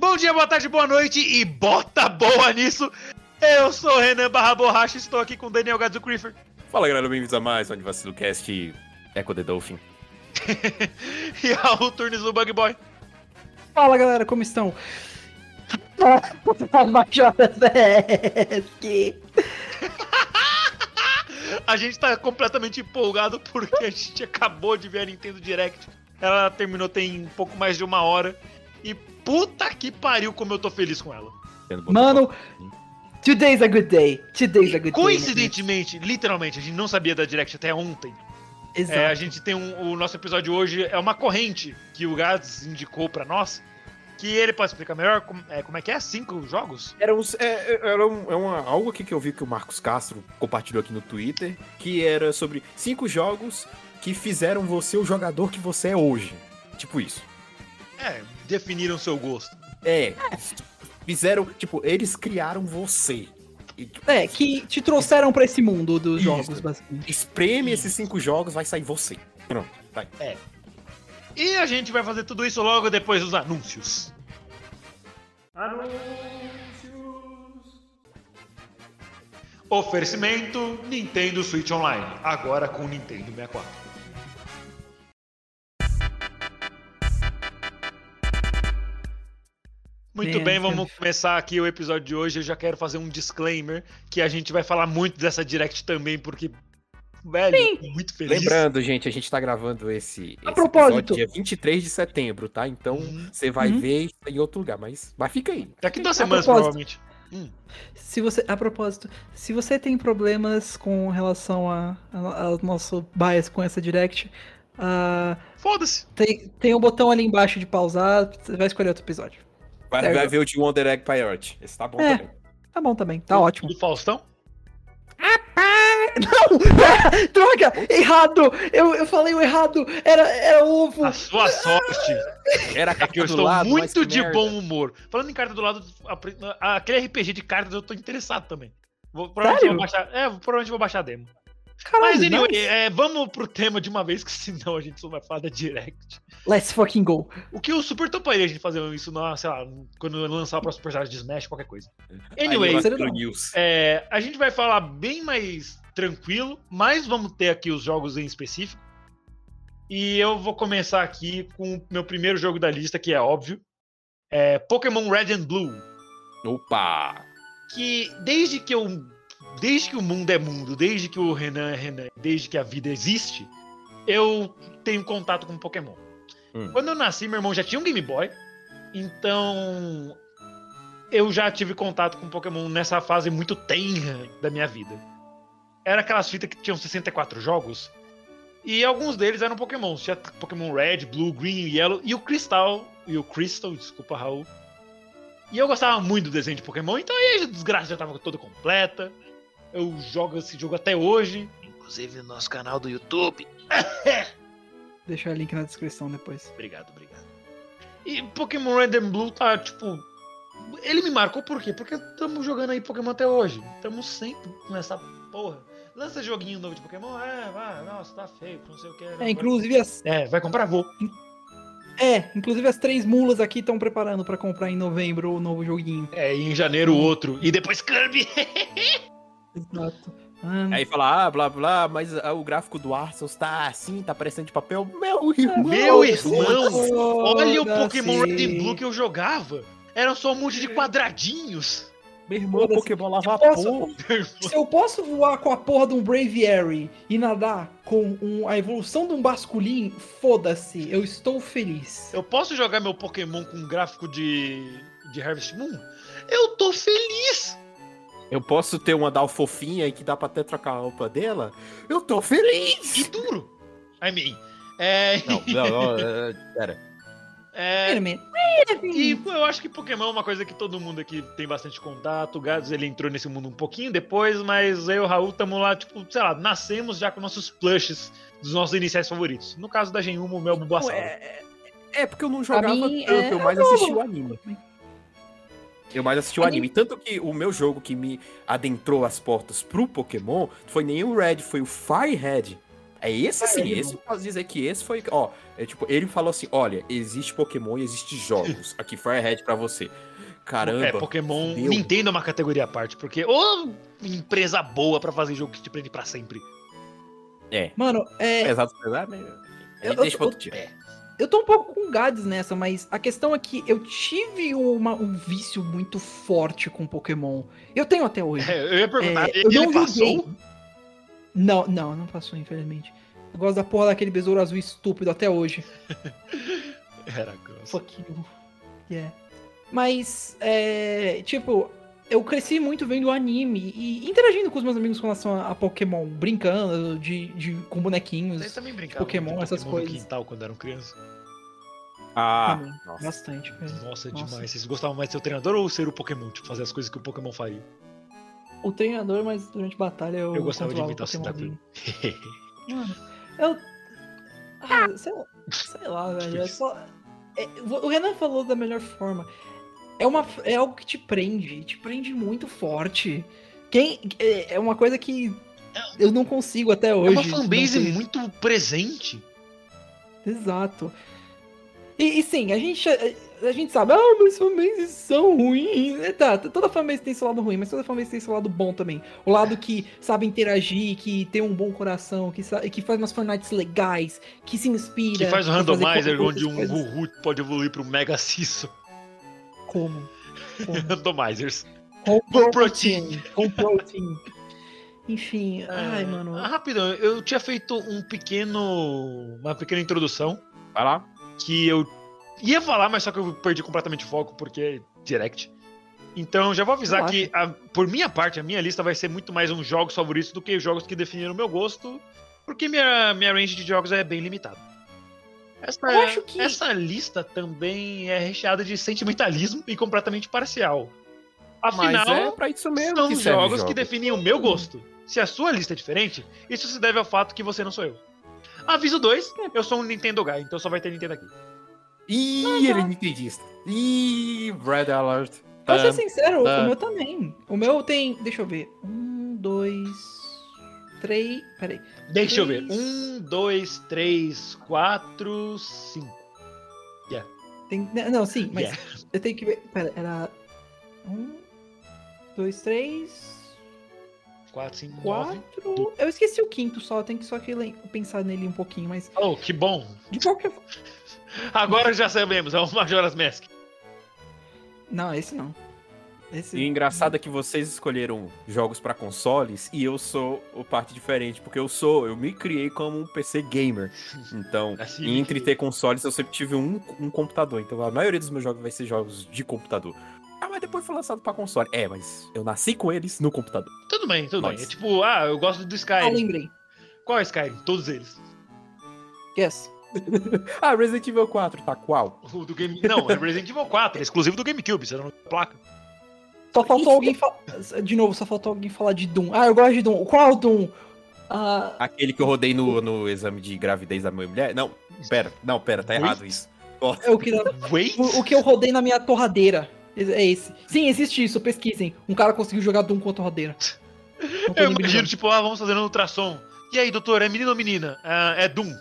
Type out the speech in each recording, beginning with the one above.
Bom dia, boa tarde, boa noite e bota boa nisso! Eu sou o Renan Barra Borracha e estou aqui com o Daniel Gadzu Creeper. Fala galera, bem-vindos a mais um Anivacilo Cast Echo the Dolphin. e Raul Turnes do Bug Boy. Fala galera, como estão? Majora Zesc. A gente tá completamente empolgado porque a gente acabou de ver a Nintendo Direct. Ela terminou tem um pouco mais de uma hora. E puta que pariu como eu tô feliz com ela. Mano, today's a good day. Today's a good day. Coincidentemente, literalmente, a gente não sabia da Direct até ontem. Exato. É, a gente tem um, o nosso episódio hoje é uma corrente que o Gads indicou pra nós. Que ele pode explicar melhor como é, como é que é? Cinco jogos? Era, uns, é, é- era um- é uma, algo aqui que eu vi que o Marcos Castro compartilhou aqui no Twitter, que era sobre cinco jogos que fizeram você o jogador que você é hoje. Tipo isso. É, definiram seu gosto. É. Fizeram, tipo, eles criaram você. É, que te trouxeram pra esse mundo dos Isso. jogos, basicamente. Espreme esses cinco jogos, vai sair você. Pronto, vai. E a gente vai fazer tudo isso logo depois dos anúncios. Anúncios. Oferecimento Nintendo Switch Online, agora com Nintendo 64. Muito Bem, bem, vamos começar aqui o episódio de hoje. Eu já quero fazer um disclaimer que a gente vai falar muito dessa Direct também, porque, velho, eu tô muito feliz. Lembrando, gente, a gente tá gravando esse, esse propósito. episódio dia 23 de setembro, tá? Então Uhum. você vai Uhum. ver isso em outro lugar, mas, mas fica aí. Daqui duas A semanas, propósito. provavelmente. Hum. Se você, a propósito, se você tem problemas com relação a- a- ao nosso bias com essa direct, ah, Foda-se. tem, tem um botão ali embaixo de pausar, você vai escolher outro episódio. Vai, vai ver o de Wonder Egg Priority. Esse tá bom É. também. Tá bom também, tá ótimo. Do Faustão? Não! Droga! Errado! Eu, eu falei o errado! Era, era ovo! A sua sorte Era a é carta que eu do estou lado, muito de merda. bom humor. Falando em carta do lado, aquele RPG de cartas eu tô interessado também. Vou, provavelmente, Sério? vou baixar, é, provavelmente vou baixar a demo. Caralho, Mas anyway, nice. é, vamos pro tema de uma vez, que senão a gente só vai falar da Direct. Let's fucking go. O que eu super toparia a gente fazer isso, na, sei lá, quando lançar o próximo personagem de Smash, qualquer coisa. Anyway. É, a gente vai falar bem mais tranquilo, mas vamos ter aqui os jogos em específico. E eu vou começar aqui com o meu primeiro jogo da lista, que é óbvio. É Pokémon Red and Blue. Opa! Que desde que eu. Desde que o mundo é mundo, desde que o Renan é Renan, desde que a vida existe, eu tenho contato com Pokémon. Hum. Quando eu nasci, meu irmão já tinha um Game Boy. Então. Eu já tive contato com Pokémon nessa fase muito tenra da minha vida. Era aquelas fitas que tinham 64 jogos. E alguns deles eram Pokémon. Tinha Pokémon Red, Blue, Green, Yellow e o Crystal. E o Crystal, desculpa, Raul. E eu gostava muito do desenho de Pokémon, então aí a desgraça já tava toda completa. Eu jogo esse jogo até hoje. Inclusive no nosso canal do YouTube. Deixa o link na descrição depois. Obrigado, obrigado. E Pokémon Red and Blue tá, tipo. Ele me marcou por quê? Porque estamos jogando aí Pokémon até hoje. Estamos sempre nessa porra. Lança joguinho novo de Pokémon, é, vai, nossa, tá feio, não sei o que. É, inclusive as, É, vai comprar, vou. é, inclusive as três mulas aqui estão preparando pra comprar em novembro o novo joguinho. É, e em janeiro o outro. E depois Kirby. Exato. Mano, Aí fala, ah, blá blá, mas ah, o gráfico do Arceus tá assim, tá parecendo de papel. Meu irmão! Meu irmão. Olha o Pokémon Red and Blue que eu jogava. Era só um monte de quadradinhos. Meu irmão, o. Pokémon lava a Posso- porra. Se eu posso voar com a porra de um Braviary e nadar com um- a evolução de um Basculin, foda-se, eu estou feliz. Eu posso jogar meu Pokémon com gráfico de, de Harvest Moon? Eu tô feliz! Eu posso ter uma Dal fofinha e que dá pra até trocar a roupa dela? Eu tô feliz! E duro! I mean, é... Não, não, não, é, pera. É, Wait a minute. Wait a E eu acho que Pokémon é uma coisa que todo mundo aqui tem bastante contato. O Gads ele entrou nesse mundo um pouquinho depois, mas eu e o Raul estamos lá, tipo, sei lá, nascemos já com nossos plushes dos nossos iniciais favoritos. No caso da Genuma, o meu Bulbasaur. É, é porque eu não jogava mim, tanto, é- eu mais assisti o anime. Eu mais assisti o Anime- anime. Tanto que o meu jogo que me adentrou as portas pro Pokémon foi nem o Red, foi o Firehead. É esse sim, Firehead. esse eu posso dizer que esse foi. Ó, é tipo, ele falou assim: olha, existe Pokémon e existe jogos. Aqui, Firehead pra você. Caramba. É, Pokémon. fudeu. Nintendo é uma categoria à parte, porque ô empresa boa pra fazer jogo que te prende pra sempre. É. Mano, é, Apesar do pesar, né? Eu- Deixa eu- pra outro dia. Eu tô um pouco com Gades nessa, mas a questão é que eu tive uma- um vício muito forte com Pokémon. Eu tenho até hoje. É, eu ia perguntar, É, ele eu não passou? joguei. Não, não, não passou, infelizmente. Eu gosto da porra daquele besouro azul estúpido até hoje. Era grosso. Fuck you. Yeah. Mas, é, tipo, eu cresci muito vendo anime e interagindo com os meus amigos com relação a, a Pokémon, brincando de, de, com bonequinhos. Vocês também brincavam Pokémon, de essas Pokémon no coisas. quintal quando eram crianças? Ah, Também. nossa. Bastante, velho. Nossa, Nossa. demais. Vocês gostavam mais de ser o treinador ou ser o Pokémon? Tipo, fazer as coisas que o Pokémon faria? O treinador, mas durante batalha eu, Eu gostava de imitar o. Cyndaquil. Mano, eu. Ah, sei lá, sei lá, velho. É só. é, o Renan falou da melhor forma. É, uma, é algo que te prende, te prende muito forte. Quem, é é uma coisa que eu não consigo até É hoje. uma fanbase muito presente. Exato. E, e sim, a gente, a, a gente sabe, ah, mas fanbases são ruins. É, tá, toda fanbase tem seu lado ruim, mas toda fanbase tem seu lado bom também. O lado que sabe interagir, que tem um bom coração, que, sa- que faz umas fanarts legais, que se inspira. Que faz um randomizer onde um. Huhu pode evoluir pro Mega Cisso. Como? Como? Randomizers. Com protein. Com protein. Enfim, ai, mano. ah, Rapidão, eu tinha feito um pequeno. Uma pequena introdução Vai lá. que eu ia falar, mas só que eu perdi completamente o foco porque é direct. Então já vou avisar que, a- por minha parte, a minha lista vai ser muito mais uns jogos favoritos do que jogos que definiram o meu gosto, porque minha, minha range de jogos é bem limitada. Essa, Eu acho que- essa lista também é recheada de sentimentalismo e completamente parcial. Afinal, Mas é pra isso mesmo são que jogos jogo. que definem o meu gosto. Se a sua lista é diferente, isso se deve ao fato que você não sou eu. Aviso 2, eu sou um Nintendo Guy, então só vai ter Nintendo aqui. Ih, ele é nintendista. Ih, Red Alert. Pra ser sincero, o meu também. O meu tem. Deixa eu ver. Um, dois. Três. Peraí. Deixa eu ver. Três. Um, dois, três, quatro, cinco. Tem, não, sim, mas Yeah. eu tenho que ver. Pera, era. Um, dois, três. Quatro, cinco, nove. Quatro. Eu esqueci o quinto só, tenho que só que pensar nele um pouquinho, mas. Oh, que bom. De qualquer forma. Agora já sabemos, é o Majora's Mask. Não, esse não. Esse. E o engraçado é que vocês escolheram jogos pra consoles e eu sou o parte diferente, porque eu sou, eu me criei como um PC gamer. Então, Assim, entre ter consoles, eu sempre tive um, um computador. Então, a maioria dos meus jogos vai ser jogos de computador. Ah, mas depois foi lançado pra console. É, mas eu nasci com eles no computador. Tudo bem, tudo Mas- bem. É tipo, ah, eu gosto do Ah, Skyrim. lembrei. Qual é o Skyrim? Todos eles. Yes. Ah, Resident Evil 4, tá qual? O do Game... Não, é Resident Evil 4, é exclusivo do GameCube, você não tem placa. Só faltou alguém falar. De novo, só faltou alguém falar de Doom. Ah, eu gosto de Doom. Qual Doom? Ah, Aquele que eu rodei no, no exame de gravidez da minha mulher? Não, pera, não, pera, tá Wait. errado isso. é o que, Wait? o, o que eu rodei na minha torradeira. É esse. Sim, existe isso, pesquisem. Um cara conseguiu jogar Doom com a torradeira. Eu imagino, tipo, ah, vamos fazer um ultrassom. E aí, doutor, é menino ou menina? Ah, é Doom.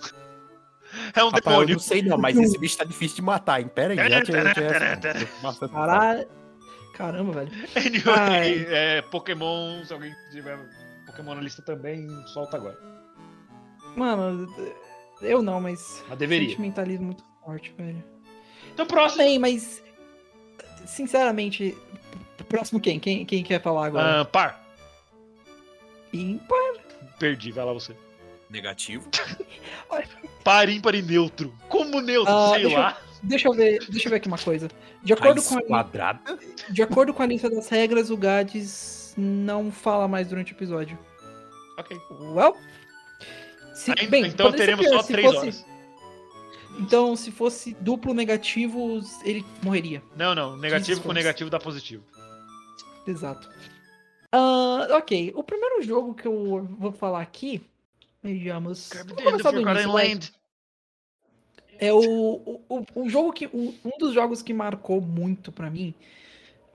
É um Rapaz, eu demônio. não sei não, mas esse bicho tá difícil de matar, hein? Pera aí, já tinha, já tinha essa- Caralho. Caramba, velho. Anyway, Ai. é, Pokémon, se alguém tiver Pokémon na lista também, solta agora. Mano, eu não, mas. Mas deveria. Sentimentalismo muito forte, velho. Então, próximo. Bem, mas. Sinceramente. Próximo quem? Quem, quem quer falar agora? Ah, par. Ímpar? Perdi, vai lá você. Negativo. Par, ímpar e neutro. Como neutro? Ah, Sei deixa eu- lá. Deixa eu ver, deixa eu ver aqui uma coisa. De acordo, com a, de acordo com a lista das regras, o Gades não fala mais durante o episódio. Ok. Well. Se, Aí, bem, então teremos pior, só três fosse- horas. Então, se fosse duplo negativo, ele morreria. Não, não. Negativo com negativo dá positivo. Exato. Ah, ok, o primeiro jogo que eu vou falar aqui, vejamos. Vamos começar do início. É o, o, o- jogo que. o- um dos jogos que marcou muito pra mim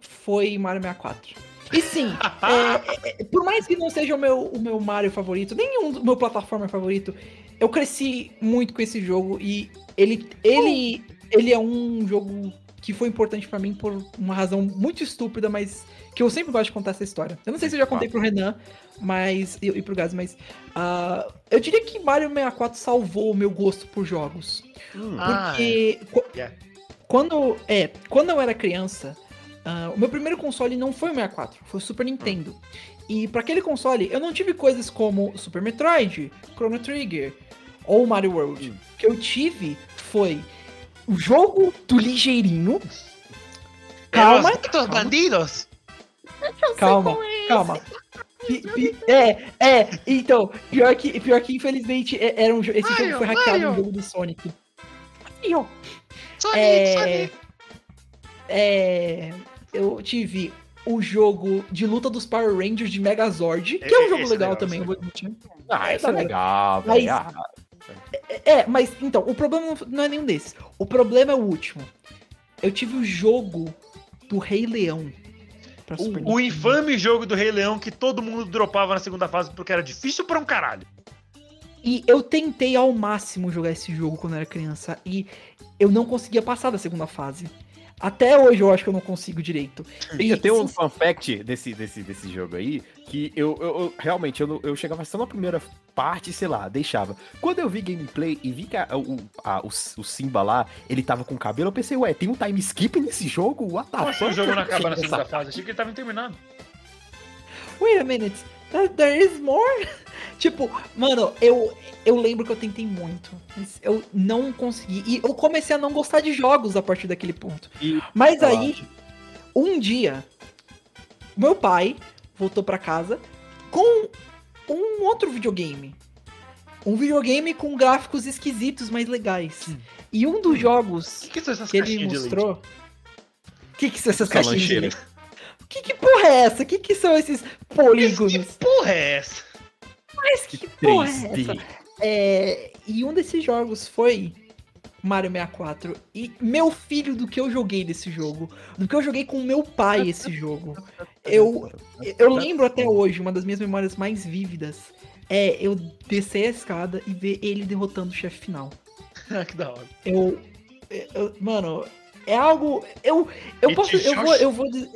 foi Mario 64. E sim, é, é, por mais que não seja o meu, o meu Mario favorito, nenhum do meu plataforma favorito, eu cresci muito com esse jogo e ele, ele, ele é um jogo que foi importante pra mim por uma razão muito estúpida, mas que eu sempre gosto de contar essa história. Eu não sei se eu já contei pro Renan, mas e, e pro Gaz, mas ah, eu diria que Mario 64 salvou o meu gosto por jogos. Hum. Ah, Porque qu- Yeah. quando, é, quando eu era criança, ah, o meu primeiro console não foi o 64, foi o Super Nintendo. E pra aquele console, eu não tive coisas como Super Metroid, Chrono Trigger ou Mario World. Hum. O que eu tive foi o jogo do ligeirinho. Calma, calma, bandidos! calma, calma. Pi- pi- É, é, então, pior que, pior que infelizmente é- era um, esse jogo Mario, foi hackeado no Mario. jogo do Sonic. Mario. Sonic, É, Sonic. é, eu tive o jogo de luta dos Power Rangers de Megazord, que é um É, jogo esse é legal legal, também, esse eu vou admitir. Ah, isso é Tá legal, Mas- Ah, É, mas então, o problema não- é nenhum desses. O problema é o último. Eu tive o jogo do Rei Leão. O Nintendo. infame jogo do Rei Leão que todo mundo dropava na segunda fase porque era difícil pra um caralho. E eu tentei ao máximo jogar esse jogo quando eu era criança e eu não conseguia passar da segunda fase. Até hoje eu acho que eu não consigo direito. Tem, E tem um fun fact desse, desse, desse jogo aí, que eu, eu- eu- realmente eu, eu chegava só na primeira parte, sei lá, deixava. Quando eu vi gameplay e vi que a- o, a- o, o Simba lá, ele tava com cabelo, eu pensei, ué, tem um time skip nesse jogo? What the assim o fuck? jogo não acaba na segunda fase? Achei que ele tava terminado. Wait a minute. There, is more? tipo, mano, eu, eu lembro que eu tentei muito. Eu não consegui. E eu comecei a não gostar de jogos a partir daquele ponto. E- Mas aí, um dia, meu pai voltou pra casa com um outro videogame. Um videogame com gráficos esquisitos, mas legais. E um dos jogos O que, que que ele mostrou. O que, que são essas Essa caixinhas? Que, que porra é essa? Que que são esses polígonos? Que porra é essa? Mas que porra é essa? 3D. É, e um desses jogos foi Mario 64. E meu filho, do que eu joguei desse jogo, do que eu joguei com meu pai esse jogo, eu, eu lembro até hoje, uma das minhas memórias mais vívidas é eu descer a escada e ver ele derrotando o chefe final. Ah, que da hora. Eu, eu- mano, é algo. Eu, eu posso. Eu vou, eu vou. dizer-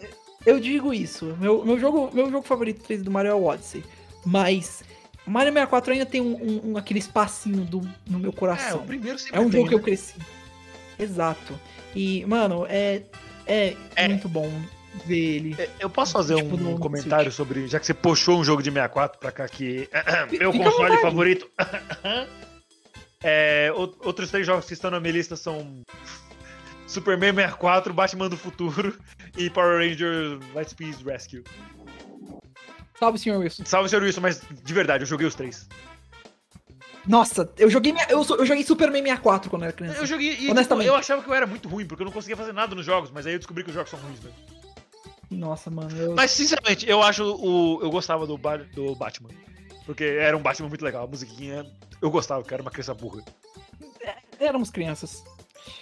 Eu digo isso. Meu, meu, jogo, meu jogo favorito 3 do Mario é o Odyssey. Mas Mario 64 ainda tem um, um- um- aquele espacinho do, no meu É, coração. o primeiro sempre É um tem, jogo que eu né? cresci. Exato. E, mano, é. É, É. muito bom ver ele. É, Eu posso fazer Tipo, um comentário sobre. Já que você puxou um jogo de 64 pra cá, que. meu console vontade. favorito. É, ou- outros três jogos que estão na minha lista são. Superman 64, Batman do Futuro e Power Ranger Lightspeed Rescue. Salve, senhor Wilson. Salve, senhor Wilson, mas de verdade, eu joguei os três. Nossa, eu joguei, minha- eu, eu joguei Superman 64 quando eu era criança. Eu joguei e tipo, Honestamente. eu achava que eu era muito ruim, porque eu não conseguia fazer nada nos jogos, mas aí eu descobri que os jogos são ruins, velho. Nossa, mano. Eu... Mas sinceramente, eu acho o. Eu gostava do, do Batman. Porque era um Batman muito legal, a musiquinha. Eu gostava, eu era uma criança burra. Éramos crianças.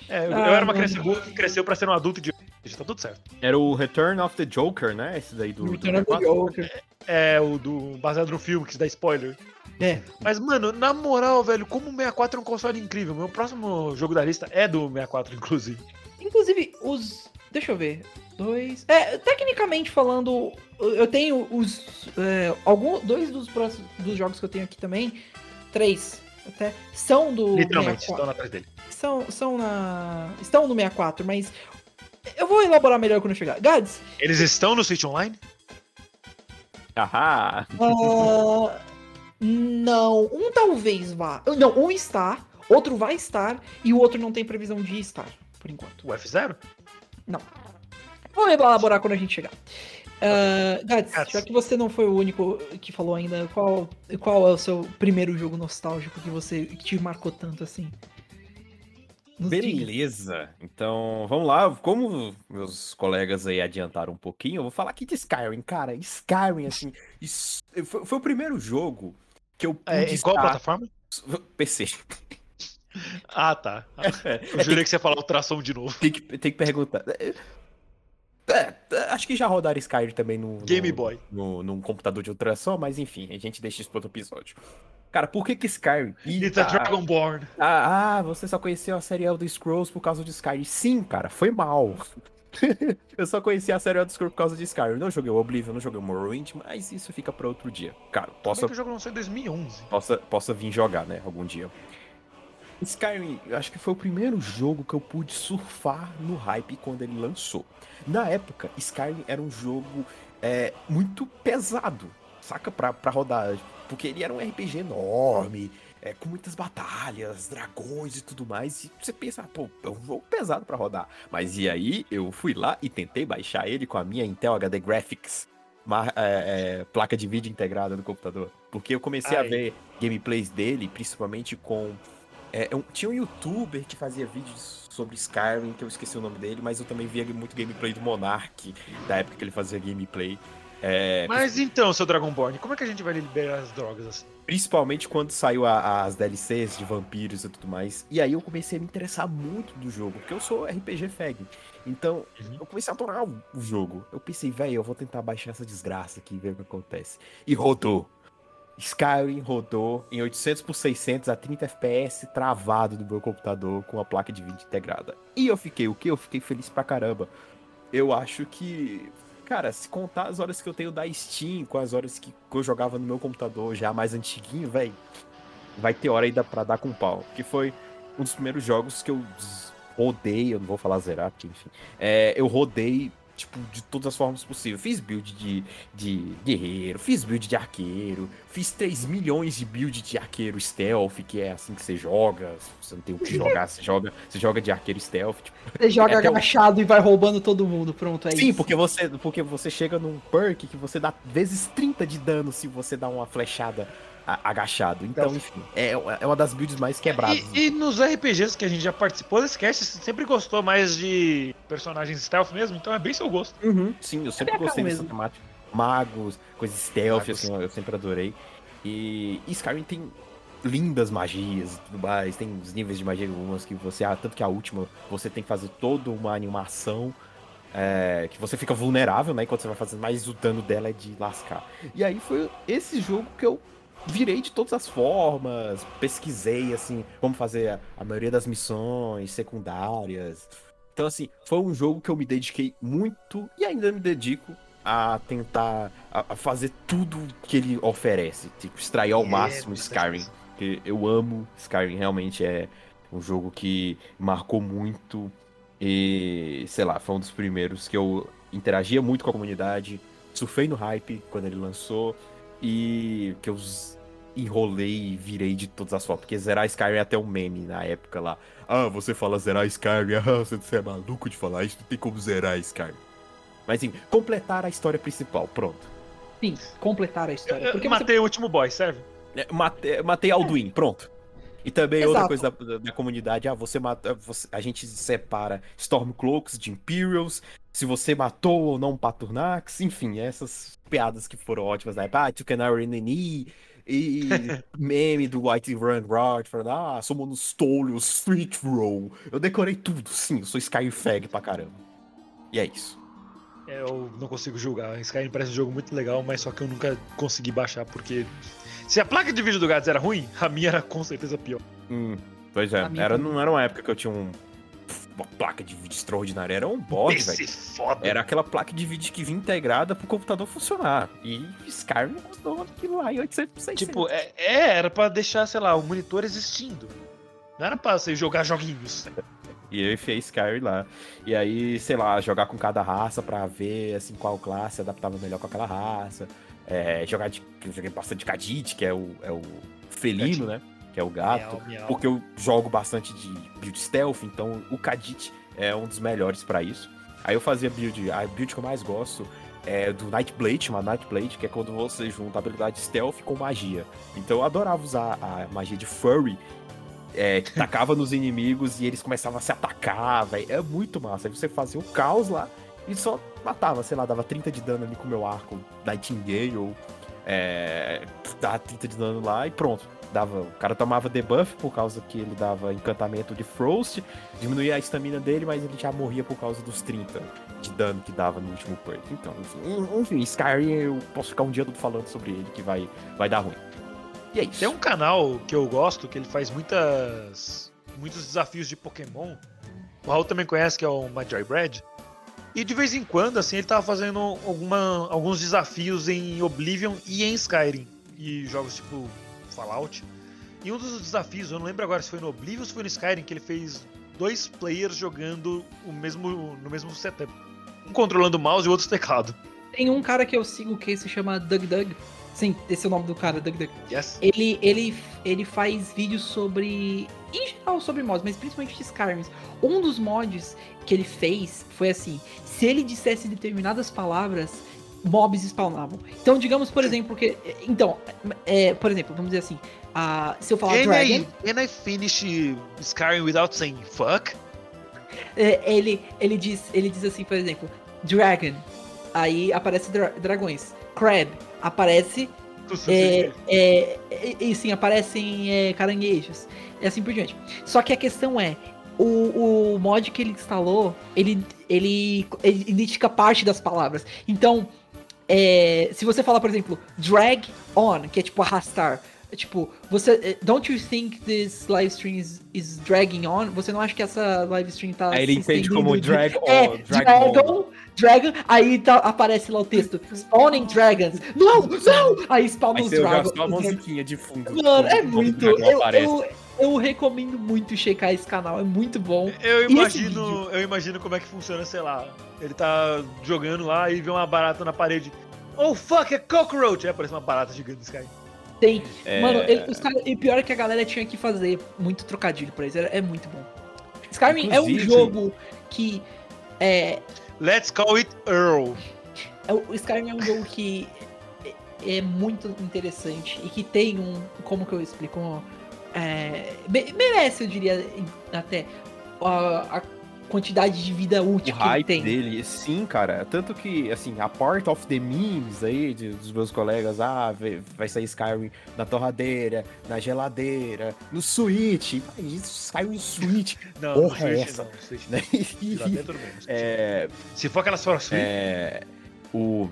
É, eu, Ah, eu era uma criança burra que cresceu pra ser um adulto de. Tá tudo certo. Era o Return of the Joker, né? Esse daí do. do Return of the 64. Joker. É, o do. baseado no filme, que se dá spoiler. É. Mas, mano, na moral, velho, como o 64 é um console incrível. Meu próximo jogo da lista é do 64, inclusive. Inclusive, os. Deixa eu ver. Dois. É, tecnicamente falando, eu tenho os. É, algum, dois dos próximos dos jogos que eu tenho aqui também. Três. Até. São do. Literalmente, 64. estão atrás dele. São, são na. Estão no 64, mas. Eu vou elaborar melhor quando eu chegar. Gads, Eles estão no Switch Online? Ahá. ah, não. Um talvez vá. Não, um está, outro vai estar, e o outro não tem previsão de estar, por enquanto. O F0? Vou elaborar quando a gente chegar. Uh, Gats, Gats. já que você não foi o único que falou ainda, qual, qual é o seu primeiro jogo nostálgico que você que te marcou tanto assim? Nos diga. Beleza. Então, vamos lá. Como meus colegas aí adiantaram um pouquinho, eu vou falar aqui de Skyrim. Cara, Skyrim, assim, isso- foi, foi o primeiro jogo que eu pude É, em qual estar- plataforma? PC. Ah, tá. Eu jurei que você ia falar ultrassom de novo. Tem que, tem que perguntar. É, é, acho que já rodaram Skyrim também no, no- Game Boy. No, num computador de ultrassom, mas enfim, a gente deixa isso para outro episódio. Cara, por que que Skyrim? Ih, It's a tá. Dragonborn. Ah, ah, você só conheceu a série Elder Scrolls por causa de Skyrim. Sim, cara, foi mal. eu só conheci a série Elder Scrolls por causa de Skyrim. Não joguei o Oblivion, não joguei o Morrowind, mas isso fica pra outro dia. Cara, Posso... possa, que o jogo lançou em 2011. possa, possa vir jogar, né, algum dia. Skyrim, eu acho que foi o primeiro jogo que eu pude surfar no hype quando ele lançou. Na época, Skyrim era um jogo é, muito pesado, saca? Pra, pra rodar. Porque ele era um RPG enorme, é, com muitas batalhas, dragões e tudo mais. E você pensa, ah, pô, é um jogo pesado pra rodar. Mas e aí, eu fui lá e tentei baixar ele com a minha Intel HD Graphics. ma- é, é, placa de vídeo integrada no computador. Porque eu comecei a Ai. ver gameplays dele, principalmente com é, um- tinha um youtuber que fazia vídeos sobre Skyrim, que eu esqueci o nome dele, mas eu também via muito gameplay do Monark, da época que ele fazia gameplay. É, Mas então, seu Dragonborn, como é que a gente vai liberar as drogas assim? Principalmente quando saiu a- as DLCs de vampiros e tudo mais. E aí eu comecei a me interessar muito do jogo, porque eu sou RPG fag. Então, Uhum. eu comecei a adorar o o jogo. Eu pensei, velho, eu vou tentar baixar essa desgraça aqui e ver o que acontece. E rodou. Skyrim rodou em 800 por 600 a 30 FPS travado no meu computador com a placa de vídeo integrada. E eu fiquei o quê? Eu fiquei feliz pra caramba. Eu acho que, cara, se contar as horas que eu tenho da Steam com as horas que eu jogava no meu computador já mais antiguinho, velho, vai ter hora ainda pra dar com pau. Que foi um dos primeiros jogos que eu rodei, eu não vou falar zerar, porque enfim. É, eu rodei, tipo, de todas as formas possíveis. Fiz build de, de guerreiro, fiz build de arqueiro, fiz 3 milhões de build de arqueiro stealth, que é assim que você joga. Você não tem o que jogar, você joga, você joga de arqueiro stealth. Tipo, Você joga É o- agachado e vai roubando todo mundo. Pronto, é Sim, isso. porque você, porque você chega num perk que você dá vezes 30 de dano se você dá uma flechada agachado. Então, enfim, é, é uma das builds mais quebradas. E, e nos RPGs que a gente já participou, esse cast você sempre gostou mais de personagens stealth mesmo, então é bem seu gosto. Uhum. Sim, eu É sempre cara gostei dessa mesmo. temática. Magos, coisas stealth, Magos. assim, eu sempre adorei. E, e Skyrim tem lindas magias e tudo mais, tem os níveis de magia algumas que você, ah, tanto que a última, você tem que fazer toda uma animação é, que você fica vulnerável, né, enquanto você vai fazendo, mas o dano dela é de lascar. E aí foi esse jogo que eu virei de todas as formas, pesquisei, assim, como fazer a, a maioria das missões secundárias. Então, assim, foi um jogo que eu me dediquei muito e ainda me dedico a tentar a, a fazer tudo que ele oferece. Tipo, extrair ao É, máximo Skyrim. Porque eu amo Skyrim, realmente é um jogo que marcou muito. E, sei lá, foi um dos primeiros que eu interagia muito com a comunidade. Surfei no hype quando ele lançou. E que eu enrolei e virei de todas as formas. Porque zerar Skyrim é até um meme na época lá. Ah, você fala zerar Skyrim, ah, você você é maluco de falar isso, não tem como zerar Skyrim. Mas enfim, completar a história principal, pronto. Sim, completar a história. Eu Porque você matei o último boy, serve? É, Matei, matei Alduin, pronto. E também outra Exato. coisa da, da- da comunidade, ah, você mata, você- a gente separa Stormcloaks de Imperials, se você matou ou não Paturnax, enfim, essas piadas que foram ótimas na época, ah, Took an E meme do White Run Rock, falando, ah, somos nos Stolios, Street Roll. Eu decorei tudo, sim, eu sou Skyfag pra caramba. E é isso. É, Eu não consigo julgar. Skyrim parece um jogo muito legal, mas só que eu nunca consegui baixar, porque. Se a placa de vídeo do Gads era ruim, a minha era com certeza pior. Hum, pois é, era, não era uma época que eu tinha um, uma placa de vídeo extraordinária, era um board, velho. Era aquela placa de vídeo que vinha integrada pro computador funcionar. E Skyrim custou aquilo lá em 800 600. Tipo, é, é, era pra deixar, sei lá, o monitor existindo. Não era pra você jogar joguinhos. E eu enfiei Skyrim lá. E aí, sei lá, jogar com cada raça pra ver assim qual classe adaptava melhor com aquela raça. É, jogar de. Joguei bastante Kadit, que é o, é o felino, né? Que é o gato. Miau, miau. Porque eu jogo bastante de build stealth, então o Kadit é um dos melhores pra isso. Aí eu fazia build, a build que eu mais gosto é do Nightblade, uma Nightblade, que é quando você junta a habilidade stealth com magia. Então eu adorava usar a magia de Furry. é, que tacava nos inimigos e eles começavam a se atacar, velho. É muito massa. Aí você fazia o caos lá e só matava, sei lá, dava 30 de dano ali com o meu arco Nightingale, ou é, dava 30 de dano lá e pronto. Dava, o cara tomava debuff por causa que ele dava encantamento de Frost, diminuía a estamina dele, mas ele já morria por causa dos 30 de dano que dava no último perk. Então, enfim, enfim, Skyrim eu posso ficar um dia todo falando sobre ele que vai, vai dar ruim. E é isso. Tem um canal que eu gosto que ele faz muitas muitos desafios de Pokémon. O Raul também conhece que é o Magi Bread. E de vez em quando, assim, ele tava fazendo alguma, alguns desafios em Oblivion e em Skyrim. E jogos tipo Fallout. E um dos desafios, eu não lembro agora se foi no Oblivion ou se foi no Skyrim, que ele fez dois players jogando o mesmo, no mesmo setup. Um controlando o mouse e o outro teclado. Tem um cara que eu sigo que se chama Doug Doug. Sim, esse é o nome do cara, Doug Doug. Yes. Ele, ele, ele faz vídeos sobre. Em geral sobre mods, mas principalmente de Skyrim. Um dos mods que ele fez foi assim: se ele dissesse determinadas palavras, mobs spawnavam. Então, digamos, por exemplo, que. Então, é, por exemplo, vamos dizer assim. Uh, se eu falar can Dragon. I, can I finish Skyrim without saying fuck? É, ele, ele, diz, ele diz assim, por exemplo, Dragon. Aí aparece dra dragões. Crab. Aparece. É, é, e sim, aparecem é, caranguejos. E assim por diante. Só que a questão é. O, o mod que ele instalou, ele, ele, ele identifica parte das palavras. Então, é, se você falar, por exemplo, drag on, que é tipo arrastar, é tipo, você. Don't you think this live stream is, is dragging on? Você não acha que essa live stream tá. Aí ele entende como de- drag on, É, drag dragon, dragon, aí tá, aparece lá o texto. Spawning dragons. Não, não! Aí spawnam Aí os você dragons. só a musiquinha de fundo. Mano, é muito. Eu, eu, eu recomendo muito checar esse canal, é muito bom. Eu imagino, eu imagino como é que funciona, sei lá. Ele tá jogando lá e vê uma barata na parede. Oh fuck, é cockroach! Aí aparece uma barata gigante no Sky. Tem. É, Mano, ele- os cara, e pior é que a galera tinha que fazer muito trocadilho pra isso. É, é muito bom. Skyrim é um jogo que. É, Let's call it Earl. é, o Skyrim é um jogo que é, é muito interessante e que tem um. Como que eu explico? Um, é, me- merece, eu diria, até a, a quantidade de vida o útil que ele hype tem. dele, sim, cara. Tanto que, assim, a part of the memes aí de- dos meus colegas, ah, vai, sair Skyrim na torradeira, na geladeira, no Switch. Mas isso, Skyrim no Switch, Não, Porra, no é Switch essa? não, no Switch não. É, Se for aquelas for Switch, é, o,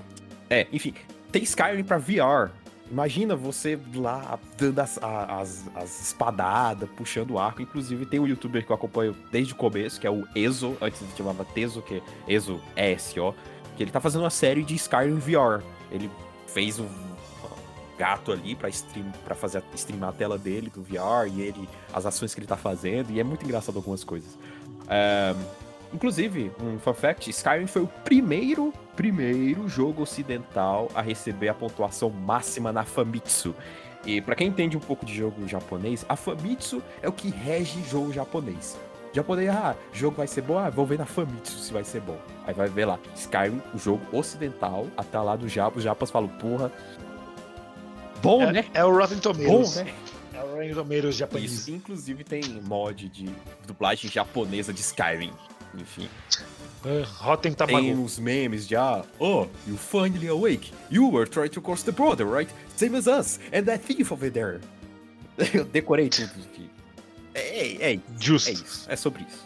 é, enfim, tem Skyrim pra VR. Imagina você lá dando as, as, as espadadas, puxando o arco. Inclusive, tem um youtuber que eu acompanho desde o começo, que é o Ezo, antes ele chamava Teso, que é Ezo ESO, que ele tá fazendo uma série de Skyrim VR. Ele fez um gato ali pra, stream, pra fazer streamar a tela dele do VR e ele as ações que ele tá fazendo, e é muito engraçado algumas coisas. É, Inclusive, um fun fact, Skyrim foi o primeiro, primeiro jogo ocidental a receber a pontuação máxima na Famitsu. E pra quem entende um pouco de jogo japonês, a Famitsu é o que rege jogo japonês. Japonês, ah, jogo vai ser bom, ah, vou ver na Famitsu se vai ser bom. Aí vai ver lá, Skyrim, o jogo ocidental, até lá do Japão, os japas falam, porra, bom, é, né? é o Rotten Bom, Tomatoes. né? É o Rotten Tomatoes japonês. Isso, inclusive tem mod de dublagem japonesa de Skyrim. Enfim. Uh, Rotten Tem Tamago. uns memes de ah, oh, you finally awake. You were trying to cross the border, right? Same as us. And that thief over there. Eu decorei tudo aqui. É, é, é, Justo. é isso. É sobre isso.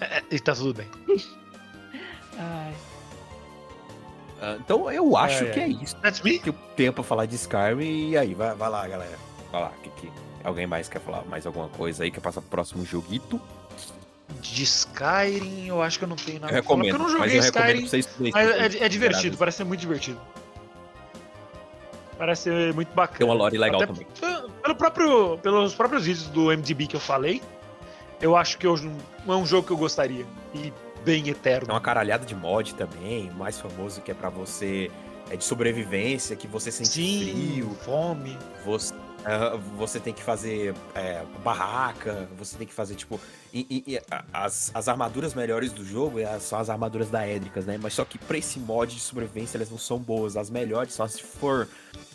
É, é, e tá tudo bem. Ai. Ah, então eu acho que é isso. That's me? Que o tempo pra falar de Skyrim. E aí, vai, vai lá, galera. Vai lá. Que, que... Alguém mais quer falar mais alguma coisa aí? Quer passar pro próximo joguito? De Skyrim, eu acho que eu não tenho nada Eu falar, recomendo. porque eu não mas joguei eu recomendo Skyrim. pra vocês. Mas é, é divertido, parece ser muito divertido. Parece ser muito bacana. Tem uma lore legal Até também. Pelo próprio, pelos próprios vídeos do MDB que eu falei, eu acho que hoje não é um jogo que eu gostaria. E bem eterno. uma caralhada de mod também, o mais famoso que é pra você é de sobrevivência, que você sente Sim, frio, fome. você, você tem que fazer é, barraca, você tem que fazer, tipo. e- e- e as, as armaduras melhores do jogo é, são as armaduras daédricas, né? Mas só que pra esse mod de sobrevivência elas não são boas. As melhores só se for,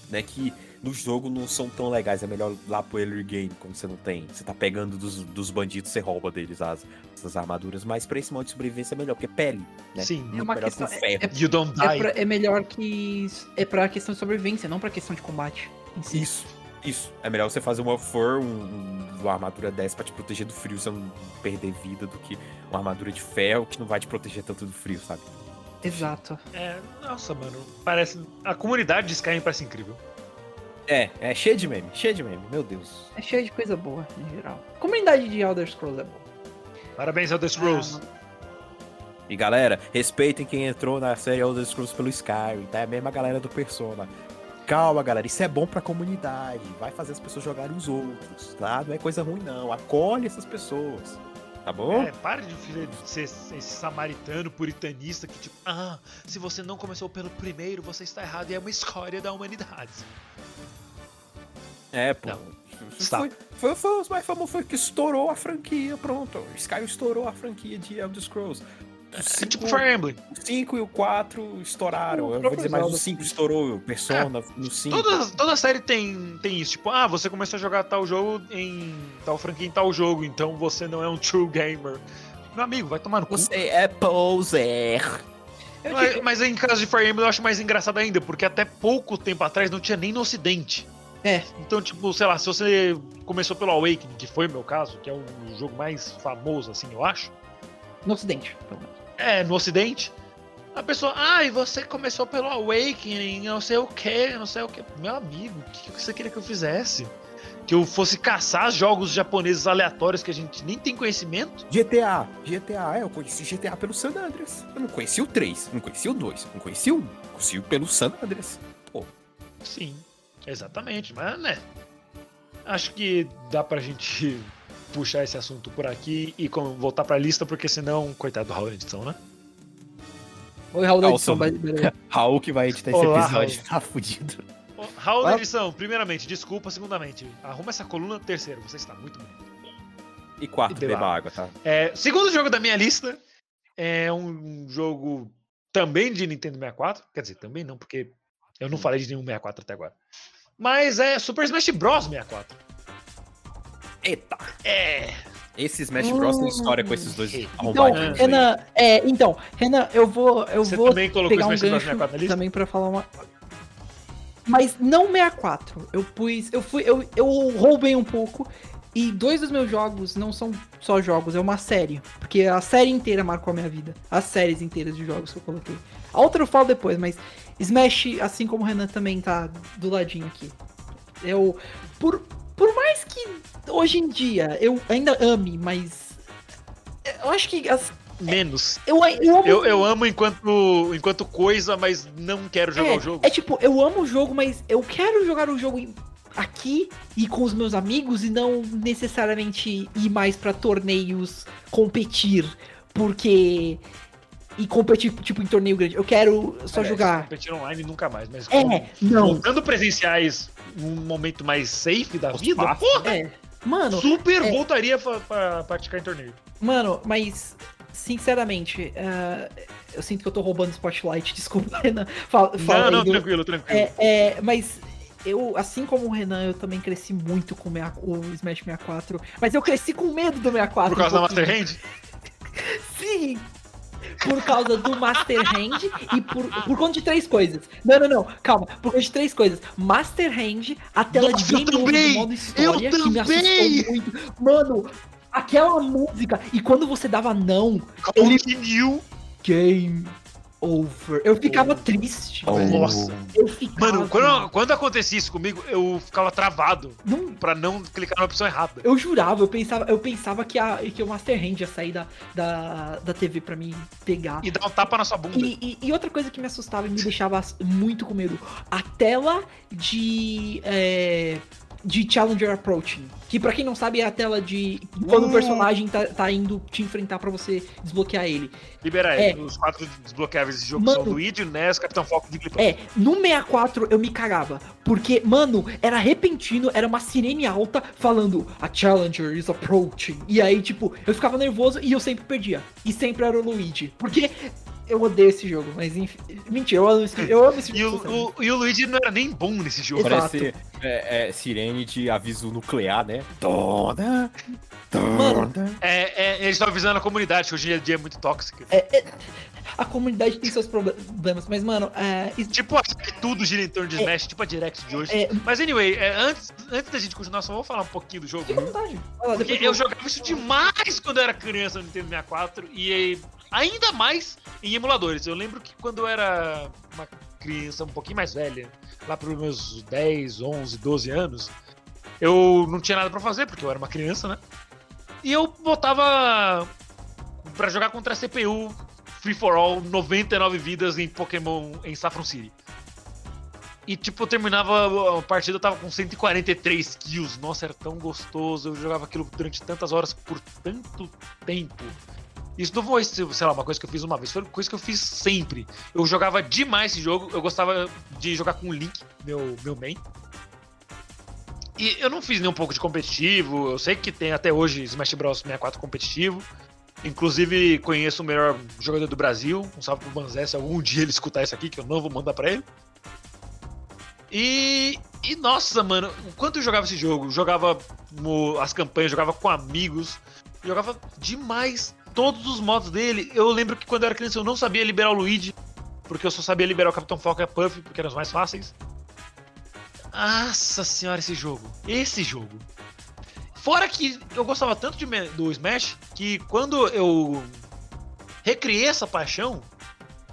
né? Que no jogo não são tão legais. É melhor lá pro early game, quando você não tem. Você tá pegando dos, dos bandidos, você rouba deles as, as armaduras. Mas pra esse modo de sobrevivência é melhor, porque é pele, né? Sim. Muito É uma melhor questão- que o ferro. é- You don't É, die. pra- é melhor que. É pra questão de sobrevivência, não pra questão de combate. em si. Isso, isso. É melhor você fazer uma fur, um, um- uma armadura dessa pra te proteger do frio, você não perder vida, do que uma armadura de ferro que não vai te proteger tanto do frio, sabe? Exato. É, nossa, mano. Parece. A comunidade de Skyrim parece incrível. É, é cheio de meme, cheio de meme, meu Deus. É cheio de coisa boa, em geral. A comunidade de Elder Scrolls é boa. Parabéns, Elder Scrolls. E galera, respeitem quem entrou na série Elder Scrolls pelo Skyrim, tá? É a mesma galera do Persona. Calma, galera, isso é bom pra comunidade. Vai fazer as pessoas jogarem os outros, tá? Não é coisa ruim, não. Acolhe essas pessoas. Tá bom? É, para de ser esse samaritano puritanista que, tipo, ah, se você não começou pelo primeiro, você está errado e é uma escória da humanidade. É, pô. Não. Foi, foi, foi os mais famosos, foi que estourou a franquia, pronto. Skyrim estourou a franquia de Elder Scrolls. É, cinco, tipo Fire Emblem. o 5 e o 4 estouraram. O Eu vou dizer mais, o Zelda. 5 estourou, o Persona no 5. Toda, toda série tem, tem isso. Tipo, ah, você começou a jogar tal jogo em tal franquia em tal jogo, então você não é um true gamer. Meu amigo, vai tomar no cu. Você é poser. Eu Mas, mas em caso de Fire Emblem eu acho mais engraçado ainda, porque até pouco tempo atrás não tinha nem no ocidente. É. Então, tipo, sei lá, se você começou pelo Awakening, que foi o meu caso, que é o jogo mais famoso, assim, eu acho. No ocidente, pelo menos. É, no ocidente. A pessoa, ai, você começou pelo Awakening, não sei o que, não sei o que. Meu amigo, o que que você queria que eu fizesse? Que eu fosse caçar jogos japoneses aleatórios que a gente nem tem conhecimento? GTA. GTA, é, eu conheci GTA pelo San Andreas. Eu não conheci o 3, não conheci o 2, não conheci o 1. Conheci pelo San Andreas. Pô, Sim, exatamente, mas né. Acho que dá pra gente puxar esse assunto por aqui e com- voltar pra lista, porque senão, coitado do Raul edição, né? Oi, Raul da edição, way. Raul que vai editar esse Olá, episódio, tá fudido. Ô, Raul da Ah. edição, primeiramente, desculpa, segundamente, arruma essa coluna, terceiro, você está muito bonito. E quarto, E beba beba água, tá? É, segundo jogo da minha lista é um jogo também de Nintendo 64. Quer dizer, também não, porque eu não falei de nenhum 64 até agora. Mas é Super Smash Bros 64. Eita! É. Esse Smash Bros tem história com esses dois Então. Renan, é, então, Renan, eu vou, eu Você vou também colocou pegar um Smash Bros gancho 64 na lista? também pra falar uma. Mas não 64. Eu pus, eu fui, eu, eu roubei um pouco e dois dos meus jogos não são só jogos, é uma série, porque a série inteira marcou a minha vida. As séries inteiras de jogos que eu coloquei. A outra eu falo depois, mas Smash, assim como o Renan também tá do ladinho aqui. Eu por por mais que hoje em dia eu ainda ame, mas eu acho que as, Menos. eu, eu amo Eu, eu amo enquanto, enquanto coisa, mas não quero jogar é, o jogo. É tipo, eu amo o jogo, mas eu quero jogar o jogo aqui e com os meus amigos e não necessariamente ir mais pra torneios competir, porque e competir tipo em torneio grande. Eu quero só Aliás, jogar. Competir online nunca mais, mas É, não. voltando presenciais num momento mais safe da vida, fácil. porra, É. Mano, super é. voltaria pra, pra praticar em torneio. mano, mas sinceramente, ah, eu sinto que eu tô roubando spotlight, desculpa, Renan. Fala, fala Não, aí não, do- tranquilo, tranquilo. É, é, mas eu, assim como o Renan, eu também cresci muito com o meia- o Smash 64. Mas eu cresci com medo do 64. Por causa da um pouquinho. Master Hand? Sim! Por causa do Master Hand e por, por conta de três coisas. Não, não, não, calma. Por conta de três coisas. Master Hand, a tela Nossa, de eu game over modo história, Eu que me também! assustou muito. Mano, aquela música. E quando você dava não, Ele- Continue. game over. Eu ficava Oh. triste. Oh. velho. Nossa. Eu ficava. Mano, quando, quando acontecia isso comigo, eu ficava travado Não pra não clicar na opção errada. Eu jurava, eu pensava, eu pensava que, a, que o Master Hand ia sair da, da, da TV pra me pegar. E dar um tapa na sua bunda. E, e- e outra coisa que me assustava e me deixava muito com medo, a tela de. é, de Challenger Approaching. Que pra quem não sabe é a tela de. Quando o Uh. personagem tá, tá indo te enfrentar pra você desbloquear ele. Libera É. ele. Os quatro desbloqueáveis desse jogo Mano. são Luigi, NES, Capitão Falcon e Jigglypuff. É, no 64 eu me cagava. Porque, mano, era repentino, era uma sirene alta falando A Challenger is approaching. E aí, tipo, eu ficava nervoso e eu sempre perdia. E sempre era o Luigi. Porque eu odeio esse jogo, mas enfim. Mentira, eu amo esse, eu amo esse E o, jogo. o- e o Luigi não era nem bom nesse jogo. Exato. Parece é, é, sirene de aviso nuclear, né? Dona, Mano. dona. É, é, eles estão avisando a comunidade que hoje em dia é muito tóxica. A comunidade tem seus problemas, mas, mano, é, isso- Tipo, acho que tudo gira em torno de Smash, tipo a Direct de hoje. é, Mas anyway, é, antes, antes da gente continuar, só vou falar um pouquinho do jogo. à vontade. Porque eu jogava isso demais quando eu era criança no Nintendo 64 e ainda mais em emuladores. Eu lembro que quando eu era uma criança um pouquinho mais velha, lá pros meus 10, 11, 12 anos, eu não tinha nada pra fazer porque eu era uma criança, né? E eu botava pra jogar contra a CPU Free for All 99 vidas em Pokémon em Saffron City. E tipo, eu terminava a partida, eu tava com 143 kills. Nossa, era tão gostoso. Eu jogava aquilo durante tantas horas por tanto tempo. Isso não foi, sei lá, uma coisa que eu fiz uma vez, foi uma coisa que eu fiz sempre. Eu jogava demais esse jogo, eu gostava de jogar com o Link, meu, meu main. E eu não fiz nem um pouco de competitivo, eu sei que tem até hoje Smash Bros 64 competitivo. Inclusive, conheço o melhor jogador do Brasil. Um salve pro Banzé, se algum dia ele escutar isso aqui, que eu não vou mandar pra ele. E, e nossa, mano, o quanto eu jogava esse jogo? Jogava as campanhas, jogava com amigos, jogava demais todos os modos dele. Eu lembro que quando eu era criança eu não sabia liberar o Luigi, porque eu só sabia liberar o Capitão Falcon e a Puff, porque eram os mais fáceis. Nossa senhora, esse jogo. Esse jogo. Fora que eu gostava tanto de, do Smash que quando eu recriei essa paixão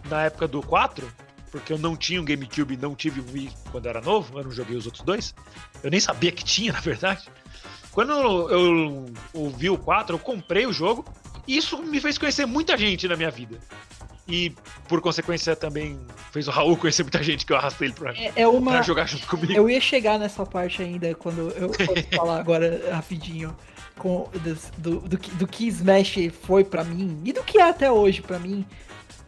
na época do 4, porque eu não tinha um GameCube e não tive um Wii quando era novo, eu não joguei os outros dois. Eu nem sabia que tinha, na verdade. Quando eu, ouvi o 4, eu comprei o jogo isso me fez conhecer muita gente na minha vida. E, por consequência, também fez o Raul conhecer muita gente que eu arrastei ele pra, É, é uma. pra jogar junto comigo. Eu ia chegar nessa parte ainda quando eu fosse falar agora rapidinho com, do, do, que- do que Smash foi pra mim e do que é até hoje pra mim.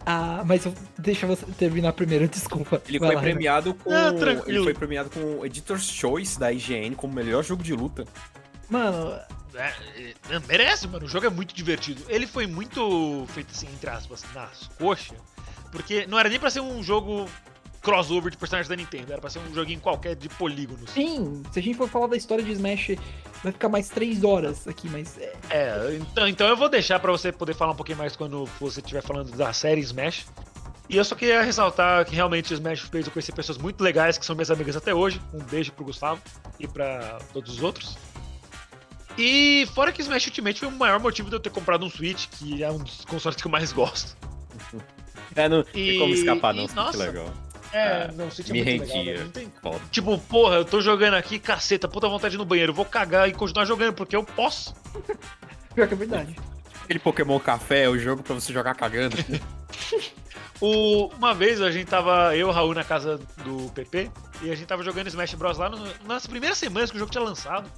Ah, mas eu, deixa você terminar primeiro, desculpa. Ele Vai foi lá, premiado com. Ah, ele foi premiado com o Editor's Choice da IGN como melhor jogo de luta. Mano, É, é, merece, mano. O jogo é muito divertido. Ele foi muito feito assim, entre aspas, nas coxas. Porque não era nem pra ser um jogo crossover de personagens da Nintendo. Era pra ser um joguinho qualquer de polígonos. sim, se a gente for falar da história de Smash, vai ficar mais três horas aqui, mas é, É, então, então eu vou deixar pra você poder falar um pouquinho mais quando você estiver falando da série Smash. E eu só queria ressaltar que realmente Smash fez eu conhecer pessoas muito legais que são minhas amigas até hoje. Um beijo pro Gustavo e pra todos os outros. E fora que Smash Ultimate foi o maior motivo de eu ter comprado um Switch, que é um dos consoles que eu mais gosto. É, não E- tem como escapar, não. e, Switch nossa, legal. É, Ah, não, Switch é me muito legal, rendia. né? Não tem- Foda. Tipo, porra, eu tô jogando aqui, caceta, puta vontade de ir no banheiro, eu vou cagar e continuar jogando, porque eu posso. pior que é verdade. Aquele Pokémon Café é o jogo pra você jogar cagando. O- uma vez a gente tava, eu e o Raul, na casa do PP, e a gente tava jogando Smash Bros. lá no- nas primeiras semanas que o jogo tinha lançado.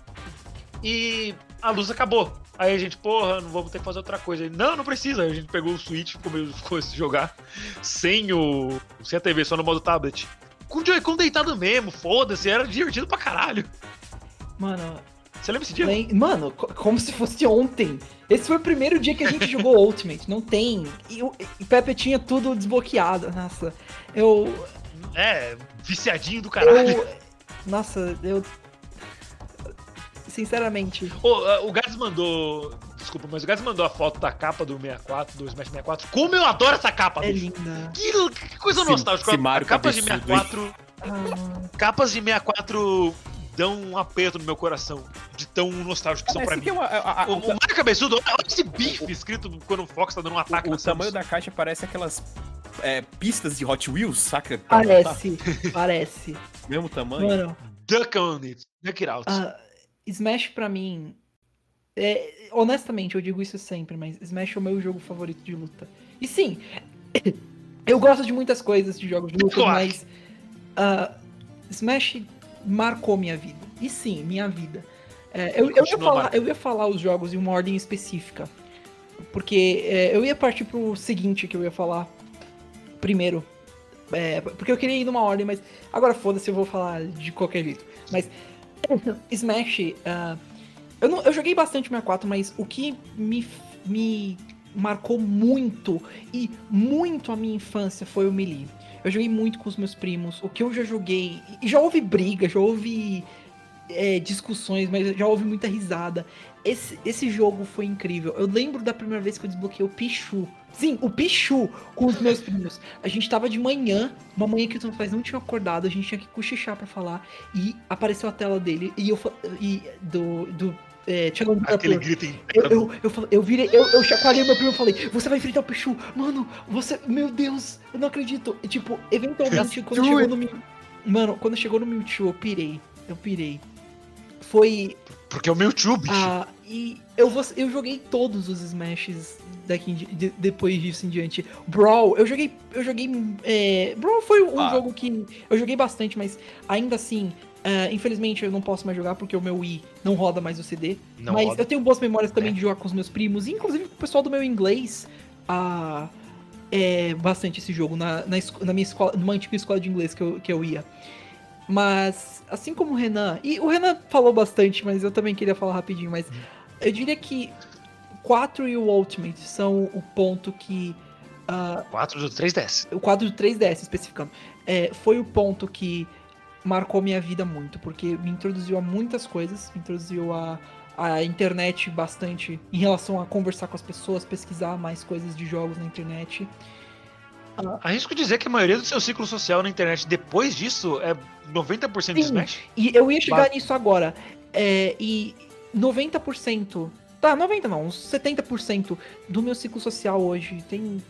E a luz acabou. Aí a gente, porra, não vamos ter que fazer outra coisa. Ele, não, não precisa. Aí a gente pegou o Switch, começou a jogar sem o. sem a TV, só no modo tablet. Com o Joy-Con deitado mesmo, foda-se, era divertido pra caralho. Mano, Você lembra esse dia? lem- mano, co- como se fosse ontem. Esse foi o primeiro dia que a gente jogou Ultimate, não tem. E o Pepe tinha tudo desbloqueado. Nossa, eu. É, viciadinho do caralho. eu nossa, eu. Sinceramente, ah, o Gats mandou. Desculpa, mas o Gats mandou a foto da capa do 64, do Smash 64. Como eu adoro essa capa, é bicho. linda. Que, que coisa Esse- nostálgica. esse Mario capas de cabeçudo 64. Ah, Capas de 64 dão um aperto no meu coração. De tão nostálgicos que são pra Parece mim. é uma- a- a- O, o, o Mario Cabeçudo, olha esse bife escrito quando o Fox tá dando um ataque o na tamanho da caixa parece aquelas é, pistas de Hot Wheels, saca? Tá, parece, parece. Mesmo tamanho. Mano, Duck on it. Duck it out. ah, Smash pra mim. é, honestamente, eu digo isso sempre, mas Smash é o meu jogo favorito de luta. E sim, eu gosto de muitas coisas de jogos de luta, Claro. mas ah, Smash marcou minha vida. E sim, minha vida. É, eu, eu, ia falar, eu ia falar os jogos em uma ordem específica. Porque é, eu ia partir pro seguinte que eu ia falar primeiro. É, porque eu queria ir numa ordem, mas agora foda-se, eu vou falar de qualquer jeito. Mas Smash, ah, eu, não, eu joguei bastante 64, mas o que me, me marcou muito e muito a minha infância foi o Melee. Eu joguei muito com os meus primos. O que eu já joguei. E já houve briga, já houve é, discussões, mas já houve muita risada. Esse, esse jogo foi incrível. Eu lembro da primeira vez que eu desbloqueei o Pichu. Sim, o Pichu com os meus primos. A gente tava de manhã, uma manhã que os meus pais não tinham acordado, a gente tinha que cochichar pra falar. E apareceu a tela dele. E eu e do. do é, Aquele grito Eu, eu, eu, eu virei, eu, eu chacoalhei meu primo e falei, você vai enfrentar o Pichu, mano, você, meu Deus, eu não acredito. E, tipo, eventualmente, quando chegou no Mew, mano, quando chegou no Mewtwo, eu pirei, eu pirei. Foi, Porque é o meu bicho. ah, e eu, vou, eu joguei todos os Smashes daqui de- depois disso em diante. Brawl, eu joguei, eu joguei, é, Brawl foi um Ah. jogo que eu joguei bastante, mas ainda assim, é, infelizmente eu não posso mais jogar porque o meu Wii não roda mais o CD. Não Mas roda. eu tenho boas memórias também É. de jogar com os meus primos, e inclusive com o pessoal do meu inglês. Ah, é bastante esse jogo na, na, na minha escola, numa antiga escola de inglês que eu, que eu ia. Mas, assim como o Renan, e o Renan falou bastante, mas eu também queria falar rapidinho, mas eu diria que 4 e o Ultimate são o ponto que. ah, 4 do 3DS. o quadro do 3DS especificando, é, foi o ponto que marcou minha vida muito, porque me introduziu a muitas coisas, me introduziu a, a internet bastante em relação a conversar com as pessoas, pesquisar mais coisas de jogos na internet. Arrisco dizer que a maioria do seu ciclo social na internet depois disso é 90% de Sim. Smash. E eu ia chegar nisso agora. É, e 90%. Tá, 90 não, uns 70% do meu ciclo social hoje tem.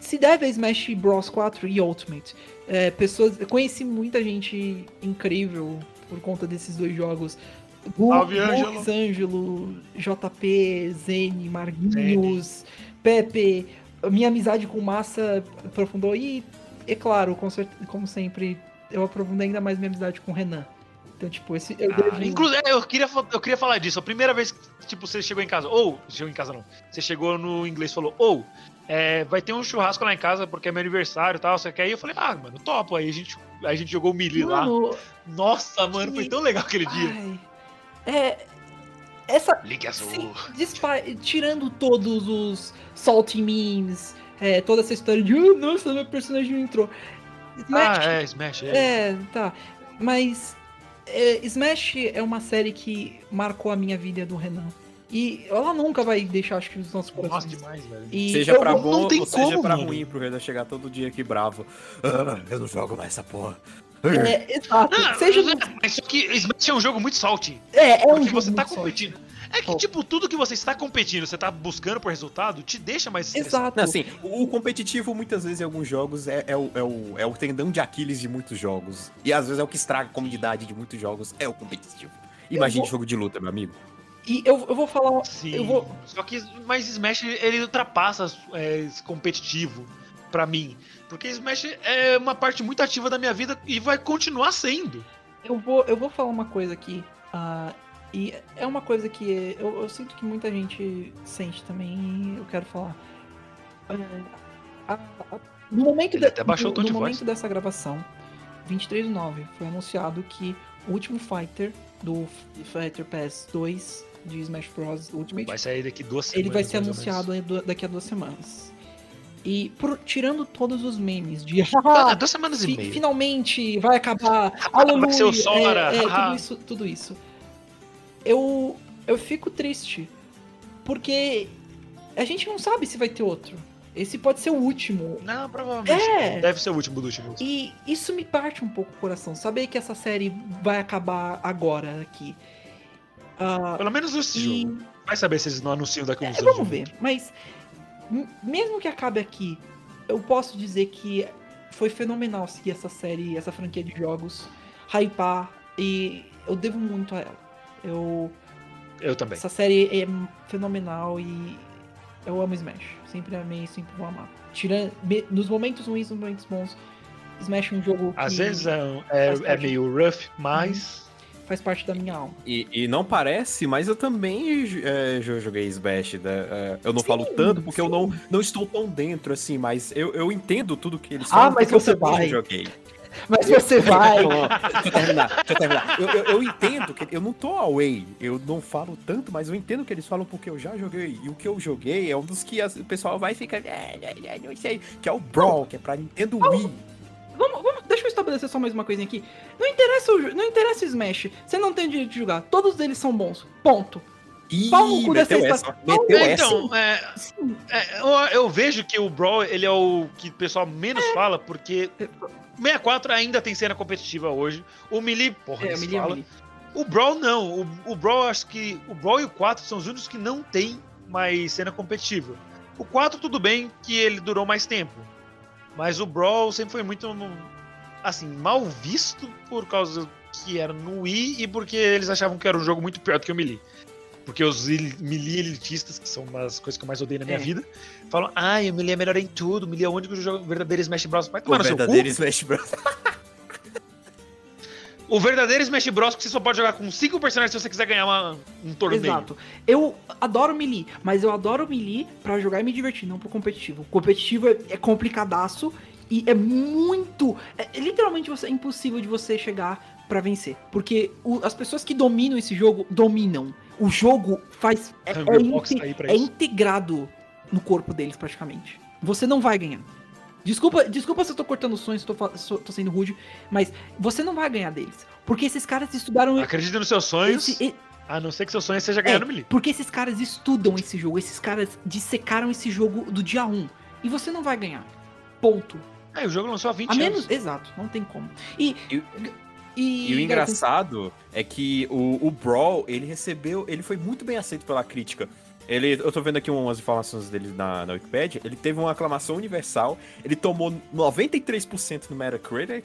Se deve a Smash Bros 4 e Ultimate. É, pessoas. Eu conheci muita gente incrível por conta desses dois jogos. Salve, Ângelo, JP, Zene, Marguinhos, Pepe. Minha amizade com Massa aprofundou. E, é claro, com cer- como sempre, eu aprofundei ainda mais minha amizade com o Renan. Então, tipo, esse. Eu Ah, devo- inclu- é, eu, queria, eu queria falar disso. A primeira vez que tipo, você chegou em casa, ou, chegou em casa não, você chegou no inglês e falou, ou, é, vai ter um churrasco lá em casa porque é meu aniversário e tal, você quer ir? Eu falei, ah, mano, topo. Aí a gente, aí a gente jogou o Melee lá. Mano, Nossa, mano, foi que- tão legal aquele dia. ai, é. Essa. Ligue azul. Sim, dispa- tirando todos os salty memes, é, toda essa história de, oh, nossa, meu personagem não entrou. Smash, Ah, é, Smash. É. é, tá. Mas é, Smash é uma série que marcou a minha vida e a do Renan. E ela nunca vai deixar, acho que, os nossos Nossa, corações. demais, velho. E Seja eu- pra não bom tem ou seja como, pra mano. ruim, pro Renan chegar todo dia aqui bravo. Ah, eu não jogo mais essa porra. É, exato. Ah, Seja mas, é, mas só que Smash é um jogo muito salty. É, é um Porque jogo você tá muito competindo. É que, tipo, tudo que você está competindo, você tá buscando por resultado, te deixa mais. Exato. Não, assim, o o competitivo muitas vezes em alguns jogos é, é o, é, o, é o tendão de Aquiles de muitos jogos. E às vezes é o que estraga a comunidade de muitos jogos, é o competitivo. Imagine vou- jogo de luta, meu amigo. E eu, eu vou falar. Sim. Eu vou. Só que, mas Smash, ele ultrapassa é, esse competitivo pra mim. Porque Smash é uma parte muito ativa da minha vida e vai continuar sendo. Eu vou, eu vou falar uma coisa aqui. ah, e é uma coisa que eu, eu sinto que muita gente sente também e eu quero falar. É, a- a- no momento, Ele de- baixou no, momento dessa gravação, 23 de 9, foi anunciado que o último fighter do Fighter Pass 2 de Smash Bros. Ultimate Vai sair daqui duas semanas. ele vai ser anunciado daqui a duas semanas. E por- tirando todos os memes de Ah, duas semanas e Fi- meia. finalmente vai acabar. vai Aleluia. ser o Sora, é, é, tudo isso, tudo isso. Eu eu fico triste porque a gente não sabe se vai ter outro. Esse pode ser o último. Não, provavelmente. É. Deve ser o último do último. E isso me parte um pouco o coração. Saber que essa série vai acabar agora aqui. Ah, Pelo menos esse e jogo. Vai saber se eles não anunciam daqui a uns É, anos. vamos ver. Mas, mesmo que acabe aqui, eu posso dizer que foi fenomenal seguir essa série, essa franquia de jogos, hypar, e eu devo muito a ela. Eu, Eu também. essa série é fenomenal e eu amo Smash. Sempre amei, sempre vou amar. Tirando, nos momentos ruins, nos momentos bons, Smash é um jogo que Às vezes é, é, é meio rough, mas. Faz parte da minha alma. E, e não parece, mas eu também é, jo- joguei Smash. né? É, eu não falo tanto porque eu não, não estou tão dentro assim, mas eu, eu entendo tudo que eles Ah, falam. mas porque eu você também vai. joguei. Mas você vai. Deixa eu terminar, deixa eu terminar. Eu, eu, eu entendo que eu não tô away, eu não falo tanto, mas eu entendo que eles falam porque eu já joguei. E o que eu joguei é um dos que as- o pessoal vai ficar. "É, é, é, não sei. Que é o Brawl, que é pra Nintendo Wii. Vamos, vamos, deixa eu estabelecer só mais uma coisinha aqui. Não interessa o, não interessa o Smash. Você não tem o direito de jogar. Todos eles são bons. Ponto. Ih, Pau no cu dessa essa. Meteu É, essa. então, é, é, eu, eu vejo que o Brawl ele é o que o pessoal menos fala, porque 64 ainda tem cena competitiva hoje. O Melee, porra, É, Melee é fala. Melee. O Brawl não. O, o Brawl, acho que. O Brawl e o 4 são os únicos que não tem mais cena competitiva. O 4, tudo bem que ele durou mais tempo. Mas o Brawl sempre foi muito. Assim, mal visto por causa que era no Wii e porque eles achavam que era um jogo muito pior do que o Melee. Porque os Melee elitistas, que são uma das coisas que eu mais odeio na minha É. vida, falam: ai, o Melee é melhor em tudo, o Melee é o único jogo verdadeiro Smash Bros. Vai O verdadeiro Smash Bros. O verdadeiro Smash Bros. que você só pode jogar com cinco personagens se você quiser ganhar uma- um torneio. Exato. Eu adoro Melee, mas eu adoro Melee pra jogar e me divertir, não pro competitivo. O competitivo é, é complicadaço e é muito. É, é literalmente você, é impossível de você chegar pra vencer. Porque o- as pessoas que dominam esse jogo dominam. O jogo faz. É, é inte- tá pra é integrado no corpo deles, praticamente. Você não vai ganhar. Desculpa, desculpa se eu tô cortando sonhos, tô, fa- sou- tô sendo rude, mas você não vai ganhar deles. Porque esses caras estudaram. Acredita nos seus sonhos, esse- a não ser que seu sonho seja ganhar é, no Melee. porque esses caras estudam esse jogo, esses caras dissecaram esse jogo do dia 1. E você não vai ganhar. Ponto. É, o jogo lançou há 20 A anos. menos. Exato, não tem como. E. E- E, E o engraçado é que o, o Brawl, ele recebeu, ele foi muito bem aceito pela crítica. Ele, eu tô vendo aqui umas informações dele na, na Wikipedia, ele teve uma aclamação universal, ele tomou 93% no Metacritic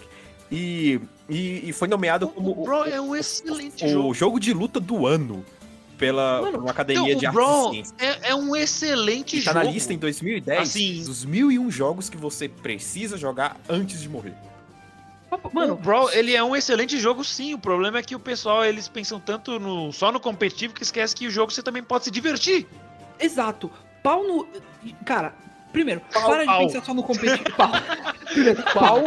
e, e, e foi nomeado como O Brawl é um excelente o, jogo. o jogo de luta do ano pela Mano, uma academia Então, de o artes é, é um excelente tá jogo. na lista em 2010 Assim- dos 1001 jogos que você precisa jogar antes de morrer. O Mano, Brawl, ele é um excelente jogo, sim. O problema é que o pessoal, eles pensam tanto no, só no competitivo que esquece que o jogo você também pode se divertir. exato. Pau no. Cara, primeiro, Pau, para pau. de pensar só no competitivo. pau. Primeiro, pau.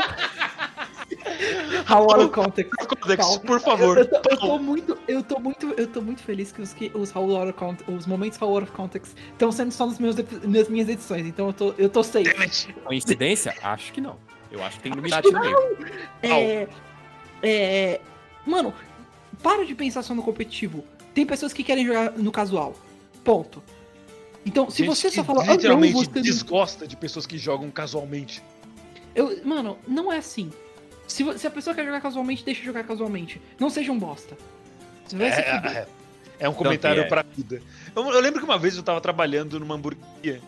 How out of context. Pau. por favor. Eu tô, eu tô muito, eu tô muito, eu tô muito feliz que os, que os, how out of context, os momentos how out of context estão sendo só nos meus, nas minhas edições, então eu tô, eu tô safe. Coincidência? Acho que não. Eu acho que tem Illuminati no meio. É, é, mano, para de pensar só no competitivo. Tem pessoas que querem jogar no casual. Ponto. Então, se Gente você só fala, ah, não, literalmente você não- desgosta de pessoas que jogam casualmente. Eu, mano, não é assim. Se, se a pessoa quer jogar casualmente, deixa jogar casualmente. Não seja um bosta. Você vai É, fuder. é, é um comentário é. pra vida. Eu, eu lembro que uma vez eu tava trabalhando numa hamburgueria.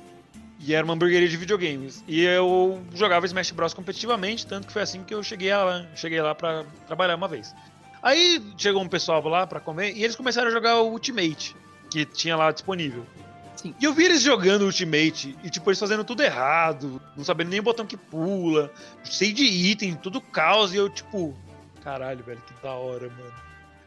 E era uma hamburgueria de videogames. E eu jogava Smash Bros competitivamente, tanto que foi assim que eu cheguei lá, cheguei lá pra trabalhar uma vez. Aí chegou um pessoal lá pra comer e eles começaram a jogar o Ultimate, que tinha lá disponível. Sim. E eu vi eles jogando Ultimate e, tipo, eles fazendo tudo errado, não sabendo nem o botão que pula, cheio de item, tudo caos. E eu, tipo, caralho, velho, que da hora, mano.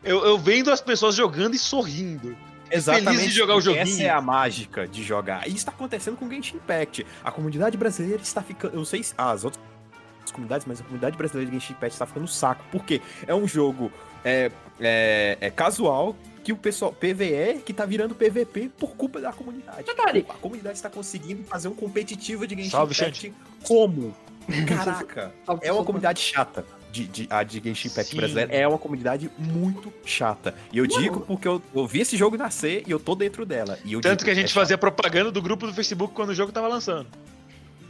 Eu, eu vendo as pessoas jogando e sorrindo. Feliz de jogar o porque joguinho. Essa é a mágica de jogar. E isso tá acontecendo com o Genshin Impact. A comunidade brasileira está ficando. Eu não sei se as outras comunidades, mas a comunidade brasileira de Genshin Impact está ficando no saco. Por quê? É um jogo é, é, é casual que o pessoal. PVE que tá virando PVP por culpa da comunidade. Detalhe. A comunidade está conseguindo fazer um competitivo de Genshin Salve, Impact. Como? Caraca! É uma comunidade chata. De, de, a de Genshin Impact Sim. brasileira é uma comunidade muito chata. E eu Mano. digo porque eu, eu vi esse jogo nascer e eu tô dentro dela. E eu Tanto digo, que a gente é fazia propaganda do grupo do Facebook quando o jogo tava lançando.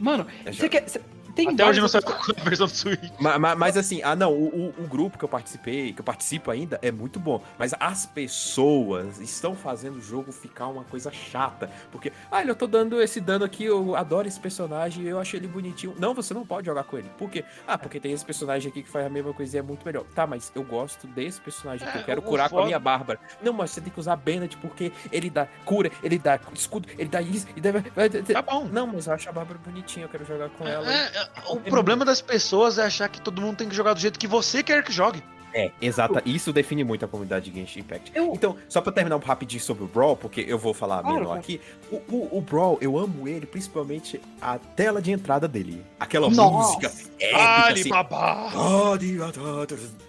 Mano, É você quer. cê- tem Até hoje não sabe qual é a versão do Switch. Ma- ma- Mas, assim, ah não, o, o- o grupo que eu participei, que eu participo ainda, é muito bom. Mas as pessoas estão fazendo o jogo ficar uma coisa chata. Porque, ah, eu tô dando esse dano aqui, eu adoro esse personagem, eu achei ele bonitinho. Não, você não pode jogar com ele. Por quê? Ah, porque tem esse personagem aqui que faz a mesma coisa e é muito melhor. Tá, mas eu gosto desse personagem aqui, É, eu quero curar com a minha Bárbara. Não, mas você tem que usar Bennett porque ele dá cura, ele dá escudo, ele dá isso, e dá... Tá bom. Não, mas eu acho a Bárbara bonitinha, eu quero jogar com ela. É, é, o problema das pessoas é achar que todo mundo tem que jogar do jeito que você quer que jogue. É, exata. Isso define muito a comunidade de Genshin Impact. Eu- Então, só pra terminar um rapidinho sobre o Brawl, porque eu vou falar Claro, menor aqui. O, o, o Brawl, eu amo ele, principalmente a tela de entrada dele. Aquela Nossa. música épica, assim. Alibaba!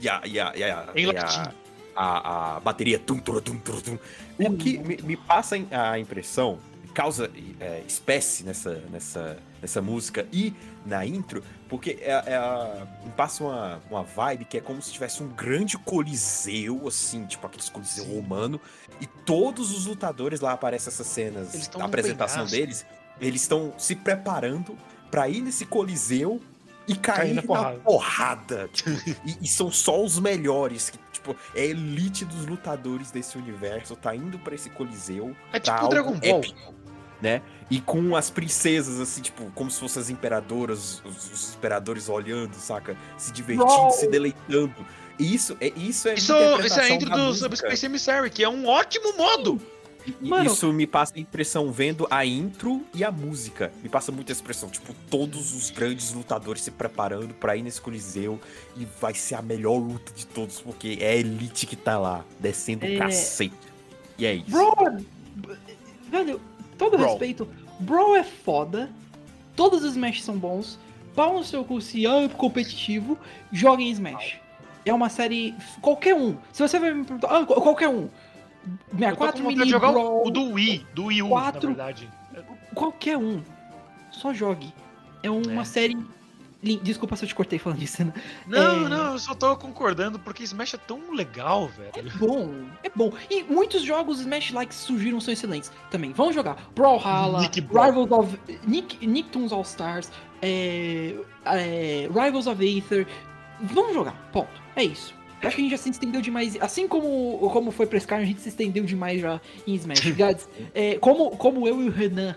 E a, a, a, Em a- latim. a, a bateria. Tum, tum, tum, tum, tum. O que me, me passa a impressão, causa é, espécie nessa, nessa, nessa música e na intro, porque é, é a- passa uma, uma vibe que é como se tivesse um grande coliseu, assim, tipo aqueles coliseu romano, e todos os lutadores lá aparecem essas cenas num apresentação deles, eles estão se preparando pra ir nesse coliseu e cair Cair na na porrada. porrada. tipo, e, e são só os melhores, que, tipo, é a elite dos lutadores desse universo, tá indo pra esse coliseu É pra tipo o Dragon Ball. épico, né? E com as princesas, assim, tipo, como se fossem as imperadoras, os, os imperadores olhando, saca? Se divertindo, Uau! se deleitando. Isso é isso é Isso, isso é a intro do música. Subspace Emissary, que é um ótimo modo. E Mano- Isso me passa a impressão vendo a intro e a música. Me passa muita expressão, tipo, todos os grandes lutadores se preparando pra ir nesse coliseu e vai ser a melhor luta de todos, porque é a elite que tá lá, descendo o É. cacete. E é isso. Bro, velho, todo Brawl. respeito, Brawl é foda, todos os Smash são bons, pau no seu cu se é competitivo, joga em Smash. É uma série, qualquer um, se você vai me perguntar, ah, qual- qualquer um, Eu tô 64 com vontade de mini jogar Brawl, o, do Wii, do Wii U, Quatro- na verdade. qualquer um, só jogue. É uma É. série, desculpa se eu te cortei falando disso, né? Não, É. não, eu só tô concordando porque Smash é tão legal, velho. bom, é bom. E muitos jogos Smash-like surgiram são excelentes também. Vamos jogar Brawlhalla. Rivals of... Nick, Nicktoons All-Stars, é, é, Rivals of Aether. Vamos jogar, ponto. É isso. Eu acho que a gente já se estendeu demais. Assim como, como foi pra Skyrim, a gente se estendeu demais já em Smash. Guys, é, como, como eu e o Renan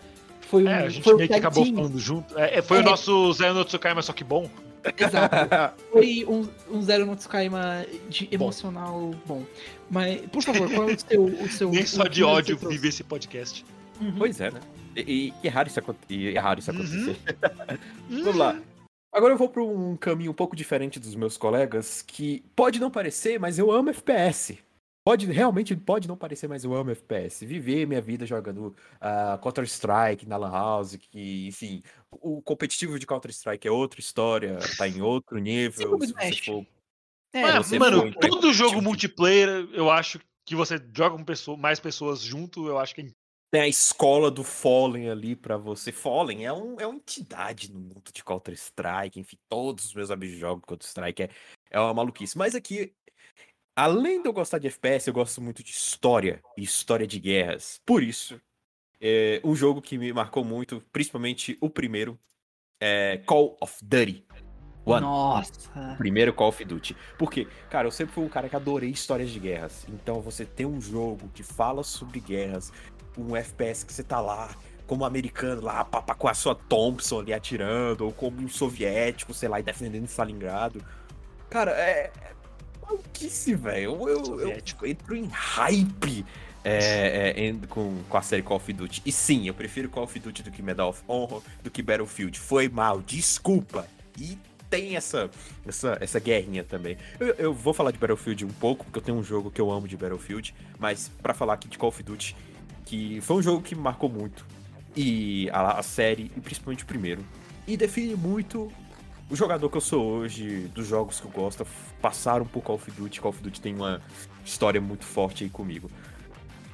foi um, É, a gente foi um meio que acabou team, falando junto. É, é, foi É. o nosso Zé no Tsukaima, só que bom. Exato. Foi um, um Zero no Tsukaima de emocional bom. Mas, por favor, qual é o seu. O seu Nem o só de ódio viver esse podcast. Uhum. Pois é, né? E, e- e é raro isso, e é raro isso Uhum. acontecer. Vamos lá. Agora eu vou para um caminho um pouco diferente dos meus colegas, que pode não parecer, mas eu amo FPS. Pode, realmente pode não parecer, mas eu amo FPS. Viver minha vida jogando ah, Counter-Strike na Lan House, que, enfim, o competitivo de Counter-Strike é outra história, tá em outro nível. se for É, você mano, foi todo jogo multiplayer, eu acho que você joga com pessoa- mais pessoas junto, eu acho que é Tem a escola do Fallen ali pra você. Fallen é, um, é uma entidade no mundo de Counter-Strike. Enfim, todos os meus amigos jogam Counter-Strike. É, é uma maluquice. Mas aqui, além de eu gostar de FPS, eu gosto muito de história e história de guerras. Por isso, é, um jogo que me marcou muito, principalmente o primeiro, é Call of Duty. One. Nossa. Primeiro Call of Duty. Porque, cara, eu sempre fui um cara que adorei histórias de guerras. Então você ter um jogo que fala sobre guerras, um FPS que você tá lá, como americano lá, pá, pá, com a sua Thompson ali atirando, ou como um soviético, sei lá, e defendendo Stalingrado. Cara, é. Maluquice, velho. Eu, eu, Soviético. eu entro em hype. é, é, com, com a série Call of Duty. E sim, eu prefiro Call of Duty do que Medal of Honor, do que Battlefield. Foi mal, desculpa. E tem essa, essa, essa guerrinha também. Eu, eu vou falar de Battlefield um pouco, porque eu tenho um jogo que eu amo de Battlefield, mas pra falar aqui de Call of Duty, que foi um jogo que me marcou muito. E a, a série, e principalmente o primeiro. E define muito o jogador que eu sou hoje, dos jogos que eu gosto, passaram por Call of Duty. Call of Duty tem uma história muito forte aí comigo.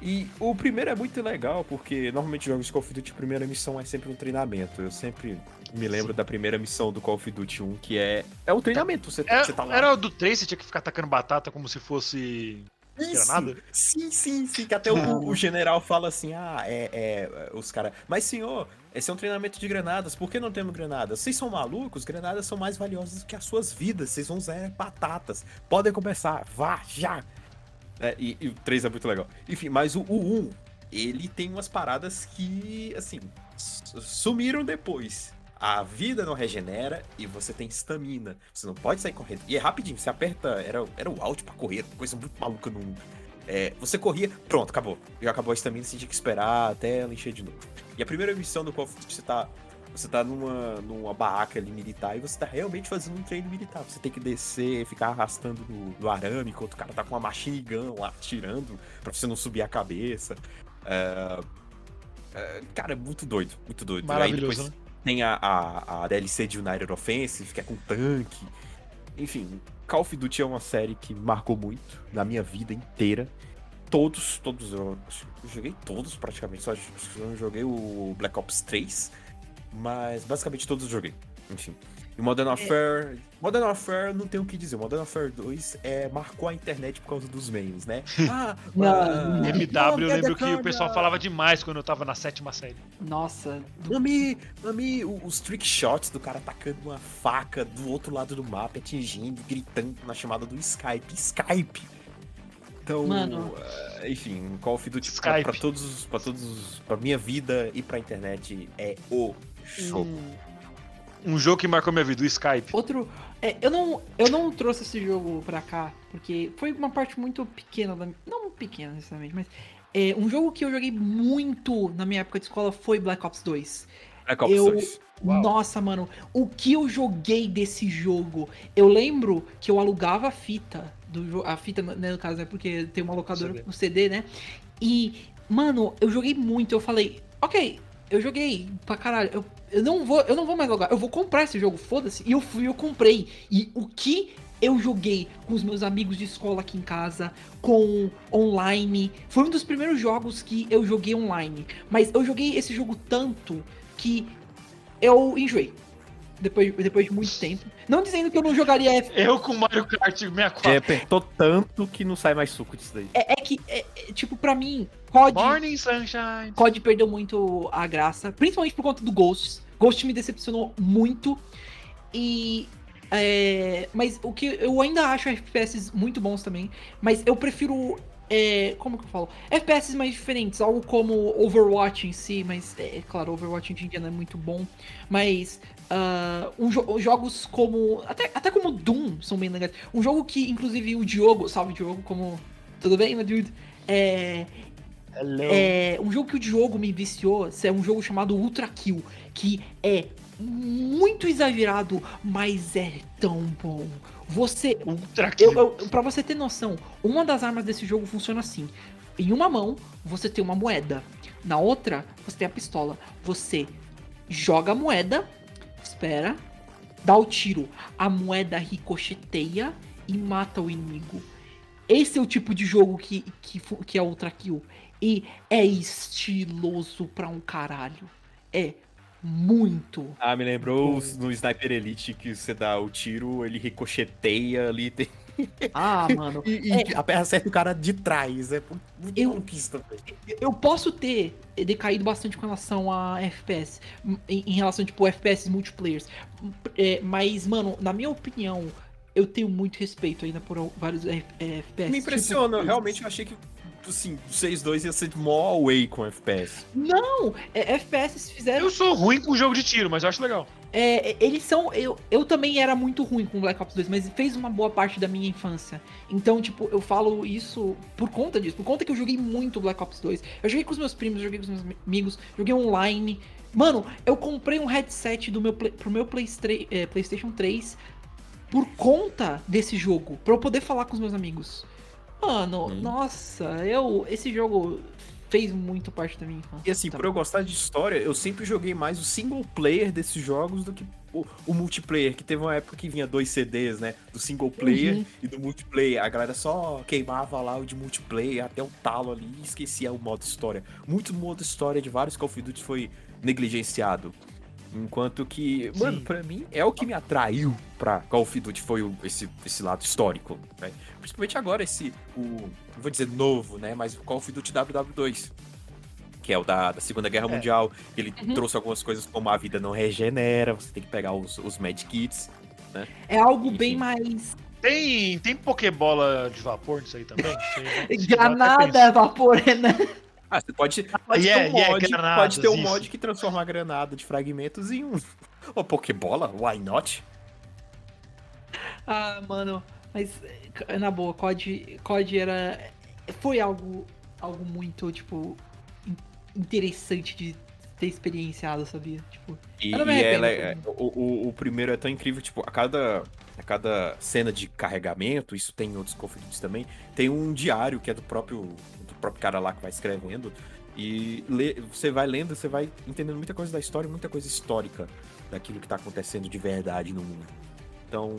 E o primeiro é muito legal, porque normalmente jogos de Call of Duty, a primeira missão é sempre um treinamento. Eu sempre me lembro da primeira missão do Call of Duty 1, que é, é um treinamento. Você, É, você tá lá. era o do 3, você tinha que ficar atacando batata como se fosse. Isso. granada? Sim, sim, sim. Que até o, o general fala assim: ah, é. é os caras. Mas senhor, esse é um treinamento de granadas. Por que não temos granadas? Vocês são malucos? Granadas são mais valiosas do que as suas vidas. Vocês vão usar batatas. Podem começar. Vá, já. É, e, e o 3 é muito legal. Enfim, mas o, o 1, ele tem umas paradas que, assim, sumiram depois. A vida não regenera e você tem estamina. Você não pode sair correndo. E é rapidinho, você aperta. Era, era o alt pra correr, coisa muito maluca no 1. É, você corria, pronto, acabou. Já acabou a estamina, você tinha que esperar até ela encher de novo. E a primeira missão do Call of Duty, você tá Você tá numa, numa barraca ali militar e você tá realmente fazendo um treino militar. Você tem que descer, ficar arrastando no, no arame enquanto o cara tá com uma machine gun lá atirando pra você não subir a cabeça. É, é, cara, é muito doido, muito doido. Aí Maravilhoso, depois né? tem a, a, a DLC de United Offensive, que é com tanque. Enfim, Call of Duty é uma série que marcou muito na minha vida inteira. Todos, todos, eu, eu joguei todos praticamente, só não joguei o Black Ops 3, mas basicamente todos eu joguei. Enfim. E Modern Warfare. Modern Warfare não tem o que dizer. Modern Warfare 2 é, marcou a internet por causa dos memes, né? Ah, Não, ah, não. MW, eu lembro que o pessoal falava demais quando eu tava na sétima série. Nossa. Mami, mami, o- os trick shots do cara atacando uma faca do outro lado do mapa, atingindo, gritando na chamada do Skype. Skype! Então, Mano. eh, enfim, Call of Duty Skype. pra todos, pra todos, os- pra minha vida e pra internet é o show. Um jogo que marcou minha vida, o Skype. Outro. é, eu, não, eu não trouxe esse jogo pra cá, porque foi uma parte muito pequena da. Não pequena necessariamente, mas. É, um jogo que eu joguei muito na minha época de escola foi Black Ops 2. Black Ops Eu- 2. Uau. Nossa, mano, o que eu joguei desse jogo? Eu lembro que eu alugava a fita do. A fita, né, no caso, é porque tem uma locadora CD. no CD, né? E, mano, eu joguei muito. Eu falei, ok, eu joguei pra caralho. Eu, eu não vou, eu não vou mais jogar. Eu vou comprar esse jogo, foda-se. E eu fui, eu comprei. E o que eu joguei com os meus amigos de escola aqui em casa, com online. Foi um dos primeiros jogos que eu joguei online. Mas eu joguei esse jogo tanto que eu enjoei. Depois, depois de muito tempo. Não dizendo que eu não jogaria F. Eu com Mario Kart 64. É, apertou tanto que não sai mais suco disso daí. É, é que, é- é, tipo, pra mim, COD, Morning Sunshine. COD perdeu muito a graça. Principalmente por conta do Ghosts. Ghost me decepcionou muito. E. é, mas o que eu ainda acho FPS muito bons também. Mas eu prefiro. é, como que eu falo? FPS mais diferentes, algo como Overwatch em si, mas é claro, Overwatch em dia não é muito bom. Mas ah, um jo- jogos como. Até, até como Doom são bem legais. Um jogo que, inclusive, o Diogo, salve Diogo, como. Tudo bem, meu dude? É, Hello. é, um jogo que o Diogo me viciou é um jogo chamado Ultra Kill, que é muito exagerado, mas é tão bom. Você, Ultra eu, Kill. eu, pra você ter noção, uma das armas desse jogo funciona assim. Em uma mão, você tem uma moeda. Na outra, você tem a pistola. Você joga a moeda, espera, dá o tiro. A moeda ricocheteia e mata o inimigo. Esse é o tipo de jogo que, que, que é Ultra Kill. E é estiloso pra um caralho. É muito. Ah, me lembrou no Sniper Elite que você dá o tiro, ele ricocheteia ali tem- Ah, mano. e, e a- acerta o cara de trás. É muito Eu- maluquice também. Eu posso ter decaído bastante com relação a FPS, em, em relação, tipo, FPS multiplayers. É, mas, mano, na minha opinião, eu tenho muito respeito ainda por vários F- é, FPS. Me impressiona, tipo, realmente eu achei que assim, o 6-2 ia ser mó away com FPS. Não, é, FPS fizeram. Eu sou ruim com jogo de tiro, mas eu acho legal. É, eles são. Eu, eu também era muito ruim com Black Ops 2, mas fez uma boa parte da minha infância. Então, tipo, eu falo isso por conta disso. Por conta que eu joguei muito Black Ops 2. Eu joguei com os meus primos, eu joguei com os meus amigos, joguei online. Mano, eu comprei um headset do meu, pro meu é, PlayStation 3 por conta desse jogo. Pra eu poder falar com os meus amigos. Mano, Hum. nossa, eu. Esse jogo fez muito parte da minha infância. E assim, tá? por eu gostar de história, eu sempre joguei mais o single player desses jogos do que o, o multiplayer, que teve uma época que vinha dois CDs, né? Do single player Uhum. e do multiplayer. A galera só queimava lá o de multiplayer até o talo ali e esquecia o modo história. Muito modo história de vários Call of Duty foi negligenciado. Enquanto que, mano, Sim. pra mim é o que me atraiu pra Call of Duty foi o- esse, esse lado histórico, né? Principalmente agora esse, o, não vou dizer novo, né? Mas o Call of Duty WW2, que é o da, da Segunda Guerra É. Mundial. Ele Uhum. trouxe algumas coisas como a vida não regenera, você tem que pegar os, os medkits. É algo Enfim. bem mais. Tem, tem Pokébola de vapor nisso aí também? Sei, Granada, vapor, né? Ah, você pode, pode Yeah, ter um yeah, mod, granadas, pode ter um isso. mod que transforma a granada de fragmentos em um. Ô, Pokébola? Why not? Ah, mano, mas na boa, COD, COD era. Foi algo, algo muito, tipo, in- interessante de ter experienciado, sabia? Tipo, E, e arrependo, ela é- o, o, o primeiro é tão incrível, tipo, a cada, a cada cena de carregamento, isso tem em outros Duty também, tem um diário que é do próprio, próprio cara lá que vai escrevendo. E lê- você vai lendo, você vai entendendo muita coisa da história, muita coisa histórica daquilo que tá acontecendo de verdade no mundo. Então,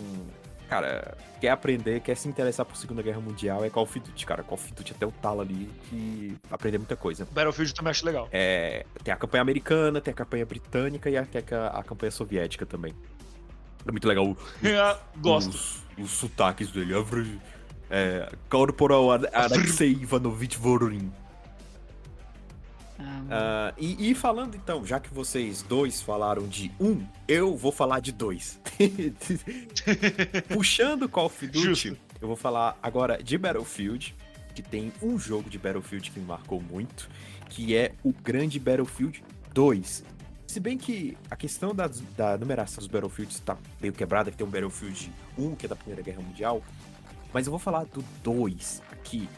cara, quer aprender, quer se interessar por Segunda Guerra Mundial, é Call of Duty, cara. Call of Duty até o talo ali que aprender muita coisa. Battlefield também acho legal. É, tem a campanha americana, tem a campanha britânica e a, tem a, a campanha soviética também. É muito legal o- Gosto. os, os sotaques dele. É, Corporal Ar- Alexei Ivanovich Voronin. ah, Ah, e, e falando então, já que vocês dois falaram de um, eu vou falar de dois. Puxando Call of Duty, Justo. eu vou falar agora de Battlefield, que tem um jogo de Battlefield que me marcou muito, que é o grande Battlefield 2. Se bem que a questão da, da numeração dos Battlefields tá meio quebrada, que tem um Battlefield 1, que é da Primeira Guerra Mundial, mas eu vou falar do 2 aqui,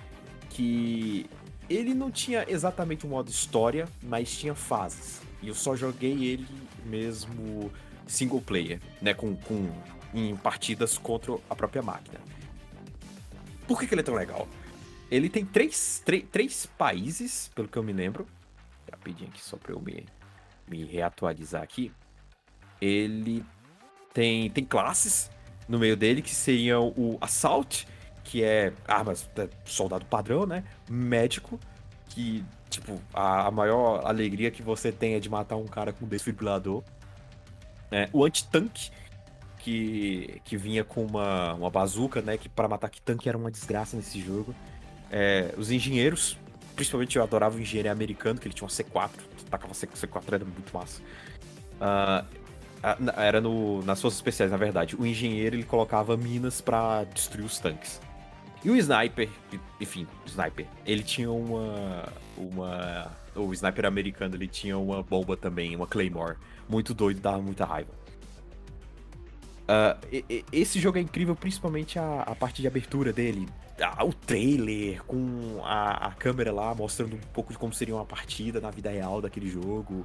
que ele não tinha exatamente um modo história, mas tinha fases. E eu só joguei ele mesmo single player, né? Com, com, em partidas contra a própria máquina. Por que, que ele é tão legal? Ele tem três, três, três países, pelo que eu me lembro. Rapidinho aqui, só pra eu me, me reatualizar aqui. Ele tem, tem classes no meio dele, que seriam o Assault, que é armas, é, soldado padrão, né? Médico, que, tipo, a, a maior alegria que você tem é de matar um cara com desfibrilador. É, o anti-tanque, que, que vinha com uma, uma bazuca, né? Que para matar que tanque era uma desgraça nesse jogo. É, os engenheiros, principalmente eu adorava o engenheiro americano, que ele tinha uma C4, tacava C- C4, era muito massa. Ah, ah, na- era no, nas forças especiais, na verdade. O engenheiro ele colocava minas pra destruir os tanques. E o sniper, enfim, o sniper, ele tinha uma. uma. O sniper americano ele tinha uma bomba também, uma Claymore. Muito doido, dava muita raiva. Ah, e- esse jogo é incrível, principalmente a, a parte de abertura dele. Ah, o trailer com a, a câmera lá mostrando um pouco de como seria uma partida na vida real daquele jogo.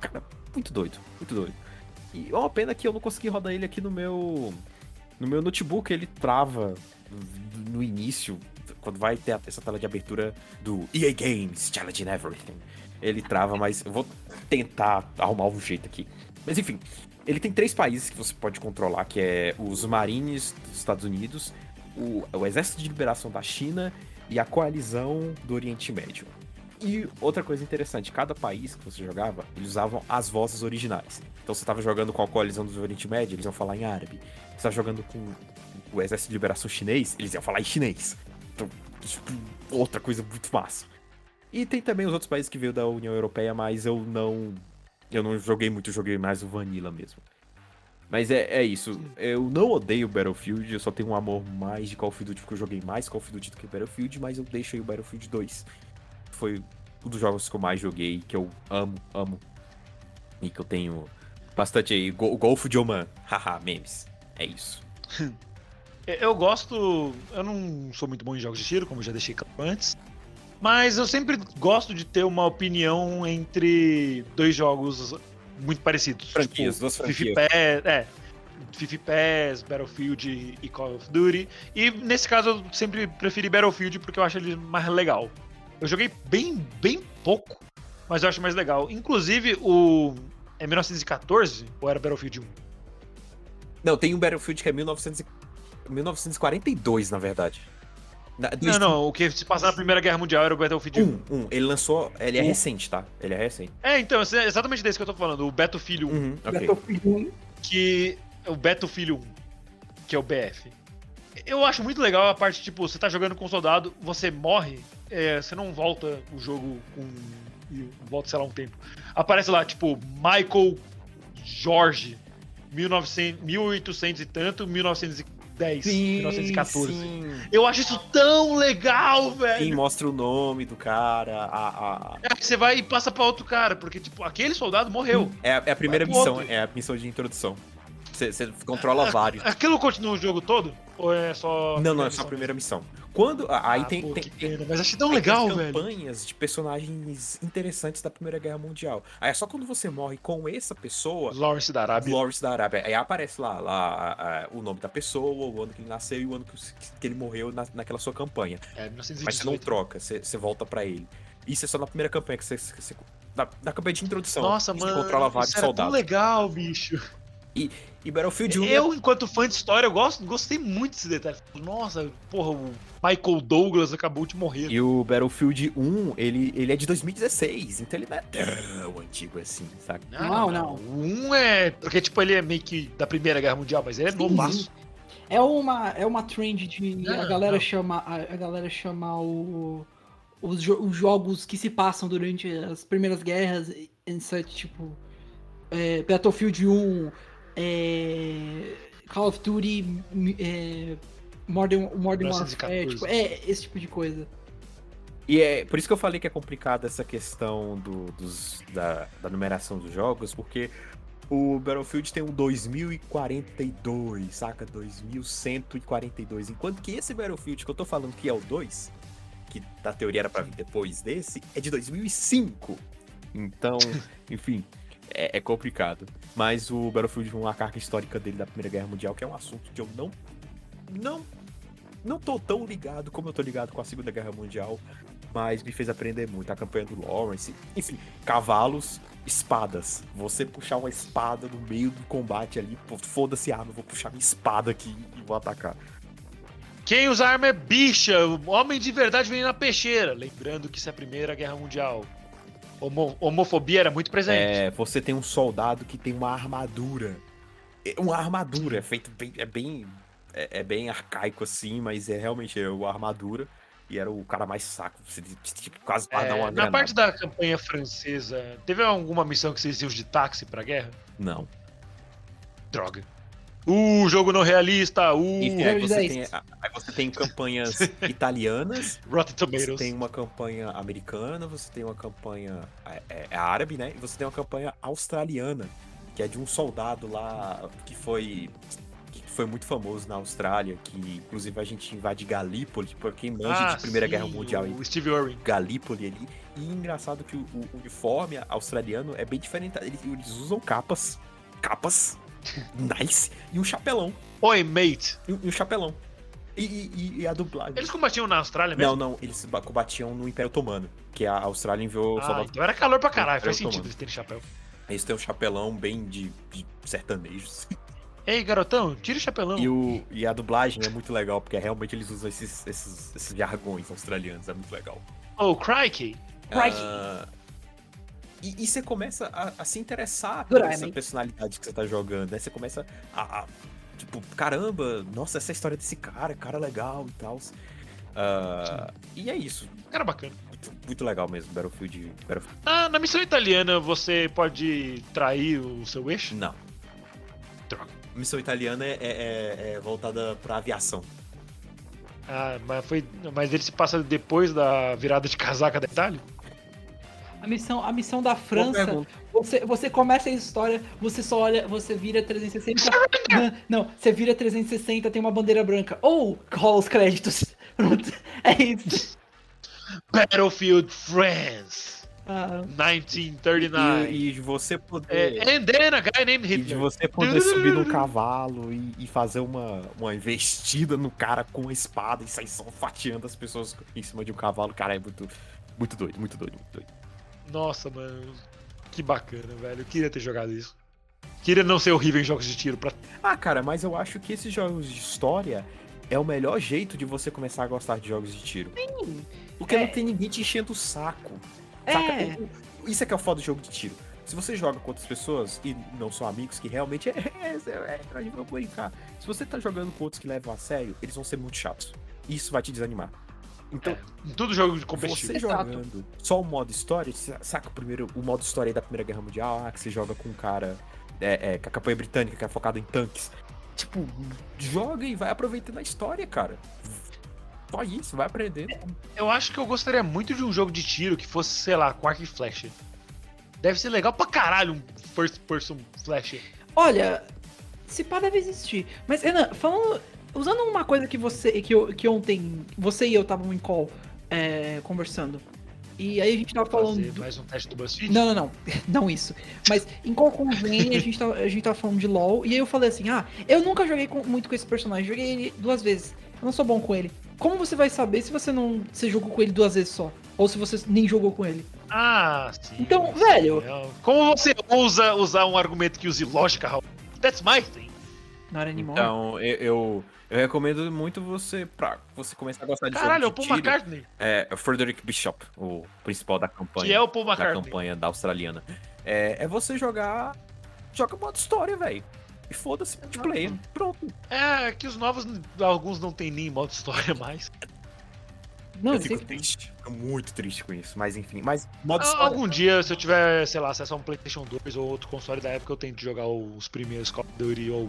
Cara, muito doido, muito doido. E é uma pena que eu não consegui rodar ele aqui no meu. No meu notebook, ele trava no início, quando vai ter essa tela de abertura do EA Games Challenging Everything. Ele trava, mas eu vou tentar arrumar um jeito aqui. Mas enfim, ele tem três países que você pode controlar, que é os Marines dos Estados Unidos, o, o Exército de Liberação da China e a Coalizão do Oriente Médio. E outra coisa interessante, cada país que você jogava, eles usavam as vozes originais. Então você estava jogando com a Coalizão do Oriente Médio, eles iam falar em árabe. Você estava jogando com o Exército de Liberação Chinês, eles iam falar em chinês. Então, tipo, outra coisa muito massa. E tem também os outros países que veio da União Europeia, mas eu não. Eu não joguei muito, joguei mais o Vanilla mesmo. Mas é, é isso. Eu não odeio Battlefield, eu só tenho um amor mais de Call of Duty, porque eu joguei mais Call of Duty do que Battlefield, mas eu deixo aí o Battlefield 2. Foi um dos jogos que eu mais joguei, que eu amo, amo. E que eu tenho bastante aí. Go- Golfo de Oman. Haha, memes. É isso. Eu gosto. Eu não sou muito bom em jogos de tiro, como já deixei claro antes. Mas eu sempre gosto de ter uma opinião entre dois jogos muito parecidos. Franquias, tipo, duas FIFA franquias. É. FIFA Pass, Battlefield e Call of Duty. E nesse caso eu sempre preferi Battlefield porque eu acho ele mais legal. Eu joguei bem, bem pouco, mas eu acho mais legal. Inclusive o. É 1914 ou era Battlefield 1? Não, tem um Battlefield que é 1900 e- 1942, na verdade. Na, Não, não, o que se passa na Primeira Guerra Mundial era o Battlefield 1. Um, um. Ele lançou. Ele é Um. recente, tá? Ele é recente. É, então, é exatamente desse que eu tô falando, o Battlefield 1, Uhum, ok. Battlefield 1. que é o Battlefield 1, que é o BF. Eu acho muito legal a parte, tipo, você tá jogando com um soldado, você morre, é, você não volta o jogo com. e volta, sei lá, um tempo. Aparece lá, tipo, Michael Jorge, 1900, 1800 e tanto, 1910, 1914. sim. Eu acho isso tão legal, velho! Sim, mostra o nome do cara. A, a- É que você vai e passa pra outro cara, porque, tipo, aquele soldado morreu. É, a- é a primeira missão, outro. é a missão de introdução. Você, você controla vários. Aquilo continua o jogo todo? Ou é só. Não, não, é só a primeira missão. Quando. Aí Ah, tem, pô, tem, pena, mas achei tão legal, velho. campanhas de personagens interessantes da Primeira Guerra Mundial. Aí é só quando você morre com essa pessoa, Lawrence da Arábia. Lawrence da Arábia. Aí aparece lá, lá o nome da pessoa, o ano que ele nasceu e o ano que, ele morreu na, naquela sua campanha. É, Mas você não 1918. troca, você, você volta pra ele. Isso é só na primeira campanha que você. você- na, na campanha de introdução. Nossa, você mano, controla vários isso era tão soldados. legal, bicho. E Battlefield 1 Eu, enquanto fã de história, eu gosto, gostei muito desse detalhe. Nossa, porra, o Michael Douglas acabou de morrer. E o Battlefield 1, ele, ele é de 2016, então ele não é tão antigo assim, sabe? Não, não. O 1 é. Porque, tipo, ele é meio que da Primeira Guerra Mundial, mas ele é Sim, novaço. É uma, é uma trend de Não, a galera não. chama a, a galera chama o, os, jo- os jogos que se passam durante as primeiras guerras em such, tipo é, Battlefield 1, é, Call of Duty, é, Modern, Modern Warfare, 1914. tipo, é esse tipo de coisa. E é por isso que eu falei que é complicado essa questão do, dos, da, da numeração dos jogos, porque o Battlefield tem um 2042, saca? 2142. Enquanto que esse Battlefield que eu tô falando que é o 2, que na teoria era pra vir depois desse, é de 2005. Então, enfim, é, é complicado. Mas o Battlefield 1, a carga histórica dele da Primeira Guerra Mundial, que é um assunto que eu não. Não. Não tô tão ligado como eu tô ligado com a Segunda Guerra Mundial, mas me fez aprender muito. A campanha do Lawrence, enfim, cavalos, espadas. Você puxar uma espada no meio do combate ali, foda-se arma, eu vou puxar minha espada aqui e vou atacar. Quem usa arma é bicha. O homem de verdade vem na peixeira. Lembrando que isso é a Primeira Guerra Mundial. Homo- homofobia era muito presente. É, você tem um soldado que tem uma armadura. É Uma armadura, é feito bem. É bem. É, é bem arcaico assim, mas é realmente é uma armadura. E era o cara mais saco. Você que quase É, dar uma na granada. parte da campanha francesa, teve alguma missão que vocês iam de táxi pra guerra? Não. Droga. Uh, jogo não realista. Uh, Enfim, aí você, tem, aí você tem campanhas italianas, Rotten você Tomatoes. tem uma campanha americana, você tem uma campanha é, é, é árabe, né? E você tem uma campanha australiana, que é de um soldado lá que foi que foi muito famoso na Austrália, que inclusive a gente invade Galípoli, por quem manja Ah, de Primeira sim, Guerra Mundial. O Steve Irwin. Galípoli ali. E engraçado que o, o uniforme australiano é bem diferente. Eles, eles usam capas, capas, nice, e um chapelão. Oi, mate. E, um- e um chapelão. E, e- e a dublagem. Eles combatiam na Austrália mesmo? Não, não, eles ba- combatiam no Império Otomano, que a Austrália enviou Ah, soldados. então era calor pra caralho. Faz sentido eles terem chapéu. Eles têm um chapelão bem de, de sertanejos. Ei, garotão, tira o chapelão. E, o, e a dublagem é muito legal, porque realmente eles usam esses, esses, esses jargões australianos, é muito legal. Oh, crikey. Crikey. Ah, e, e você começa a, a se interessar Por essa né? personalidade que você tá jogando, né? Você começa a, a- Tipo, caramba, nossa, essa história desse cara, cara legal e tal. e é isso. Cara bacana. Muito, muito legal mesmo, Battlefield. Battlefield. Ah, na missão italiana você pode trair o seu eixo? Não. Droga. Missão italiana é, é- é voltada pra aviação. Ah, mas, foi, mas ele se passa depois da virada de casaca da Itália? A missão, a missão da França, você, você começa a história, você só olha, você vira 360. não, não, você vira 360, tem uma bandeira branca. Ou rola os créditos. Pronto, é isso. Battlefield France, Ah, 1939. E, e de você poder. É, and then a guy named E de Hitler. você poder subir num cavalo e, e fazer uma, uma investida no cara com a espada e sair só fatiando as pessoas em cima de um cavalo, cara, é muito, muito doido, muito doido, muito doido. Nossa, mano. Que bacana, velho. Eu queria ter jogado isso. Queria não ser horrível em jogos de tiro. Pra... Ah, cara, mas eu acho que esses jogos de história é o melhor jeito de você começar a gostar de jogos de tiro. Porque É. não tem ninguém te enchendo o saco. É. Saca? Isso é que é o foda do jogo de tiro. Se você joga com outras pessoas e não são amigos, que realmente é, é, é, é a gente vai brincar. Se você tá jogando com outros que levam a sério, eles vão ser muito chatos. Isso vai te desanimar. Então, Em todo jogo de competitivo. você Exato. jogando só o modo história, sa- saca o primeiro o modo história aí da Primeira Guerra Mundial, ah, que você joga com um cara é, é, com a campanha britânica, que é focado em tanques. Tipo, joga e vai aproveitando a história, cara. Só isso, vai aprendendo. Eu acho que eu gostaria muito de um jogo de tiro que fosse, sei lá, com arco e flecha. Deve ser legal pra caralho um first person flash. olha, se pá deve existir. Mas, Renan, falando. Usando uma coisa que você. que, eu- que ontem você e eu estavam em call é, conversando. E aí a gente tava falando. Fazer do- mais um teste do BuzzFeed? Não, não, não. Não isso. Mas em qual convém a gente tava, a gente tava falando de LOL. E aí eu falei assim: ah, eu nunca joguei com- muito com esse personagem. Joguei ele duas vezes. Eu não sou bom com ele. Como você vai saber se você não. Você jogou com ele duas vezes só? Ou se você nem jogou com ele? Ah, sim. Então, sim. velho. É, Como você ousa usar um argumento que use lógica, Raul? That's my thing. Not anymore. Então, eu, eu, eu recomendo muito você, pra você começar a gostar de Caralho, é o jogo de Paul tiro, McCartney. É, o Frederick Bishop, o principal da campanha. Que é o Paul da McCartney. campanha da australiana. É, é você jogar. Joga modo história, velho. E foda-se multiplayer. Pronto. É, que os novos, alguns não tem nem modo história mais. não, eu fico sempre- triste. Fico muito triste com isso. Mas enfim. Mas modo Ah, história. Algum dia, se eu tiver, sei lá, acesso a um PlayStation 2 ou outro console da época, eu tento jogar os primeiros Call of Duty ou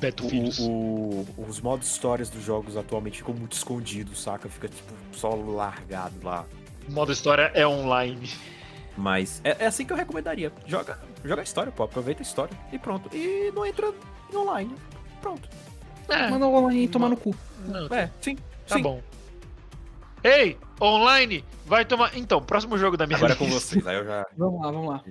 Battlefields. O, o- os modos histórias dos jogos atualmente ficam muito escondidos, saca? Fica tipo só largado lá. O modo história é online. Mas é, é assim que eu recomendaria. Joga, joga a história, pô. Aproveita a história e pronto. E não entra em online. Pronto. É, Manda o online tomar no cu. não, É, sim. tá sim. bom. Ei, online, vai tomar. Então, próximo jogo da minha Agora é com lista. vocês. Aí eu já. Vamos lá, vamos lá.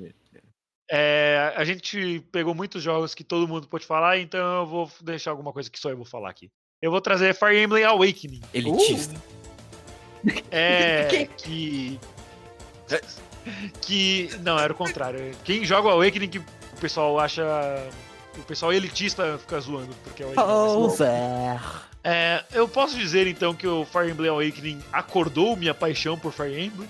É, a gente pegou muitos jogos que todo mundo pode falar, então eu vou deixar alguma coisa que só eu vou falar aqui. Eu vou trazer Fire Emblem Awakening. Elitista. É. Que- que. Não, era o contrário. Quem joga o Awakening que o pessoal acha. O pessoal elitista fica zoando, porque o Awakening é mais louco. É, eu posso dizer então que o Fire Emblem Awakening acordou minha paixão por Fire Emblem.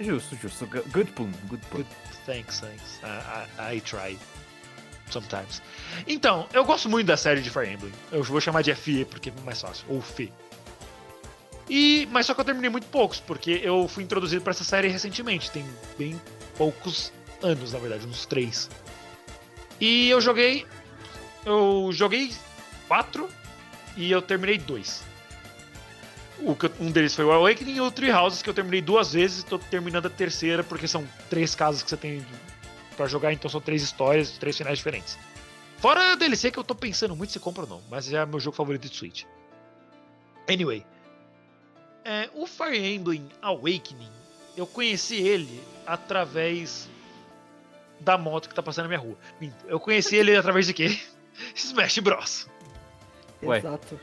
Justo, justo. Good pun, good pun. Thanks, thanks. I, I, I try. Sometimes. Então, eu gosto muito da série de Fire Emblem. Eu vou chamar de FE porque é mais fácil. Ou FE. E, mas só que eu terminei muito poucos, porque eu fui introduzido pra essa série recentemente. Tem bem poucos anos, na verdade, uns três. E eu joguei. Eu joguei quatro e eu terminei dois. O um deles foi o Awakening e o Three Houses, que eu terminei duas vezes e tô terminando a terceira, porque são três casas que você tem pra jogar, então são três histórias, três finais diferentes. Fora a DLC que eu tô pensando muito se compra ou não, mas é meu jogo favorito de Switch. Anyway, é, o Fire Emblem Awakening, eu conheci ele através da moto que tá passando na minha rua. Eu conheci ele através de quê? Smash Bros. Ué. Exato.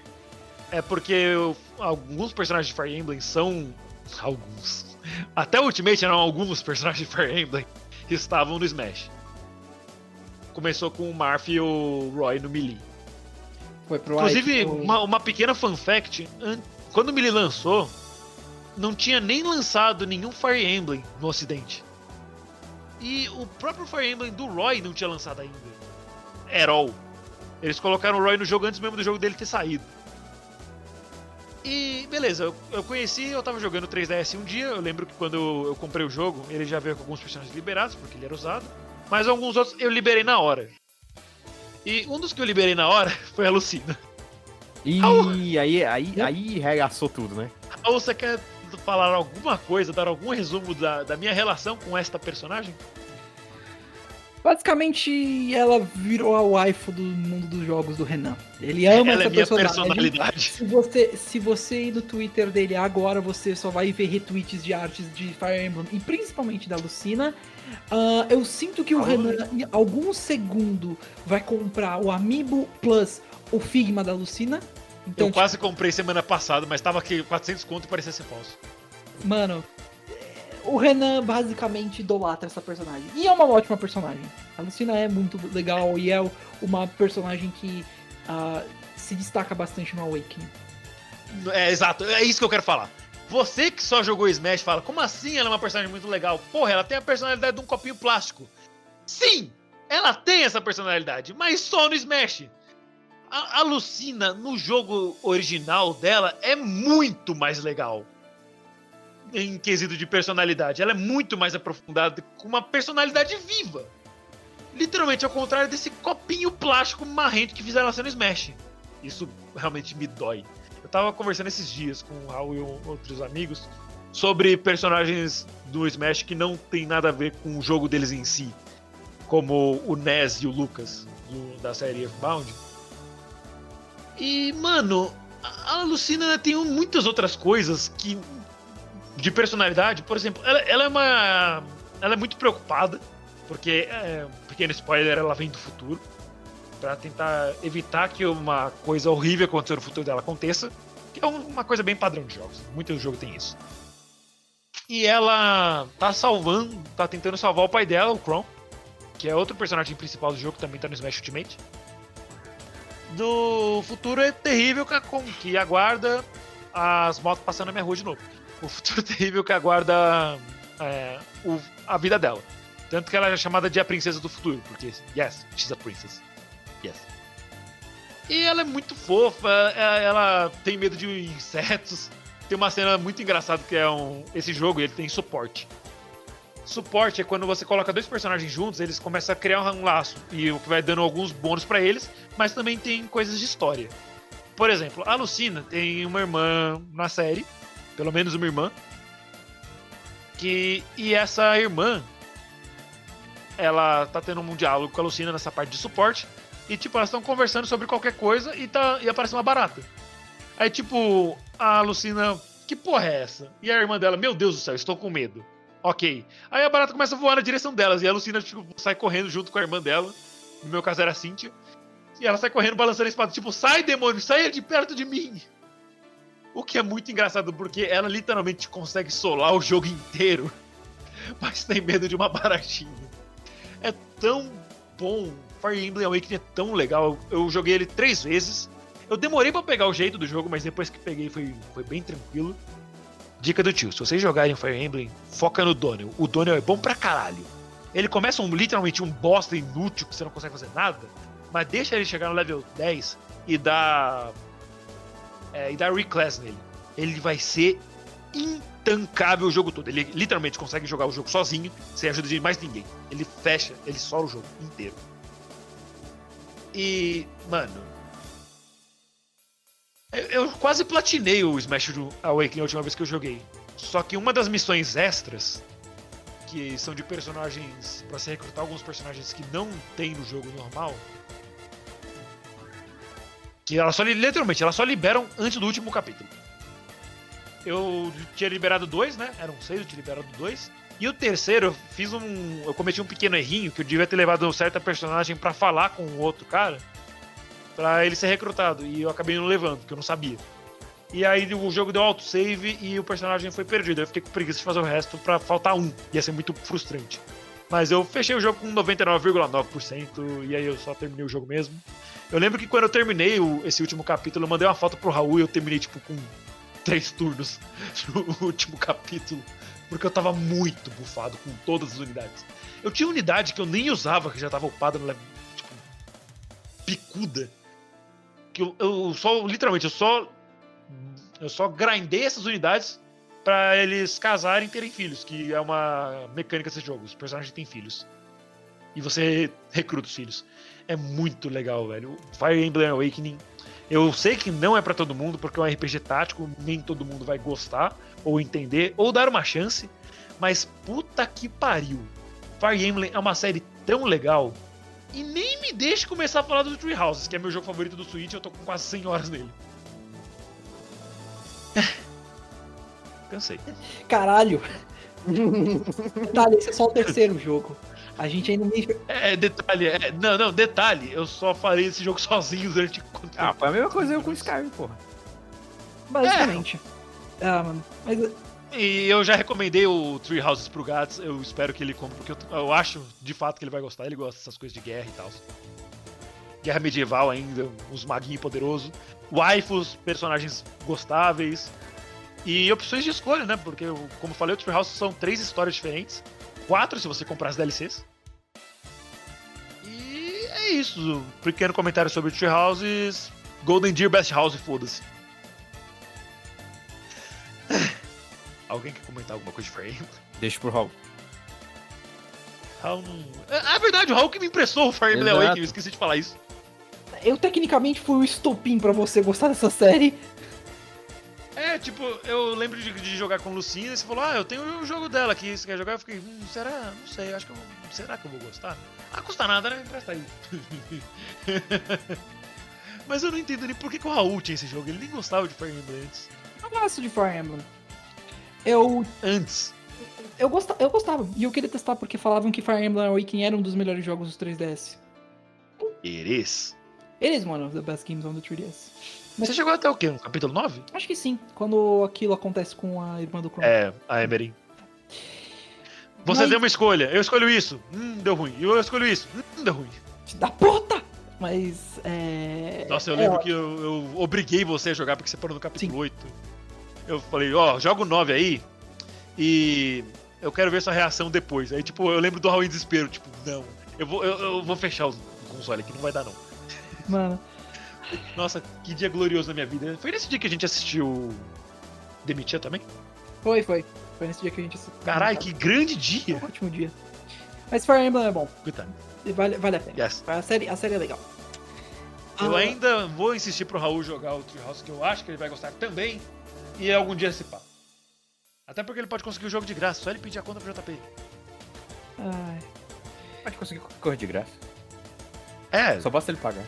É porque eu- alguns personagens de Fire Emblem são. Alguns. Até o Ultimate eram alguns personagens de Fire Emblem que estavam no Smash. Começou com o Marth e o Roy no Melee. Foi pro Inclusive, uma, uma pequena fun fact: an- quando o Melee lançou, não tinha nem lançado nenhum Fire Emblem no Ocidente. E o próprio Fire Emblem do Roy não tinha lançado ainda. At all. Eles colocaram o Roy no jogo antes mesmo do jogo dele ter saído. E beleza, eu, eu conheci, eu tava jogando 3DS um dia, eu lembro que quando eu, eu comprei o jogo, ele já veio com alguns personagens liberados, porque ele era usado, mas alguns outros eu liberei na hora. E um dos que eu liberei na hora foi a Lucina. Ih, aí, aí, aí regaçou tudo, né? Ou você quer falar alguma coisa, dar algum resumo da, da minha relação com esta personagem? Basicamente, ela virou a waifu do mundo dos jogos do Renan. Ele ama Ela essa é personagem. personalidade. Se você, se você ir no Twitter dele agora, você só vai ver retweets de artes de Fire Emblem e principalmente da Lucina. Ah, eu sinto que o Ah. Renan, em algum segundo, vai comprar o Amiibo Plus o Figma da Lucina. Então, eu quase comprei semana passada, mas tava aqui 400 conto e parecia ser falso. tipo, mano, o Renan basicamente idolatra essa personagem. E é uma ótima personagem. A Lucina é muito legal e é uma personagem que ah, se destaca bastante no Awakening. É, exato, é isso que eu quero falar. Você que só jogou Smash fala, como assim ela é uma personagem muito legal? Porra, ela tem a personalidade de um copinho plástico. Sim, ela tem essa personalidade, mas só no Smash. A, a Lucina, no jogo original dela, é muito mais legal. Em quesito de personalidade. Ela é muito mais aprofundada, com uma personalidade viva. Literalmente ao contrário desse copinho plástico marrento que fizeram ser no Smash. Isso realmente me dói. Eu tava conversando esses dias com o Raul e outros amigos sobre personagens do Smash que não tem nada a ver com o jogo deles em si. Como o Ness e o Lucas, do- da série Earthbound. E, mano, a a Lucina tem muitas outras coisas que. De personalidade. Por exemplo, ela, ela é uma. Ela é muito preocupada, porque, é, pequeno spoiler, ela vem do futuro. Pra tentar evitar que uma coisa horrível aconteça no futuro dela aconteça. Que é um- uma coisa bem padrão de jogos. Muito jogo tem isso. E ela tá salvando, tá tentando salvar o pai dela, o Kron, que é outro personagem principal do jogo, que também tá no Smash Ultimate. Do futuro é terrível que aguarda as motos passando na minha rua de novo. O futuro terrível que aguarda é, o- a vida dela. Tanto que ela é chamada de a princesa do futuro, porque, yes, she's a princess. Yes. E ela é muito fofa, é- ela tem medo de insetos. Tem uma cena muito engraçada que é um. Esse jogo ele tem suporte. Suporte é quando você coloca dois personagens juntos, eles começam a criar um laço. E o que vai dando alguns bônus pra eles, mas também tem coisas de história. Por exemplo, a Lucina tem uma irmã na série, pelo menos uma irmã. Que. E essa irmã. Ela tá tendo um diálogo com a Lucina nessa parte de suporte. E tipo, elas estão conversando sobre qualquer coisa e, tá, e aparece uma barata. Aí, tipo, a Lucina, que porra é essa? E a irmã dela, meu Deus do céu, estou com medo. Ok. Aí a barata começa a voar na direção delas e a Lucina tipo, sai correndo junto com a irmã dela. No meu caso era a Cynthia. E ela sai correndo balançando a espada, tipo, sai demônio, sai de perto de mim. O que é muito engraçado, porque ela literalmente consegue solar o jogo inteiro, mas tem medo de uma baratinha. É tão bom. Fire Emblem Awakening é tão legal. Eu joguei ele três vezes. Eu demorei pra pegar o jeito do jogo, mas depois que peguei foi, foi bem tranquilo. Dica do tio: se vocês jogarem Fire Emblem, foca no Donnell. O Donnell é bom pra caralho. Ele começa um, literalmente um bosta inútil que você não consegue fazer nada, mas deixa ele chegar no level 10 e dá. É, e dá reclass nele. Ele vai ser intancável o jogo todo. Ele literalmente consegue jogar o jogo sozinho, sem ajuda de mais ninguém. Ele fecha, ele sola o jogo inteiro. E, mano, eu, eu quase platinei o Smash Awakening a última vez que eu joguei. Só que uma das missões extras, que são de personagens. pra se recrutar alguns personagens que não tem no jogo normal. Que elas só li- literalmente, elas só liberam antes do último capítulo. Eu tinha liberado dois, né? Eram seis, eu tinha liberado dois. E o terceiro, eu fiz um. Eu cometi um pequeno errinho que eu devia ter levado um certa personagem pra falar com o outro cara. Pra ele ser recrutado. E eu acabei não levando, porque eu não sabia. E aí o jogo deu autosave e o personagem foi perdido. Eu fiquei com preguiça de fazer o resto pra faltar um. Ia ser muito frustrante. Mas eu fechei o jogo com 99,9% e aí eu só terminei o jogo mesmo. Eu lembro que quando eu terminei o- esse último capítulo, eu mandei uma foto pro Raul e eu terminei tipo com três turnos no último capítulo. Porque eu tava muito bufado com todas as unidades. Eu tinha unidade que eu nem usava, que já tava upada tipo, picuda. Que eu, eu só, literalmente, eu só. Eu só grindei essas unidades pra eles casarem e terem filhos, que é uma mecânica desse jogo. Os personagens têm filhos. E você recruta os filhos. É muito legal, velho. Fire Emblem Awakening. Eu sei que não é pra todo mundo, porque é um RPG tático, nem todo mundo vai gostar, ou entender, ou dar uma chance. Mas puta que pariu. Fire Emblem é uma série tão legal. E nem me deixe começar a falar do Three Houses, que é meu jogo favorito do Switch, eu tô com quase 100 horas nele. Cansei. Caralho. Detalhe, esse é só o terceiro jogo. A gente ainda nem. É, detalhe, é, não, não, detalhe, eu só falei esse jogo sozinho durante quanto Ah, foi a mesma coisa eu com o Skyrim, porra. Basicamente. Ah, mano. Mas E eu já recomendei o Three Houses pro Gats, eu espero que ele compre, porque eu, eu acho de fato que ele vai gostar, ele gosta dessas coisas de guerra e tal. Guerra medieval ainda, uns maguinhos poderosos, waifus, personagens gostáveis e opções de escolha, né? Porque, como eu falei, o Three Houses são três histórias diferentes, quatro se você comprar as DLCs. É isso, um pequeno comentário sobre o Three Houses, Golden Deer Best House, foda-se. Alguém quer comentar alguma coisa de Fire Emblem? Deixa pro Raul. Raul não. É, é verdade, o Raul que me impressou o Fire Emblem. Awakening, eu esqueci de falar isso. eu tecnicamente fui o estopim pra você gostar dessa série. É, tipo, eu lembro de, de jogar com Lucina e você falou, ah, eu tenho o jogo dela aqui, você quer jogar? Eu fiquei, hum, será? Não sei, acho que eu vou. Será que eu vou gostar? Ah, custa nada, né? Presta aí. Mas eu não entendo nem por que, que o Raul tinha esse jogo. Ele nem gostava de Fire Emblem antes. Eu gosto de Fire Emblem. Eu, Antes. eu, gosta, eu gostava. E eu queria testar porque falavam que Fire Emblem Awakening era um dos melhores jogos dos 3DS. Eres. It is one of the best games on the 3DS. Você chegou até o quê? No capítulo 9? Acho que sim, quando aquilo acontece com a irmã do Chrono. É, a Emery. Você Mas- deu uma escolha. Eu escolho isso. Hum, deu ruim. Eu escolho isso. Hum, deu ruim. Da puta! Mas, é... Nossa, eu é lembro ótimo. que eu, eu obriguei você a jogar porque você parou no capítulo 8. Eu falei, ó, joga o 9 aí e eu quero ver sua reação depois. Aí, tipo, eu lembro do Raul em desespero, tipo, não, eu vou, eu, eu vou fechar o console aqui, não vai dar não. Mano, Nossa, que dia glorioso na minha vida. Foi nesse dia que a gente assistiu Demitia também? foi, foi. Foi nesse dia que a gente... assistiu. Caralho, que grande Foi dia! um ótimo dia. Mas Fire Emblem é bom. Vale, vale a pena. Yes. A série, a série é legal. Eu Ah, ainda vou insistir pro Raul jogar o Treehouse, que eu acho que ele vai gostar também. E algum dia se pá. Até porque ele pode conseguir o jogo de graça, só ele pedir a conta pro JP. ai, Pode conseguir correr de graça. É, Só basta ele pagar.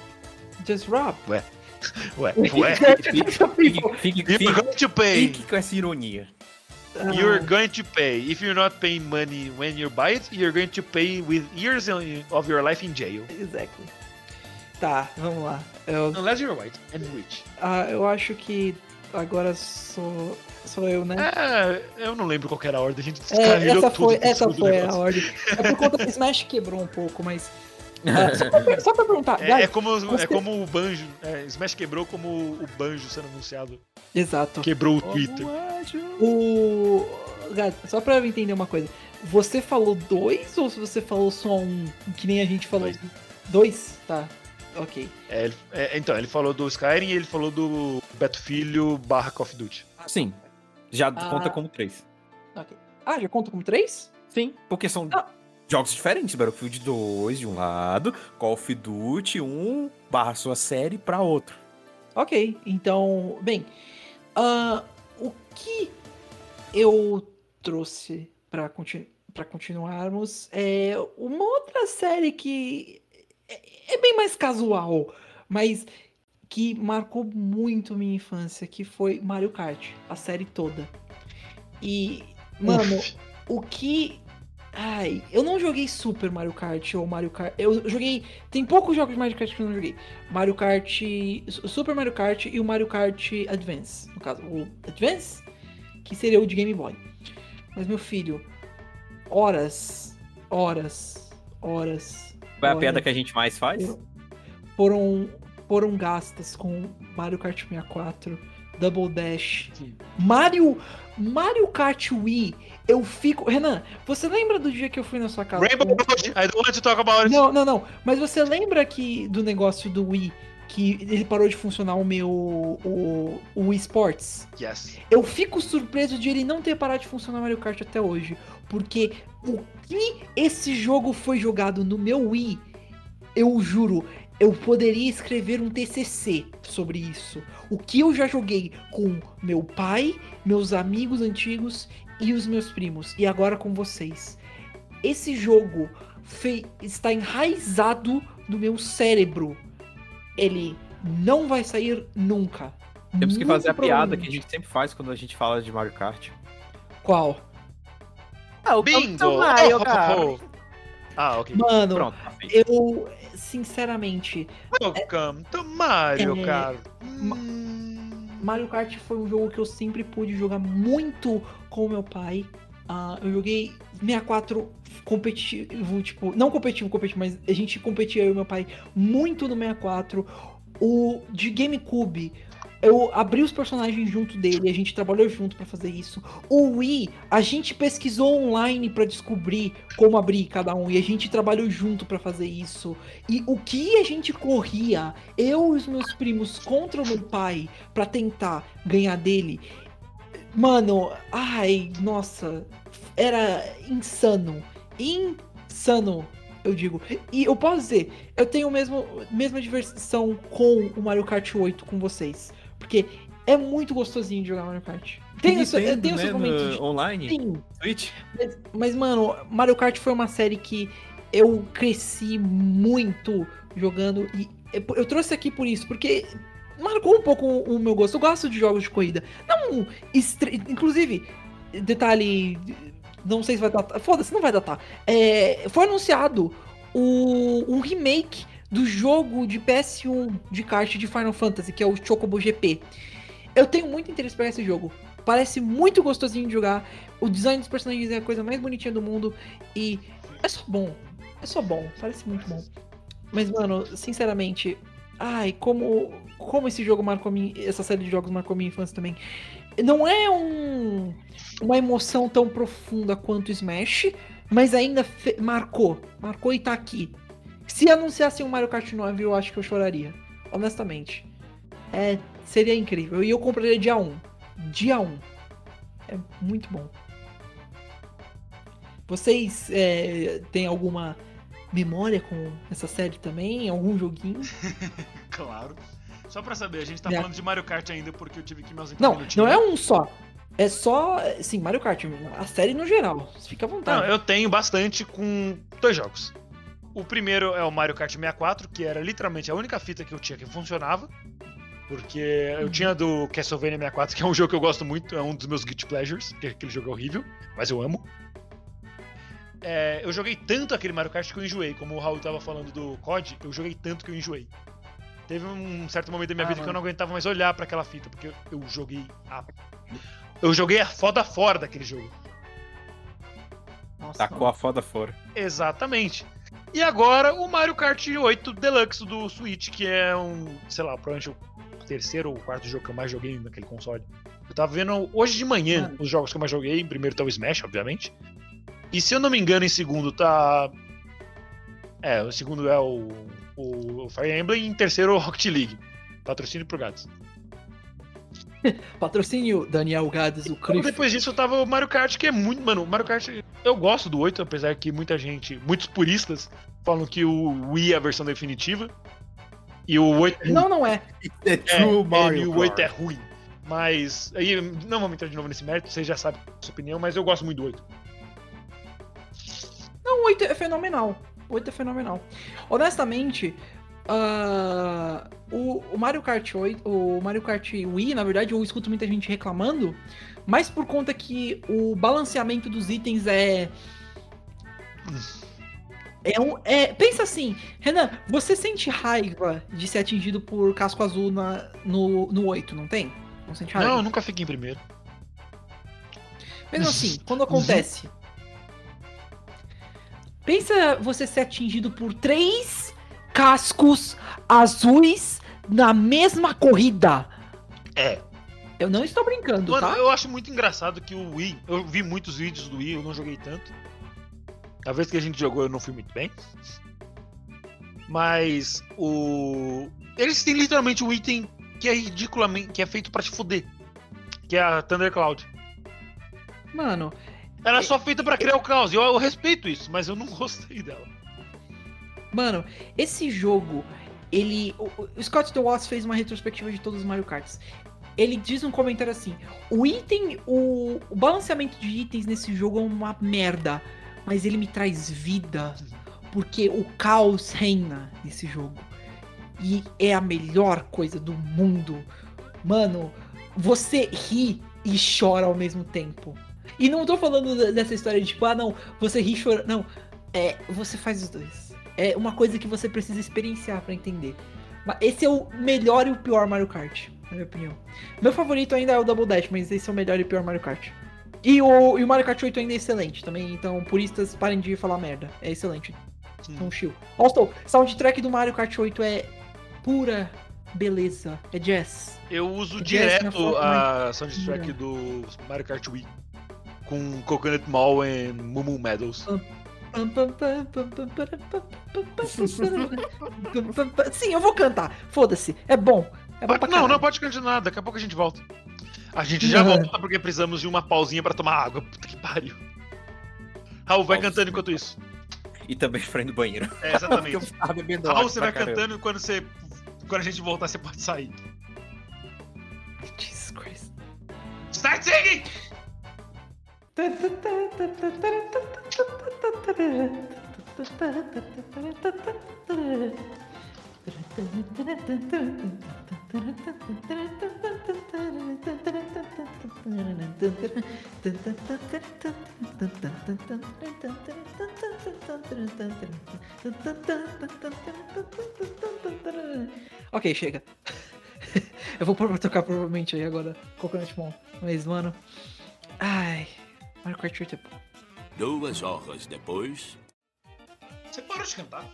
Just Rob. ué, ué. Fique, fique, You're going to pay. fique com essa ironia. Ah, You're going to pay. If you're not paying money when you buy it, you're going to pay with years of your life in jail. Exactly. Tá, vamos lá. Eu, Unless you're white and rich. ah, eu acho que agora sou, sou eu, né? É, eu não lembro qual que era a ordem, a gente É, essa tudo foi, essa foi a negócio. ordem. É por conta que Smash quebrou um pouco, mas. Ah, só, pra, só pra perguntar, É, é guys, como, é você- como o banjo. É, Smash quebrou como o banjo sendo anunciado. Exato. Quebrou o Twitter. O. Guys, só pra eu entender uma coisa. Você falou dois ou se você falou só um? Que nem a gente falou. Dois. Dois? Tá. Ok. É, ele- é, então, ele falou do Skyrim e ele falou do Beto Filho barra Call of Duty. Sim. Já Ah. conta como três. Ok. Ah, já conta como três? Sim, porque são Ah. Jogos diferentes. Battlefield 2 de um lado, Call of Duty 1 barra sua série pra outro. Ok, então, bem, ah, o que eu trouxe para continu pra continuarmos é uma outra série que é, é bem mais casual, mas que marcou muito minha infância, que foi Mario Kart, a série toda. E, mano, Uf. o que. Ai, eu não joguei Super Mario Kart ou Mario Kart. Eu joguei. Tem poucos jogos de Mario Kart que eu não joguei. Mario Kart. Super Mario Kart e o Mario Kart Advance. No caso, o Advance, que seria o de Game Boy. Mas, meu filho, horas, horas, horas. Qual é a piada que a gente mais faz? Foram, foram gastas com Mario Kart 64, Double Dash, Mario, Mario Kart Wii. Eu fico. Renan, você lembra do dia que eu fui na sua casa? Rainbow Road, I don't want to talk about it. Não, não, não. Mas você lembra que do negócio do Wii que ele parou de funcionar o meu o, o Wii Sports? Yes. Eu fico surpreso de ele não ter parado de funcionar Mario Kart até hoje, porque o que esse jogo foi jogado no meu Wii, eu juro, eu poderia escrever um TCC sobre isso. O que eu já joguei com meu pai, meus amigos antigos e os meus primos, e agora com vocês. Esse jogo fei- está enraizado no meu cérebro. Ele não vai sair nunca. Temos que fazer a piada que a gente sempre faz quando a gente fala de Mario Kart. Qual? Ah, o Bingo! Mario Oh, oh, Kart. oh. Ah, ok. Mano, Pronto, tá eu, sinceramente, Welcome to Mario É, Kart. Hum. Mario Kart foi um jogo que eu sempre pude jogar muito com meu pai. Ah, eu joguei 64 competitivo, tipo, não competitivo, competitivo, mas a gente competia eu e meu pai muito no 64. O de GameCube, eu abri os personagens junto dele, a gente trabalhou junto pra fazer isso. O Wii, a gente pesquisou online pra descobrir como abrir cada um e a gente trabalhou junto pra fazer isso. E o que a gente corria, eu e os meus primos contra o meu pai pra tentar ganhar dele. Mano, ai, nossa, era insano. Insano, eu digo. E eu posso dizer, eu tenho a mesmo, mesma diversão com o Mario Kart 8 com vocês. Porque é muito gostosinho de jogar Mario Kart. Tem, o seu- tem os né, seus no- momentos. de- online, Sim, Switch. mas, mas, mano, Mario Kart foi uma série que eu cresci muito jogando e eu, trouxe aqui por isso, porque marcou um pouco o, o meu gosto. Eu gosto de jogos de corrida. Não, estre... inclusive, detalhe, não sei se vai datar. Foda-se, não vai datar. É, foi anunciado o, um remake do jogo de PS1 de kart de Final Fantasy, que é o Chocobo GP. Eu tenho muito interesse para esse jogo. Parece muito gostosinho de jogar. O design dos personagens é a coisa mais bonitinha do mundo. E é só bom. É só bom. Parece muito bom. Mas, mano, sinceramente. Ai, como. Como esse jogo marcou minha. Essa série de jogos marcou minha infância também. Não é um, uma emoção tão profunda quanto Smash, mas ainda marcou. Marcou e tá aqui. Se anunciassem um Mario Kart 9, eu acho que eu choraria. Honestamente. É, seria incrível. E eu compraria dia 1. Dia 1. É muito bom. Vocês é, têm alguma memória com essa série também? Algum joguinho? Claro. Só pra saber, a gente tá É. falando de Mario Kart ainda porque eu tive que me ausentar Não, não é um só. É só, sim, Mario Kart, a série no geral. Fica à Não, vontade. eu tenho bastante com dois jogos. O primeiro é o Mario Kart 64, que era literalmente a única fita que eu tinha que funcionava. Porque eu tinha do Castlevania 64, que é um jogo que eu gosto muito, é um dos meus Guilty Pleasures, porque aquele jogo é horrível, mas eu amo. É, eu joguei tanto aquele Mario Kart que eu enjoei. Como o Raul tava falando do COD, eu joguei tanto que eu enjoei. Teve um certo momento da minha Ah, vida que eu mano. não aguentava mais olhar pra aquela fita, porque eu, joguei a. Eu joguei a foda fora daquele jogo. Nossa, Tacou a foda fora. Exatamente. E agora o Mario Kart 8 Deluxe do Switch, que é um, sei lá, provavelmente o terceiro ou quarto jogo que eu mais joguei naquele console. Eu tava vendo hoje de manhã Mano. os jogos que eu mais joguei. Em primeiro tá o Smash, obviamente. E se eu não me engano, em segundo tá. É, o segundo é o, o Fire Emblem e em terceiro o Rocket League. Patrocínio pro Gatos. Patrocínio Daniel Gades, o Então, Cliff. depois disso tava o Mario Kart, que é muito. Mano, o Mario Kart. Eu gosto do 8, apesar que muita gente, muitos puristas, falam que o Wii é a versão definitiva. E o 8 é. Não, não é. É É, ele, o 8 é ruim. Mas. Aí não vamos entrar de novo nesse mérito, vocês já sabem a sua opinião, mas eu gosto muito do 8. Não, o 8 é fenomenal. O 8 é fenomenal. Honestamente, ah, o, o Mario Kart 8, o Mario Kart Wii, na verdade, eu escuto muita gente reclamando, mas por conta que o balanceamento dos itens é. É um. É, pensa assim, Renan, você sente raiva de ser atingido por casco azul na, no, no 8, não tem? Não sente raiva? Não, eu nunca fiquei em primeiro. Mesmo assim, quando acontece. Pensa você ser atingido por três cascos azuis na mesma corrida. É. Eu não estou brincando, Mano, tá? eu acho muito engraçado que o Wii. Eu vi muitos vídeos do Wii, eu não joguei tanto. A vez que a gente jogou, eu não fui muito bem. Mas o. Eles têm literalmente um item que é ridiculamente. que é feito pra te fuder. Que é a Thundercloud. Mano, Ela é só feita pra criar o caos. Eu, eu respeito isso, mas eu não gostei dela. Mano, esse jogo, ele. O, o Scott DeWatt fez uma retrospectiva de todos os Mario Karts. Ele diz um comentário assim: o item, o, o balanceamento de itens nesse jogo é uma merda, mas ele me traz vida, porque o caos reina nesse jogo. E é a melhor coisa do mundo. Mano, você ri e chora ao mesmo tempo. E não tô falando de- dessa história de tipo, ah, não, você ri e chora. Não, é, você faz os dois. É uma coisa que você precisa experienciar pra entender. Mas Esse é o melhor e o pior Mario Kart, na minha opinião. Meu favorito ainda é o Double Dash, mas esse é o melhor e o pior Mario Kart. E o, e o Mario Kart 8 ainda é excelente também, então puristas parem de falar merda. É excelente. Então, chill. Also, soundtrack do Mario Kart 8 é pura beleza. É jazz. Eu uso direto a soundtrack do Mario Kart Wii. Com Coconut Mall e Mumu Meadows. Sim, eu vou cantar. Foda-se. É bom. É bom não, não pode continuar, daqui a pouco a gente volta. A gente já Não. volta porque precisamos de uma pausinha pra tomar água. Puta que pariu. Raul, vai Nossa. cantando enquanto isso. E também ir no banheiro. É, exatamente. Raul, você vai caramba. cantando quando você. Quando a gente voltar, você pode sair. Jesus Christ. Start singing! Ok, chega. Eu vou tocar provavelmente aí agora Coconut Mom. Mas, mano. Ai. Mario Kart 8 é bom. Duas horas depois. Você parou de cantar?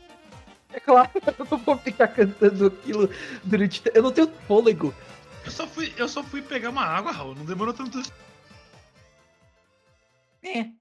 É claro, eu não vou ficar cantando aquilo durante. Eu não tenho fôlego. Eu só fui, eu só fui pegar uma água, Raul. Não demorou tanto. É.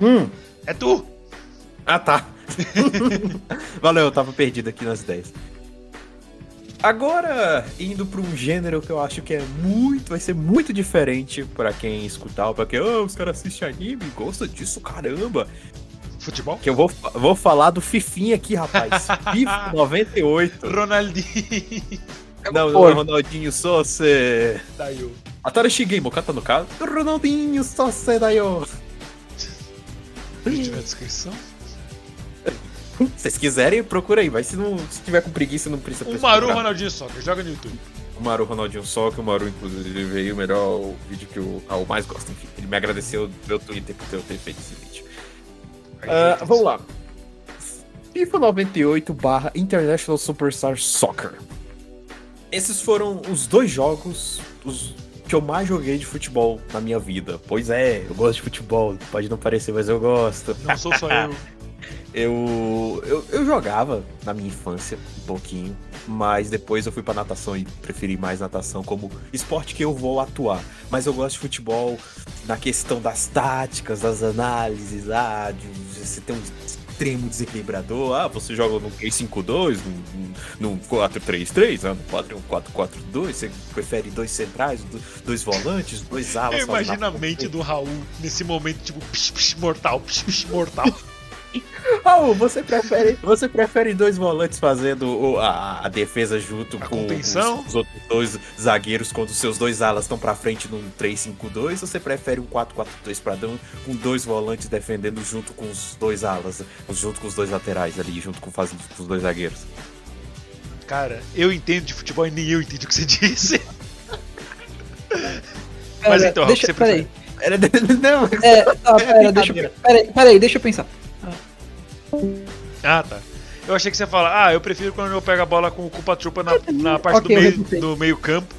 Hum. É tu! Ah, tá. Valeu, eu tava perdido aqui nas ideias. Agora, indo pra um gênero que eu acho que é muito, vai ser muito diferente pra quem escutar, pra quem, oh, os caras assistem anime, gosta disso, caramba. Futebol? Que eu vou, vou falar do Fifinha aqui, rapaz. FIFA 98. Ronaldinho. Não, não, Pô. Ronaldinho Sousa. Daí Atari Shigemo, canta no caso. Ronaldinho Sousa daio. Se tiver descrição. Se vocês quiserem, procura aí. Mas se, não, se tiver com preguiça, não precisa O procurar. Maru Ronaldinho Soccer, joga no YouTube. O Maru Ronaldinho que o Maru, inclusive, veio o melhor vídeo que o Raul mais gosta. Enfim, ele me agradeceu no meu Twitter por eu ter feito esse vídeo. Ah, vamos lá. FIFA 98 barra International Superstar Soccer. Esses foram os dois jogos os que eu mais joguei de futebol na minha vida. Pois é, eu gosto de futebol. Pode não parecer, mas eu gosto. Não sou só eu. Eu, eu, eu jogava na minha infância um pouquinho, mas depois eu fui pra natação e preferi mais natação como esporte que eu vou atuar. Mas eu gosto de futebol na questão das táticas, das análises, ah, de você ter um extremo desequilibrador, ah, você joga no 3-5-2, num, num 4-3-3, ah, no 4-4-2, você prefere dois centrais, do- dois volantes, dois alas. Eu só na imagino a mente do Raul nesse momento, tipo, psh, psh, mortal, psh, psh, mortal. Raul, você prefere, você prefere dois volantes fazendo a, a defesa junto A com os, os outros dois zagueiros quando os seus dois alas estão pra frente num 3-5-2? Ou você prefere um 4-4-2 padrão com dois volantes defendendo junto com os dois alas, junto com os dois laterais ali, junto com, fazendo, com os dois zagueiros? Cara, eu entendo de futebol e nem eu entendi o que você disse. Mas então, Raul, deixa, você peraí. Era, não, É, tá, pera, deixa, peraí, peraí, deixa eu pensar. Ah, tá. Eu achei que você ia falar, ah, eu prefiro quando eu pego a bola com o culpa-trupa na, na parte Ok, do, meio, do meio campo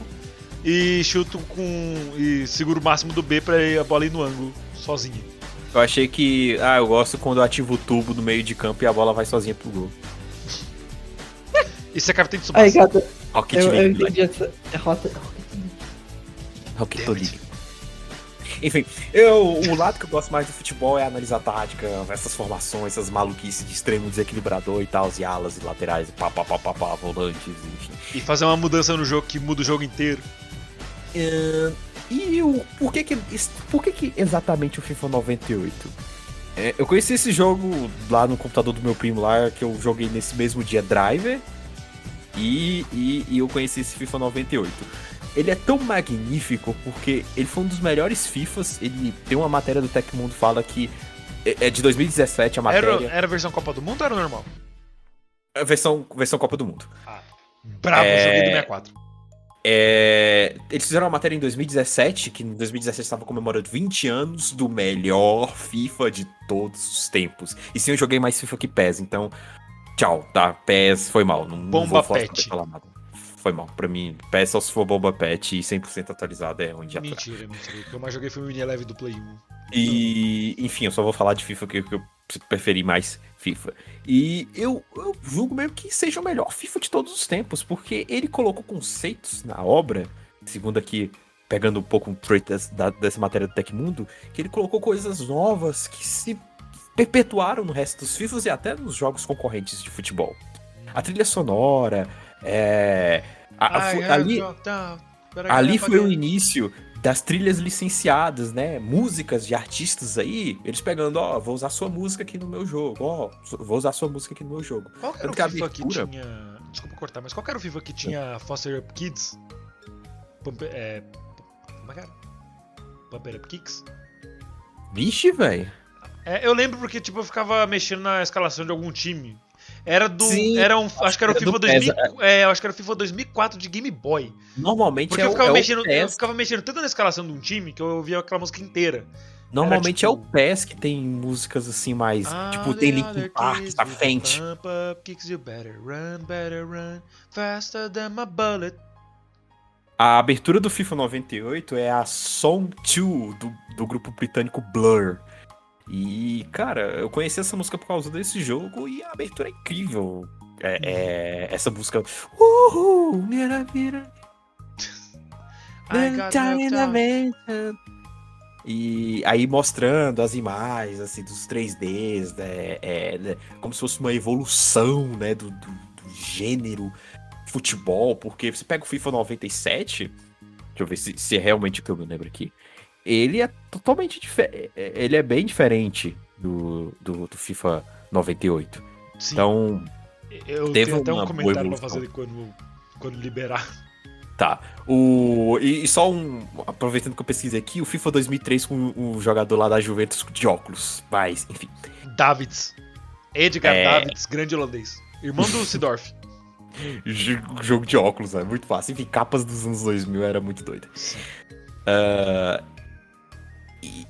e chuto com. e seguro o máximo do B pra a bola ir no ângulo, sozinha. eu achei que. Ah, eu gosto quando eu ativo o tubo no meio de campo e a bola vai sozinha pro gol. Isso é Capitão de Aí, gata, Rocket eu, eu League. entendi essa. É. Rocket Damn it. League. Enfim, eu, o lado que eu gosto mais do futebol é analisar tática, essas formações, essas maluquices de extremo desequilibrador e tal, e alas e laterais, e pá, pá, pá, pá, pá, volantes, enfim. E fazer uma mudança no jogo que muda o jogo inteiro. Ahn, e o, por, que que, por que que exatamente o FIFA 98? É, eu conheci esse jogo lá no computador do meu primo lá, que eu joguei nesse mesmo dia Driver, e, e, e eu conheci esse FIFA 98. Ele é tão magnífico porque ele foi um dos melhores FIFAs. Ele tem uma matéria do Tecmundo fala que é é de 2017 a matéria. Era, era a versão Copa do Mundo ou era normal? É a versão, versão Copa do Mundo. Bravo, É. joguei do 64. É, Eles fizeram uma matéria em 2017, que em 2017 estava comemorando 20 anos do melhor FIFA de todos os tempos. E sim, eu joguei mais FIFA que PES, então. Tchau, tá? PES foi mal. Não, não Bomba vou falar- pet. falar nada. Foi mal. Pra mim, só se for bomba pet e 100% atualizado é onde aturar. Mentira, mentira. O que eu mais joguei foi o Mini Eleve do Play 1. E, enfim, eu só vou falar de FIFA que, que eu preferi mais FIFA. E eu, eu julgo mesmo que seja o melhor FIFA de todos os tempos, porque ele colocou conceitos na obra, segundo aqui, pegando um pouco um trait des- da- dessa matéria do Tecmundo, que ele colocou coisas novas que se perpetuaram no resto dos FIFAs e até nos jogos concorrentes de futebol. A trilha sonora, é, a- a- ali, ali foi o início das trilhas licenciadas, né? Músicas de artistas aí, eles pegando, ó, vou usar sua música aqui no meu jogo, ó, vou usar sua música aqui no meu jogo. Qual era Tanto que a o FIFA que tinha. Desculpa cortar, mas qual era o FIFA que tinha Foster Up Kids? Pump, é. Como é que era? Pump It Up Kicks? Vixe, velho. É, eu lembro porque, tipo, eu ficava mexendo na escalação de algum time. Era do. Sim, era um, acho que era o FIFA do 2000. PES, É, eu acho que era o FIFA 2004 de Game Boy. Normalmente Porque é, eu ficava, é mexendo, eu ficava mexendo tanto na escalação de um time que eu ouvia aquela música inteira. Normalmente era é tipo- o PES que tem músicas assim mais. Ah, tipo, tem Linkin Park the frente. Pump up kicks you better run, better run, faster than my bullet. A abertura do FIFA 98 é a Song 2 do, do grupo britânico Blur. E, cara, eu conheci essa música por causa desse jogo e a abertura é incrível. É, é- essa música. Uhul! Mira, mira. E aí mostrando as imagens assim dos 3Ds, né, é, né, como se fosse uma evolução né, do, do- do gênero futebol, porque você pega o FIFA 97, deixa eu ver se, se é realmente o que eu me lembro aqui, ele é totalmente diferente, ele é bem diferente do, do, do FIFA 98. Sim, Então, eu teve tenho até um comentário pra fazer quando, quando liberar. Tá. O, e, só um. Aproveitando que eu pesquisei aqui, o FIFA 2003 com o jogador lá da Juventus de óculos. Mas, enfim. Davids. Edgar É. Davids, grande holandês. Irmão do Sidorf. jo- Jogo de óculos, é muito fácil. Enfim, capas dos anos 2000 era muito doida. Ah,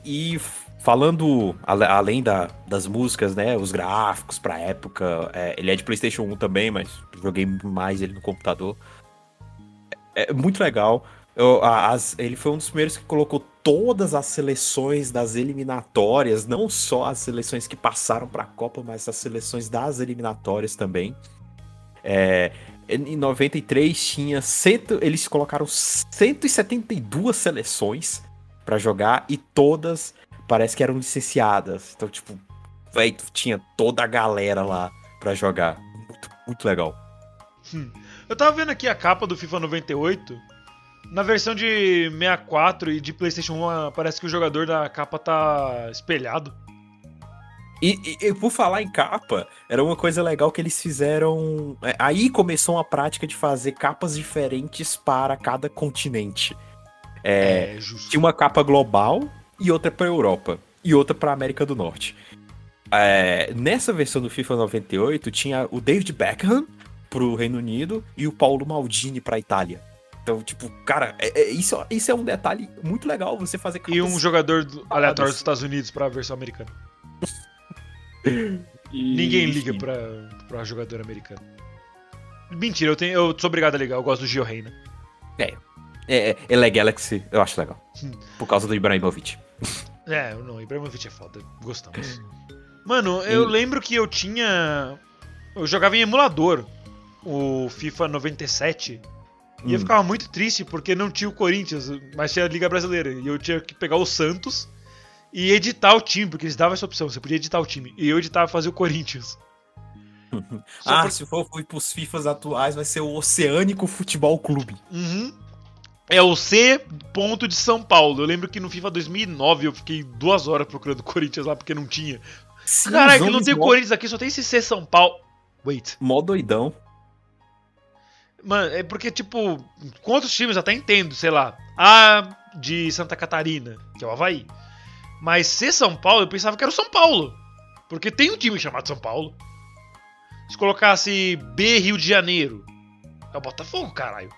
e, falando, além da- das músicas, né? Os gráficos pra época. é, ele é de PlayStation 1 também, mas joguei mais ele no computador. É, é muito legal. Eu- as- ele foi um dos primeiros que colocou todas as seleções das eliminatórias, não só as seleções que passaram para a Copa, mas as seleções das eliminatórias também. É, em 93 tinha cento, eles colocaram 172 seleções para jogar e todas parece que eram licenciadas. Então, tipo, véi, tinha toda a galera lá para jogar. Muito, muito legal. Eu tava vendo aqui a capa do FIFA 98. Na versão de 64 e de PlayStation 1, ah, parece que o jogador da capa tá espelhado. E, e- e por falar em capa, era uma coisa legal que eles fizeram. é, Aí começou a prática de fazer capas diferentes para cada continente. É, É, tinha uma capa global e outra para Europa e outra para América do Norte. É, nessa versão do FIFA 98 tinha o David Beckham pro Reino Unido e o Paulo Maldini pra Itália. Então, tipo, cara, é- é- isso, isso é um detalhe muito legal você fazer capas E um jogador do- aleatório dos Estados Unidos pra versão americana. e- Ninguém liga pra, pra jogador americano. Mentira, eu, tenho, eu sou obrigado a ligar, eu gosto do Gio Reina. É, é, LA Galaxy, eu acho legal. Hum. Por causa do Ibrahimovic. É, não, Ibrahimovic é foda, gostamos. Mano, eu lembro que eu tinha. Eu jogava em emulador o FIFA 97. E eu Hum. ficava muito triste porque não tinha o Corinthians, mas tinha a Liga Brasileira. E eu tinha que pegar o Santos e editar o time, porque eles davam essa opção, você podia editar o time. E eu editava e fazia o Corinthians. Ah, por- se for for pros FIFAs atuais, vai ser o Oceânico Futebol Clube. Uhum. É o C ponto de São Paulo. Eu lembro que no FIFA 2009 eu fiquei duas horas procurando o Corinthians lá porque não tinha. Sim, que não tem mó- Corinthians aqui, só tem esse C São Paulo. Wait. Mó doidão. Mano, é porque, tipo, com outros times eu até entendo, sei lá. A de Santa Catarina, que é o Havaí. Mas C São Paulo, eu pensava que era o São Paulo. Porque tem um time chamado São Paulo. Se colocasse B Rio de Janeiro, é o Botafogo, caralho.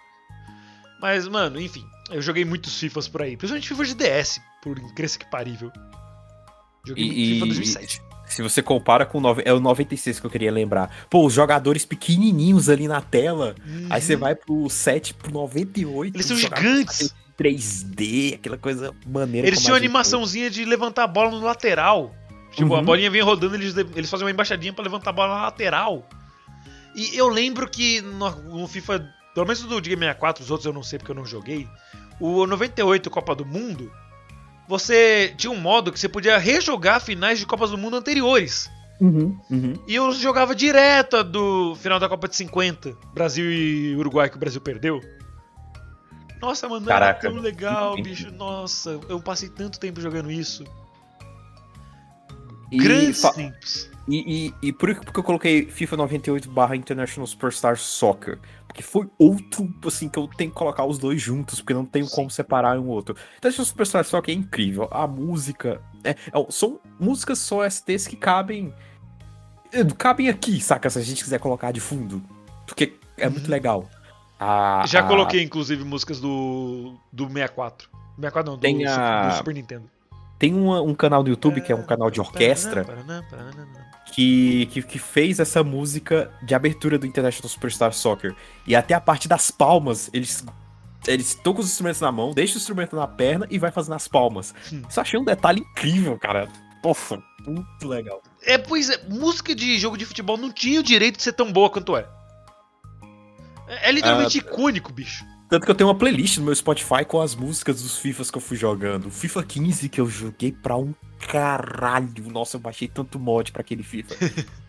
Mas, mano, enfim. Eu joguei muitos FIFAs por aí. Principalmente FIFA de DS, por incrível que parível. Joguei muito E, FIFA e 2007. se você compara com o nove- é o 96 que eu queria lembrar. Pô, os jogadores pequenininhos ali na tela. Aí você Uhum. vai pro 7 pro 98. Eles são gigantes. 3D, aquela coisa maneira. Eles tinham a gente- animaçãozinha de levantar a bola no lateral. Tipo, a Uhum. bolinha vem rodando, eles, eles fazem uma embaixadinha pra levantar a bola na lateral. E eu lembro que no, no FIFA, pelo menos do Game 64, os outros eu não sei porque eu não joguei. O 98 Copa do Mundo, você tinha um modo que você podia rejogar finais de Copas do Mundo anteriores. Uhum, uhum. E eu jogava direto a do final da Copa de 50, Brasil e Uruguai, que o Brasil perdeu. Nossa, mano, Caraca. era tão legal, bicho. Nossa, eu passei tanto tempo jogando isso. E, Grandes fa- tempos. e, e, e por que eu coloquei FIFA 98 barra International Superstar Soccer? Porque foi outro, assim, que eu tenho que colocar os dois juntos, porque não tenho como separar um outro. International Superstar Soccer é incrível. A música. É, é- são músicas só STs que cabem. Cabem aqui, saca? Se a gente quiser colocar de fundo. Porque é muito legal. A- Já a- coloquei, inclusive, músicas do, do 64. 64 não, do, Tem a- do Super Nintendo. Tem uma- um canal do YouTube que é um canal de orquestra. Que, que, que fez essa música de abertura do International Superstar Soccer. E até a parte das palmas, eles eles tocam os instrumentos na mão, deixam o instrumento na perna e vai fazendo as palmas. Hum. Isso eu achei um detalhe incrível, cara. Nossa, muito legal. É, pois é, música de jogo de futebol não tinha o direito de ser tão boa quanto é. É, é literalmente icônico, bicho. Tanto que eu tenho uma playlist no meu Spotify com as músicas dos FIFAs que eu fui jogando. O FIFA 15 que eu joguei pra um caralho. Nossa, eu baixei tanto mod pra aquele FIFA.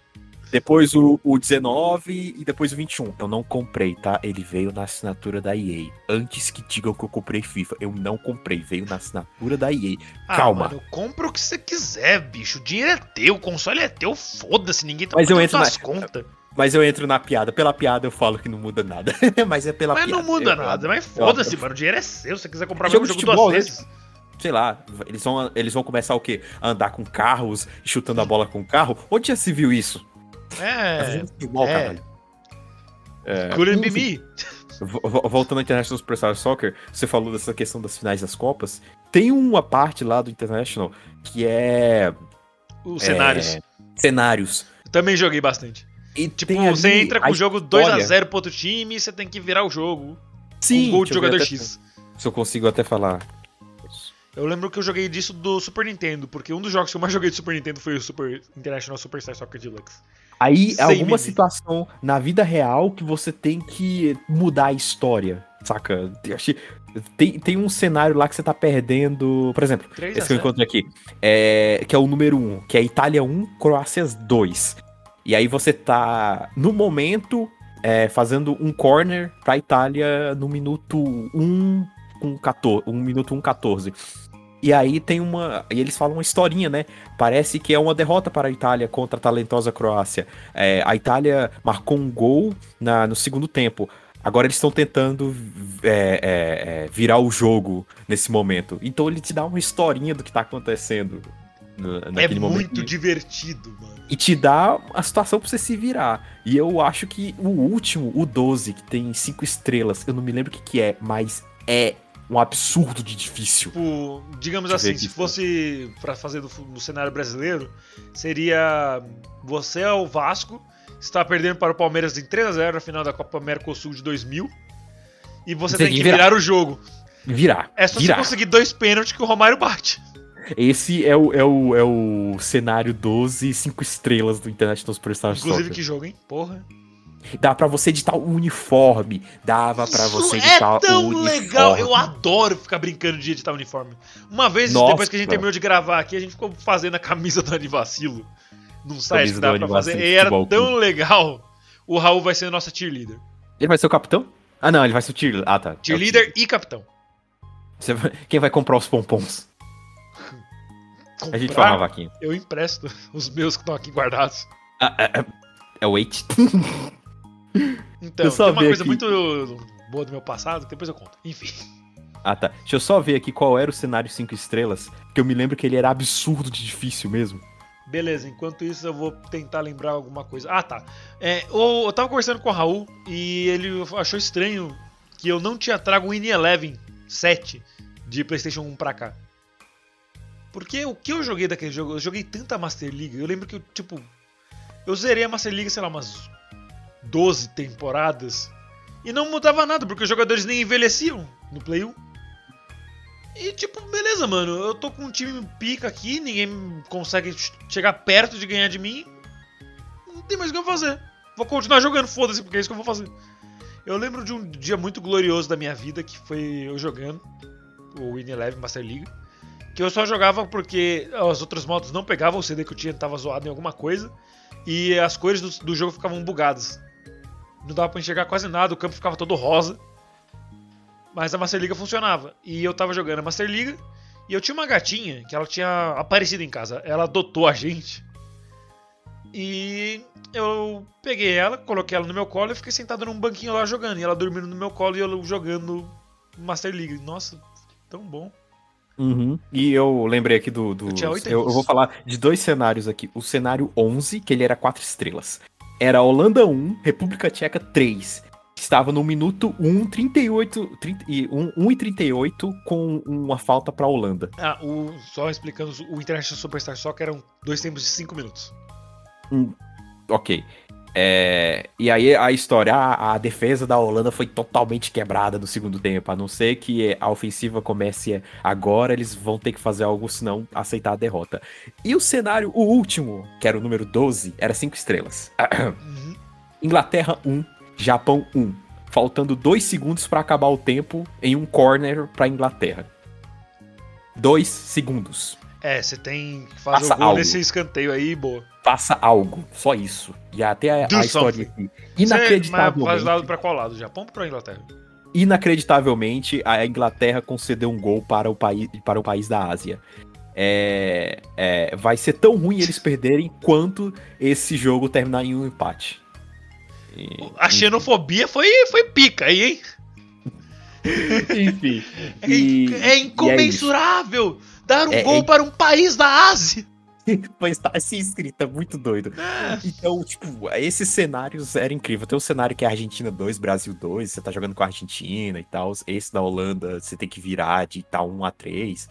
depois o, o 19 e depois o 21. Eu não comprei, tá? Ele veio na assinatura da EA. Antes que digam que eu comprei FIFA, eu não comprei. Veio na assinatura da EA. Ah, Calma. Mano, compra o que você quiser, bicho. O dinheiro é teu, o console é teu, foda-se, ninguém tá Mas eu entro na- contas. Mas eu entro na piada. Pela piada eu falo que não muda nada. mas é pela Mas piada. não muda Eu- nada, mas foda-se, mano. O dinheiro é seu. Se você quiser comprar Jogo mesmo de jogo futebol, duas né? vezes. sei lá, eles vão, eles vão começar o quê? A andar com carros, chutando a bola com o carro? Onde já se viu isso? É. fazendo futebol, é. caralho. Couldn't be Voltando ao International Superstar Soccer, você falou dessa questão das finais das Copas. Tem uma parte lá do International que é. Os é, cenários. cenários. Também joguei bastante. E Tipo, ali você entra com a o jogo história. 2x0 pro outro time e você tem que virar o jogo. Sim, com gol de jogador até X. Se eu consigo até falar. Eu lembro que eu joguei disso do Super Nintendo, porque um dos jogos que eu mais joguei de Super Nintendo foi o Super International Superstar Soccer Deluxe. Aí é Sem alguma meme. situação na vida real que você tem que mudar a história, saca? Tem, tem um cenário lá que você tá perdendo. Por exemplo, 3 esse que eu encontrei aqui. É, que é o número 1, que é Itália 1, Croácia 2. E aí você tá, no momento, é, fazendo um corner pra Itália no minuto 1 com 14. 1 minuto 1, 14. E aí tem uma. E eles falam uma historinha, né? Parece que é uma derrota para a Itália contra a talentosa Croácia. É, a Itália marcou um gol na, no segundo tempo. Agora eles estão tentando é, é, é, virar o jogo nesse momento. Então ele te dá uma historinha do que tá acontecendo no- É momento. muito divertido, mano. E te dá a situação pra você se virar. E eu acho que o último, o 12, que tem cinco estrelas, eu não me lembro o que, que é, mas é um absurdo de difícil. Tipo, digamos Deixa assim, se fosse pra fazer do, no cenário brasileiro, seria você é o Vasco, está perdendo para o Palmeiras em 3 a 0 na final da Copa Mercosul de 2000. E você Tem tem que que virar. virar o jogo. Virar. É só virar. você conseguir dois pênaltis que o Romário bate. Esse é o, é, o, é o cenário 12, cinco estrelas do International Superstar Inclusive, Soccer. que jogo, hein? Porra. Dá pra você editar o uniforme. Dava pra Isso você é editar tão o uniforme. legal. Eu adoro ficar brincando de editar uniforme. Uma vez, Nossa. depois que a gente terminou de gravar aqui, a gente ficou fazendo a camisa do Anivacilo num site que dava pra fazer. E era tão legal. O Raul vai ser nossa cheerleader. Ele vai ser o capitão? Ah, não, ele vai ser o cheerleader. Ah, tá. É o Cheerleader e capitão. Você Quem vai comprar os pompons? A gente Comprar, fala, vaquinha. Eu empresto os meus que estão aqui guardados. Ah, é, é- é o Wait. Então, tem uma coisa aqui. muito boa do meu passado, que depois eu conto. Enfim. Ah, tá. Deixa eu só ver aqui qual era o cenário 5 estrelas, que eu me lembro que ele era absurdo de difícil mesmo. Beleza, enquanto isso eu vou tentar lembrar alguma coisa. Ah, tá. É, eu, eu tava conversando com o Raul e ele achou estranho que eu não tinha trago o Win Eleven 7 de PlayStation 1 pra cá. Porque o que eu joguei daquele jogo? Eu joguei tanta Master League. Eu lembro que, eu, tipo, eu zerei a Master League, sei lá, umas 12 temporadas. E não mudava nada, porque os jogadores nem envelheciam no Play 1. E tipo, beleza, mano. Eu tô com um time pica aqui, ninguém consegue ch- chegar perto de ganhar de mim. Não tem mais o que eu fazer. Vou continuar jogando, foda-se, porque é isso que eu vou fazer. Eu lembro de um dia muito glorioso da minha vida, que foi eu jogando o Win Eleven Master League. Que eu só jogava porque os outros modos não pegavam, o CD que eu tinha tava zoado em alguma coisa, e as cores do, do jogo ficavam bugadas. Não dava pra enxergar quase nada, o campo ficava todo rosa. Mas a Master Liga funcionava. E eu tava jogando a Master Liga, e eu tinha uma gatinha que ela tinha aparecido em casa. Ela adotou a gente. E eu peguei ela, coloquei ela no meu colo e fiquei sentado num banquinho lá jogando. E ela dormindo no meu colo e eu jogando Master League. Nossa, tão bom. Uhum. E eu lembrei aqui do. do Eu eu, vou falar de dois cenários aqui. O cenário 11, que ele era quatro estrelas. Era Holanda 1, República Tcheca 3. Estava no minuto 1, 38, 30, e 1, 1 e 38 com uma falta pra Holanda. Ah, o, só explicando, o International Superstar Soccer eram dois tempos de 5 minutos. Ok. É, e aí a história, a, a defesa da Holanda foi totalmente quebrada no segundo tempo. A não ser que a ofensiva comece agora, eles vão ter que fazer algo, senão aceitar a derrota. E o cenário, o último, que era o número 12, era 5 estrelas. Uhum. Inglaterra 1, Japão 1. Faltando 2 segundos pra acabar o tempo em um corner pra Inglaterra. 2 segundos. É, você tem que fazer o gol algo. nesse escanteio aí, boa. Faça algo, só isso. E até a, Do a história aqui. Mas Inacreditavelmente. lado pra qual lado? Japão ou pra Inglaterra? inacreditavelmente, a Inglaterra concedeu um gol para o país, para o país da Ásia. É, é, vai ser tão ruim eles perderem quanto esse jogo terminar em um empate. E- A xenofobia foi, foi pica aí, hein? Enfim. É, E- é incomensurável dar um É- gol é- para um país da Ásia. Mas tá assim escrito, é muito doido. É. Então, tipo, esses cenários eram incríveis. Tem um cenário que é Argentina 2, Brasil 2, você tá jogando com a Argentina e tal. Esse da Holanda, você tem que virar de tal 1 a 3.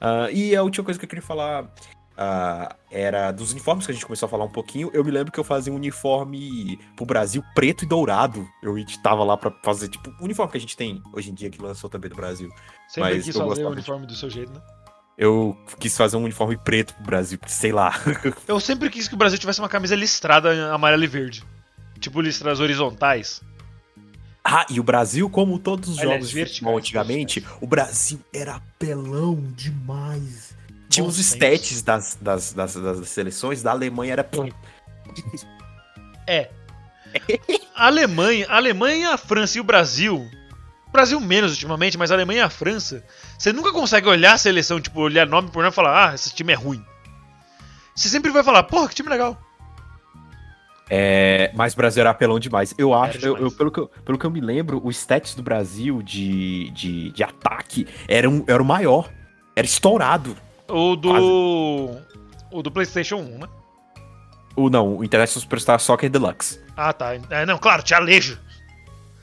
Ah, e a última coisa que eu queria falar ah, era dos uniformes que a gente começou a falar um pouquinho. Eu me lembro que eu fazia um uniforme pro Brasil preto e dourado. Eu editava lá pra fazer, tipo, o uniforme que a gente tem hoje em dia que lançou também do Brasil. Sempre Mas quis fazer o uniforme do seu jeito, né? Eu quis fazer um uniforme preto pro Brasil, sei lá. Eu sempre quis que o Brasil tivesse uma camisa listrada amarela e verde. Tipo listras horizontais. Ah, e o Brasil, como todos os Aliás, jogos de futebol antigamente, o Brasil era apelão demais. Tinha Bom os stats das, das, das, das seleções, da Alemanha era. É. A Alemanha, a Alemanha, a França e o Brasil. O Brasil menos ultimamente, mas a Alemanha e a França. Você nunca consegue olhar a seleção, tipo, olhar nome por nome e falar, ah, esse time é ruim. Você sempre vai falar, porra, que time legal. É, mas o Brasil era apelão demais. Eu acho, eu, demais. eu- pelo, que eu, pelo que eu me lembro, os stats do Brasil de, de, de ataque era, um, era o maior. Era estourado. O do. O do PlayStation 1, né? O não, o International Superstar Soccer Deluxe. Ah, tá. É, não, claro, tinha Alejo.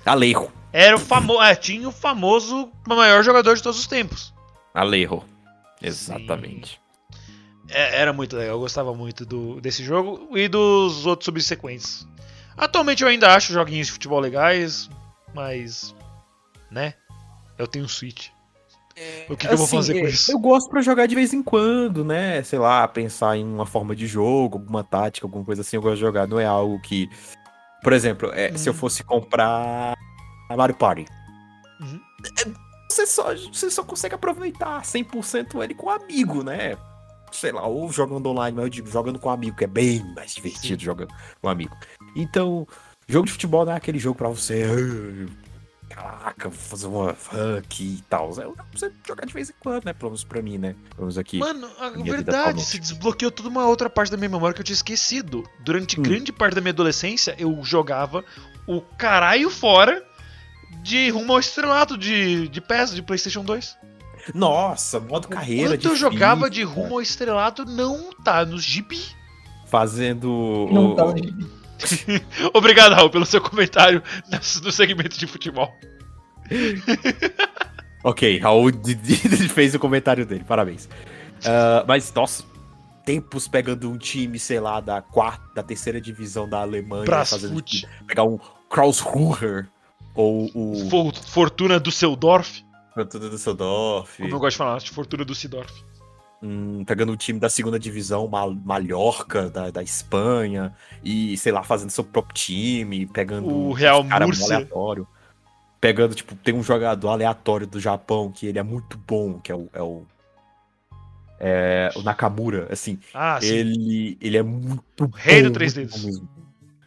Alejo. Era o famoso. É, tinha o famoso maior jogador de todos os tempos. Alejo. Exatamente. É, era muito legal, eu gostava muito do, desse jogo e dos outros subsequentes. Atualmente eu ainda acho joguinhos de futebol legais, mas. né? Eu tenho um Switch. O que, que eu vou Assim, fazer com é, isso? Eu gosto pra jogar de vez em quando, né? Sei lá, pensar em uma forma de jogo, alguma tática, alguma coisa assim, eu gosto de jogar. Não é algo que. Por exemplo, é, se eu Hum. fosse comprar a Mario Party. Uhum. Você só, você só consegue aproveitar 100% ele com um amigo, né? Sei lá, ou jogando online, mas eu digo jogando com um amigo, que é bem mais divertido jogando com um amigo. Então, jogo de futebol não é aquele jogo pra você. "Ah, Caraca, vou fazer uma funk e tal. É pra você jogar de vez em quando, né? Pelo menos pra mim, né? Pelo menos aqui. Mano, a verdade, se desbloqueou toda uma outra parte da minha memória que eu tinha esquecido. Durante Hum. grande parte da minha adolescência, eu jogava o caralho fora de rumo ao estrelato de, de PES, de PlayStation 2. Nossa, modo carreira. Quanto eu jogava de rumo ao estrelato não tá nos gibi. Fazendo. Não o- tá. Obrigado, Raul, pelo seu comentário no segmento de futebol. Ok, Raul fez o comentário dele, parabéns. Ah, mas, nossa, tempos pegando um time, sei lá, da quarta, da terceira divisão da Alemanha, fazendo Brasfoot, time, pegar um Krausruher ou o Fo- Fortuna do Seudorf. Fortuna Düsseldorf, Como eu gosto de falar, de Fortuna do Sidorf. hum, pegando um time da segunda divisão, Mal Mallorca, da, da Espanha, e, sei lá, fazendo seu próprio time, pegando O Real cara aleatório. Pegando, tipo, tem um jogador aleatório do Japão que ele é muito bom, que é o. É o É, o Nakamura, assim, Ah, sim. ele, ele é muito Rei do três dedos.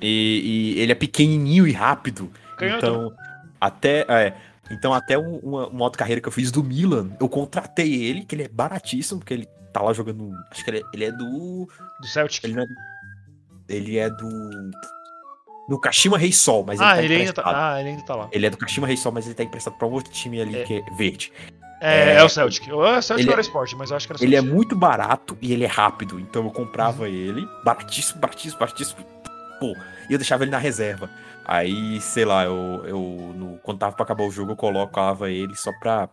E, e ele é pequenininho e rápido. Canhoto, Então, até, é, então, até um- uma, uma outra carreira que eu fiz do Milan, eu contratei ele, que ele é baratíssimo, porque ele tá lá jogando. Acho que ele é, ele é do. Do Celtic. Ele, é, ele é do. Do Kashima Rei Sol, mas ah, ele tá ele ainda tá. Ah, ele ainda tá lá. Ele é do Kashima Rei Sol, mas ele tá emprestado pra um outro time ali É. que é verde. É, É, é o Celtic. O Celtic ele é- era esporte, mas eu acho que era Ele é Celtic. muito barato e ele é rápido. Então eu comprava Uhum. ele, baratíssimo, baratíssimo, baratíssimo. Pô, e eu deixava ele na reserva. Aí, sei lá, eu, eu no- quando tava pra acabar o jogo, eu colocava ele só pra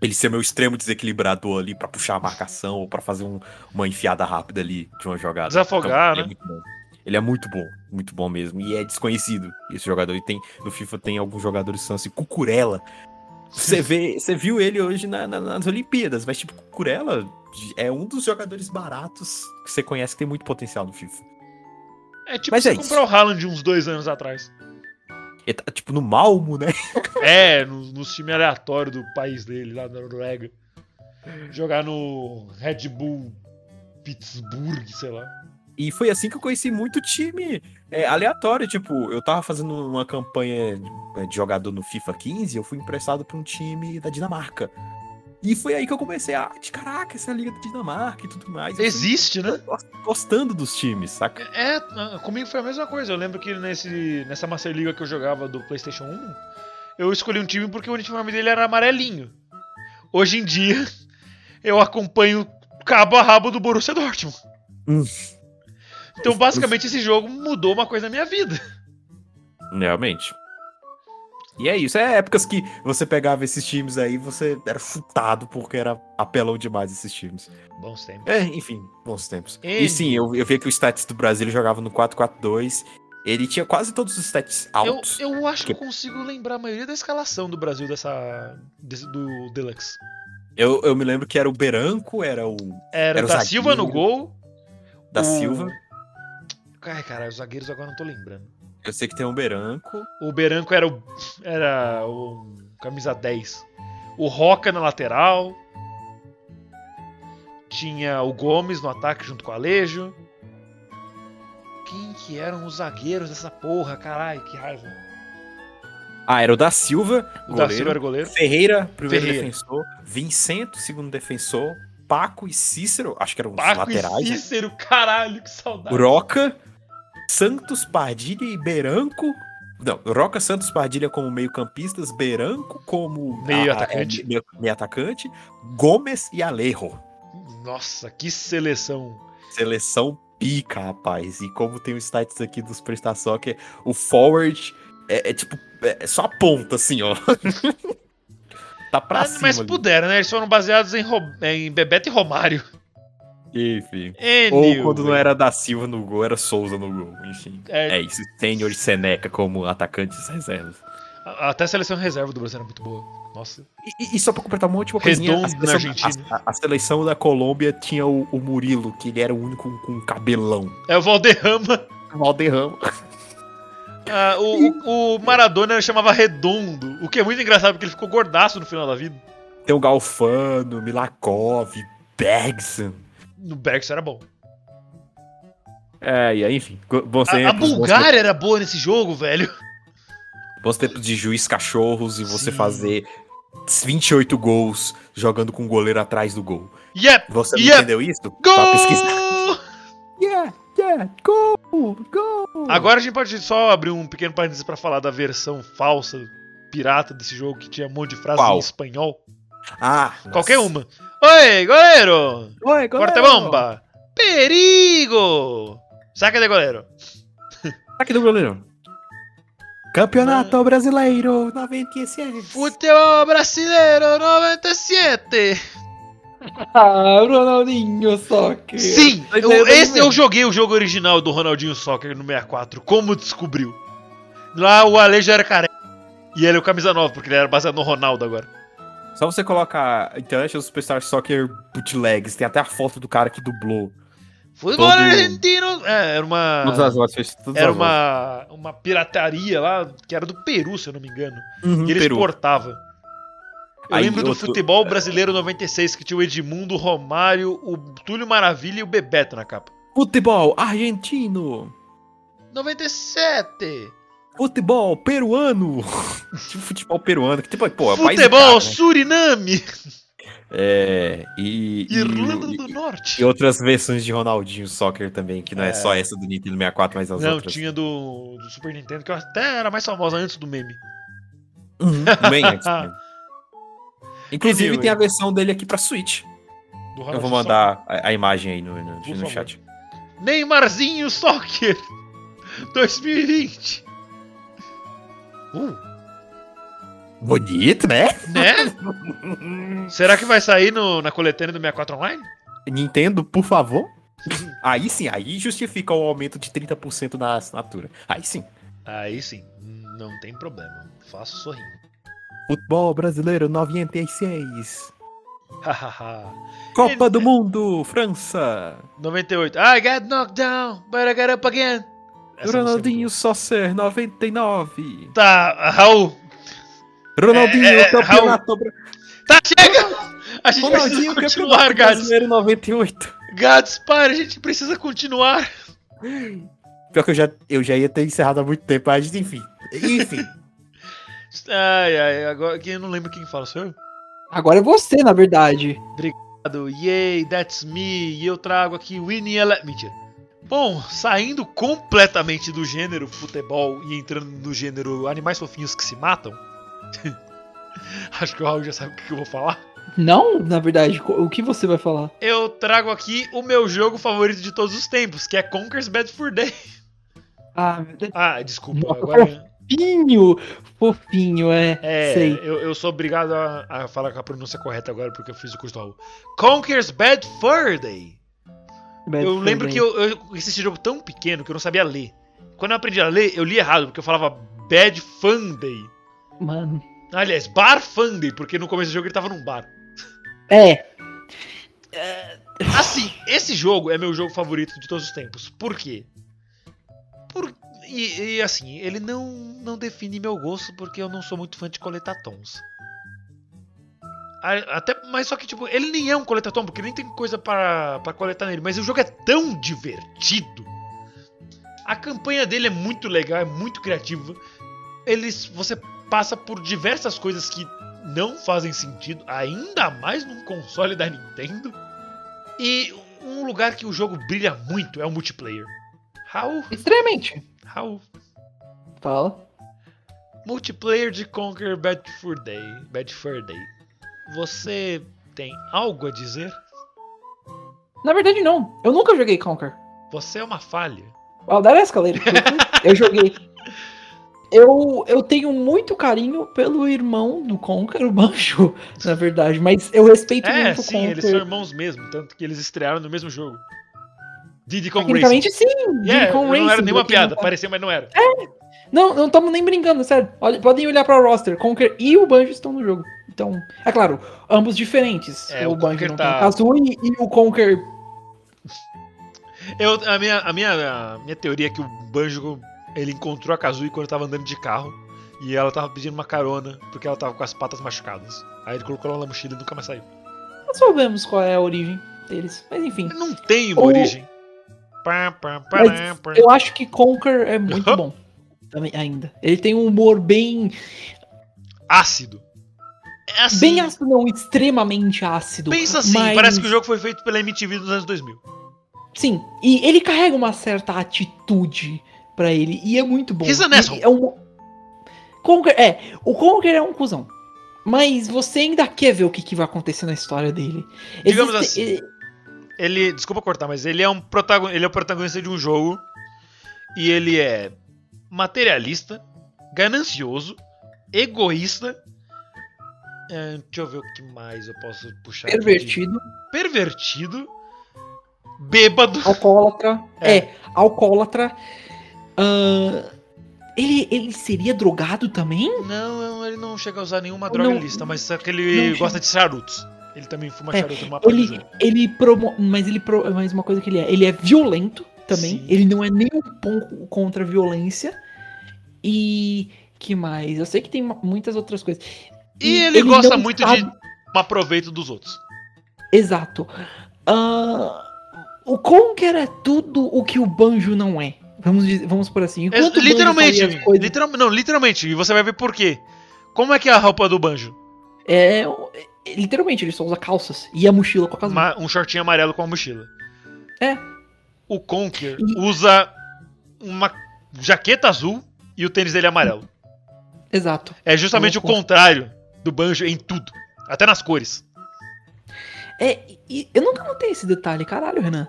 ele ser meu extremo desequilibrador ali, pra puxar a marcação ou pra fazer um- uma enfiada rápida ali de uma jogada. Desafogar, ele né? É muito bom. Ele é muito bom, muito bom mesmo. E é desconhecido esse jogador. E tem, no FIFA tem alguns jogadores que são assim, Cucurella. Você vê, você viu ele hoje na- na- nas Olimpíadas, mas tipo, Cucurella é um dos jogadores baratos que você conhece que tem muito potencial no FIFA. É tipo Mas você é comprar o Haaland de uns dois anos atrás. Ele tá, tipo, no Malmo, né? É, nos no time aleatório do país dele, lá da Noruega. Jogar no Red Bull Pittsburgh, sei lá. E foi assim que eu conheci muito time é, aleatório. Tipo, eu tava fazendo uma campanha de, de jogador no FIFA 15 eu fui emprestado pra um time da Dinamarca. E foi aí que eu comecei a, de caraca, essa é a Liga da Dinamarca e tudo mais. Existe, né? gos- Gostando dos times, saca? É, comigo foi a mesma coisa. Eu lembro que nesse, nessa Master Liga que eu jogava do PlayStation 1, eu escolhi um time porque o uniforme dele era amarelinho. Hoje em dia, eu acompanho cabo a rabo do Borussia Dortmund. Hum. Então, basicamente, esse jogo mudou uma coisa na minha vida. Realmente. E é isso, é épocas que você pegava esses times aí, você era chutado porque era apelão demais esses times. Bons tempos. É, enfim, bons tempos. Ele- E sim, eu, eu vi que o stats do Brasil jogava no 4-4-2. Ele tinha quase todos os stats Eu, altos. eu acho que eu consigo lembrar a maioria da escalação do Brasil dessa. desse- do Deluxe. Eu, eu me lembro que era o Beranco, era o Era, Era o da Silva no zagueiro. gol. da o- Silva. Ai, cara, os zagueiros agora não tô lembrando. Eu sei que tem um Beranco. O Beranco era o. Era o. camisa 10. O Roca na lateral. Tinha o Gomes no ataque junto com o Alejo. Quem que eram os zagueiros dessa porra, caralho, que raiva. Ah, era o da Silva, O da goleiro. Silva era goleiro. Ferreira, primeiro Ferreira. defensor. Vincento, segundo defensor. Paco e Cícero, acho que eram os Paco laterais. e né? Cícero, caralho, que saudade. Roca, Santos, Pardilha e Beranco. Não, Roca, Santos, Pardilha como meio-campistas, Beranco como Meio atacante. é, meio, meio atacante, Gomes e Alejo. Nossa, que seleção. Seleção pica, rapaz. E como tem os stats aqui dos Presta Soccer, o forward é, é tipo, é só a ponta, assim, ó. tá pra Mas, cima. mas ali. puderam, né? Eles foram baseados em, em Bebeto e Romário. Enfim. Anyway. Ou quando não era da Silva no gol, era Souza no gol. Enfim. É. É, isso. Sênior e Seneca como atacantes reservas. Até a seleção reserva do Brasil era muito boa. Nossa. E, e só pra completar uma última coisinha, a Redondo seleção, Argentina. a- a- a seleção da Colômbia tinha o, o Murilo, que ele era o único com, cabelão. É o Valderrama. Valderrama. Ah, o, o- o Maradona chamava Redondo, o que é muito engraçado porque ele ficou gordaço no final da vida. Tem o Galfano, Milakov, Bergson. No Bergson era bom. É, e aí, enfim, bons A, a tempos. bons Bulgária era boa nesse jogo, velho. Bons tempos de juiz cachorros e você Sim. fazer 28 gols jogando com o goleiro atrás do gol. Yep! Você não Yep. entendeu isso? Tá pesquisando. Gol! Yeah, yeah, gol, gol. Agora a gente pode só abrir um pequeno parênteses pra falar da versão falsa, pirata desse jogo que tinha um monte de frases Qual? em espanhol. Ah, Qualquer uma. Oi, goleiro! Oi, Corta bomba! Perigo! Saca de goleiro. Aqui do goleiro. Campeonato Brasileiro 97. Futebol brasileiro 97! Ah, Ronaldinho Soccer. Sim! Eu- eu- esse eu joguei o jogo original do Ronaldinho Soccer no 64. Como descobriu? Lá o Ale já era careca. E ele é o camisa 9, porque ele era baseado no Ronaldo agora. Só você coloca International Superstar Soccer Bootlegs, tem até a foto do cara que dublou. Futebol Todo- argentino! É, era uma. Todas as vozes, todas Era as vozes. uma, uma pirataria lá, que era do Peru, se eu não me engano. Uhum, E ele Peru. exportava. Eu Aí, lembro do outro- futebol brasileiro 96, que tinha o Edmundo, o Romário, o Túlio Maravilha e o Bebeto na capa. Futebol argentino. 97! Futebol peruano. tipo futebol peruano. Que tipo, pô, é Futebol cara, né? Suriname! É. E. e- Irlanda e- do Norte! E outras versões de Ronaldinho Soccer também, que não é, É. só essa do Nintendo 64, mas as Não, outras. tinha do, do Super Nintendo, que até era mais famosa antes do meme. Uhum, bem antes. Inclusive tem a versão dele aqui pra Switch. Eu vou mandar a, a imagem aí no, no, no chat. Neymarzinho Soccer 2020. Uh, Bonito, né? né? Será que vai sair no, na coletânea do 64 Online? Nintendo, por favor. Aí sim, aí justifica o aumento de 30% na assinatura. Aí sim. Aí sim, não tem problema. Faço sorrindo. Futebol brasileiro 96. Hahaha. Copa do Mundo, França. 98. I got knocked down, but I got up again. Essa Ronaldinho é Soccer 99. muito boa. Tá, Raul. Ronaldinho, É, é, campeonato bra- Tá, chega! A gente Ronaldinho, precisa continuar, brasileiro 98. Gads, para, a gente precisa continuar. Pior que eu já, eu já ia ter encerrado há muito tempo, mas enfim. Enfim. Ai, ai, agora que eu não lembro quem fala, sou eu? Agora é você, na verdade. Do Yay, That's Me, e eu trago aqui Winnie Ele... Mentira. Bom, saindo completamente do gênero futebol e entrando no gênero animais fofinhos que se matam. Acho que o Raul já sabe o que eu vou falar. Não, na verdade, o que você vai falar? Eu trago aqui o meu jogo favorito de todos os tempos, que é Conker's Bad Fur Day. Ah. Ah, desculpa, Nossa. agora. fofinho, fofinho, é. É, Sei. eu, eu sou obrigado a, a falar com a pronúncia correta agora porque eu fiz o curso do Raul. Conker's Bad Fur Day. Eu lembro que eu, eu conheci esse jogo tão pequeno que eu não sabia ler. Quando eu aprendi a ler, eu li errado, porque eu falava Bad Fun Day. Mano. Aliás, Bar Fun Day, porque no começo do jogo ele tava num bar. É. Assim, esse jogo é meu jogo favorito de todos os tempos. Por quê? Por... E, e, assim, ele não, não define meu gosto porque eu não sou muito fã de coletatons. A- Até, mas só que, tipo, ele nem é um coletatom, porque nem tem coisa pra, pra coletar nele. Mas o jogo é tão divertido. A campanha dele é muito legal, é muito criativa. Eles, você passa por diversas coisas que não fazem sentido, ainda mais num console da Nintendo. E um lugar que o jogo brilha muito é o multiplayer. Raul, Extremamente. Raul. Fala. Multiplayer de Conquer Bad Fur Day. Bad Fur Day. Você tem algo a dizer? Na verdade, não. Eu nunca joguei Conquer. Você é uma falha. Well, that escalated eu joguei. Eu, eu tenho muito carinho pelo irmão do Conker, o Banjo, na verdade, mas eu respeito É, muito o sim, eles são irmãos mesmo, tanto que eles estrearam no mesmo jogo. Diddy Kong Racing. Tecnicamente, sim. Yeah, Diddy Kong não era Racing, nenhuma quem não piada, sabe. parecia, mas não era. Não, não estamos nem brincando, sério. Podem olhar pra roster. Conker e o Banjo estão no jogo. Então, é claro, ambos diferentes. É, o, o Banjo Conker não tá- tem o Kazooie e o Conker. Eu, a, minha, a, minha, a minha teoria é que o Banjo ele encontrou a Kazooie quando tava andando de carro e ela tava pedindo uma carona porque ela tava com as patas machucadas. Aí ele colocou ela na mochila e nunca mais saiu. Nós sabemos qual é a origem deles. Mas enfim. Não tem uma origem. Pá, pá, pá, eu acho que Conker é muito bom. Também, ainda. Ele tem um humor bem. Ácido. É assim, Bem ácido, não, extremamente ácido. pensa assim, mas- parece que o jogo foi feito pela MTV dos anos 2000. Sim, e ele carrega uma certa atitude pra ele, e é muito bom. É um... Conker, é, o Conker é um cuzão. Mas você ainda quer ver o que, que vai acontecer na história dele. Digamos Existe- assim, Ele, desculpa cortar, mas ele é um protagon, ele é o protagonista de um jogo e ele é materialista, ganancioso, egoísta. É, deixa eu ver o que mais eu posso puxar. aqui de- Pervertido, Pervertido, bêbado. alcoólatra. É. É, alcoólatra. ahn, ele, ele seria drogado também? Não, ele não chega a usar nenhuma Não- droga lista, mas só que ele não gosta de charutos. Ele também fuma É, charuto numa Ele, ele promo... Mas ele pro... mas uma coisa que ele é, ele é violento também. Sim. Ele não é nem um pouco contra a violência. E que mais? Eu sei que tem muitas outras coisas. E, E ele, ele gosta muito sabe- de tomar proveito dos outros. Exato. Ah, o Conker é tudo o que o Banjo não é. Vamos, dizer- vamos por assim. É, o literalmente, literal- não, literalmente, e você vai ver por quê. Como é que é a roupa do Banjo? É, é, literalmente, ele só usa calças e a mochila com a casa. Ma- um shortinho amarelo com a mochila. É. O Conker E- usa uma jaqueta azul e o tênis dele é amarelo. Exato. É justamente o Louco. contrário do Banjo em tudo. Até nas cores. É, e eu nunca notei esse detalhe, caralho, Renan.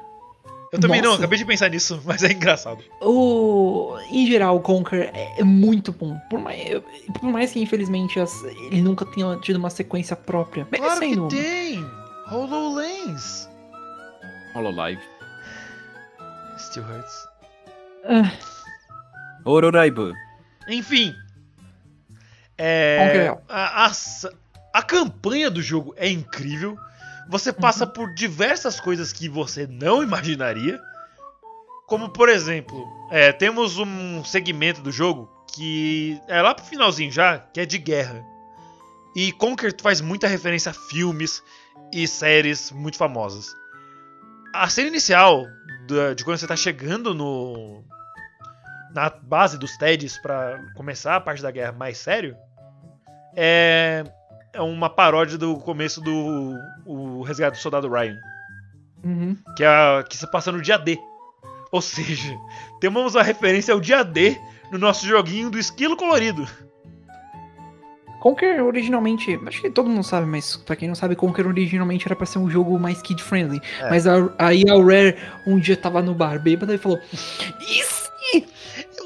Eu também não, Nossa. acabei de pensar nisso, mas é engraçado. O, em geral, o Conker é, é muito bom. Por mais, por mais que, infelizmente, as- ele nunca tenha tido uma sequência própria. Claro que Merecendo uma. tem! HoloLens! Hololive. Still hurts. Ah, Ororaiba. Enfim. É, é. a, a, a campanha do jogo é incrível. Você passa por diversas coisas que você não imaginaria. Como, por exemplo, é, temos um segmento do jogo que é lá pro finalzinho já, que é de guerra. E Conker faz muita referência a filmes e séries muito famosas. A cena inicial de quando você tá chegando no na base dos TEDs pra começar a parte da guerra mais sério é, é uma paródia do começo do o Resgate do Soldado Ryan uhum. que, é, que se passa no dia D. Ou seja, temos a referência ao dia D no nosso joguinho do esquilo colorido. Conker originalmente, acho que todo mundo sabe, mas pra quem não sabe, Conker originalmente era pra ser um jogo mais kid-friendly. É. Mas aí a Rare um dia tava no bar bêbada e falou: E se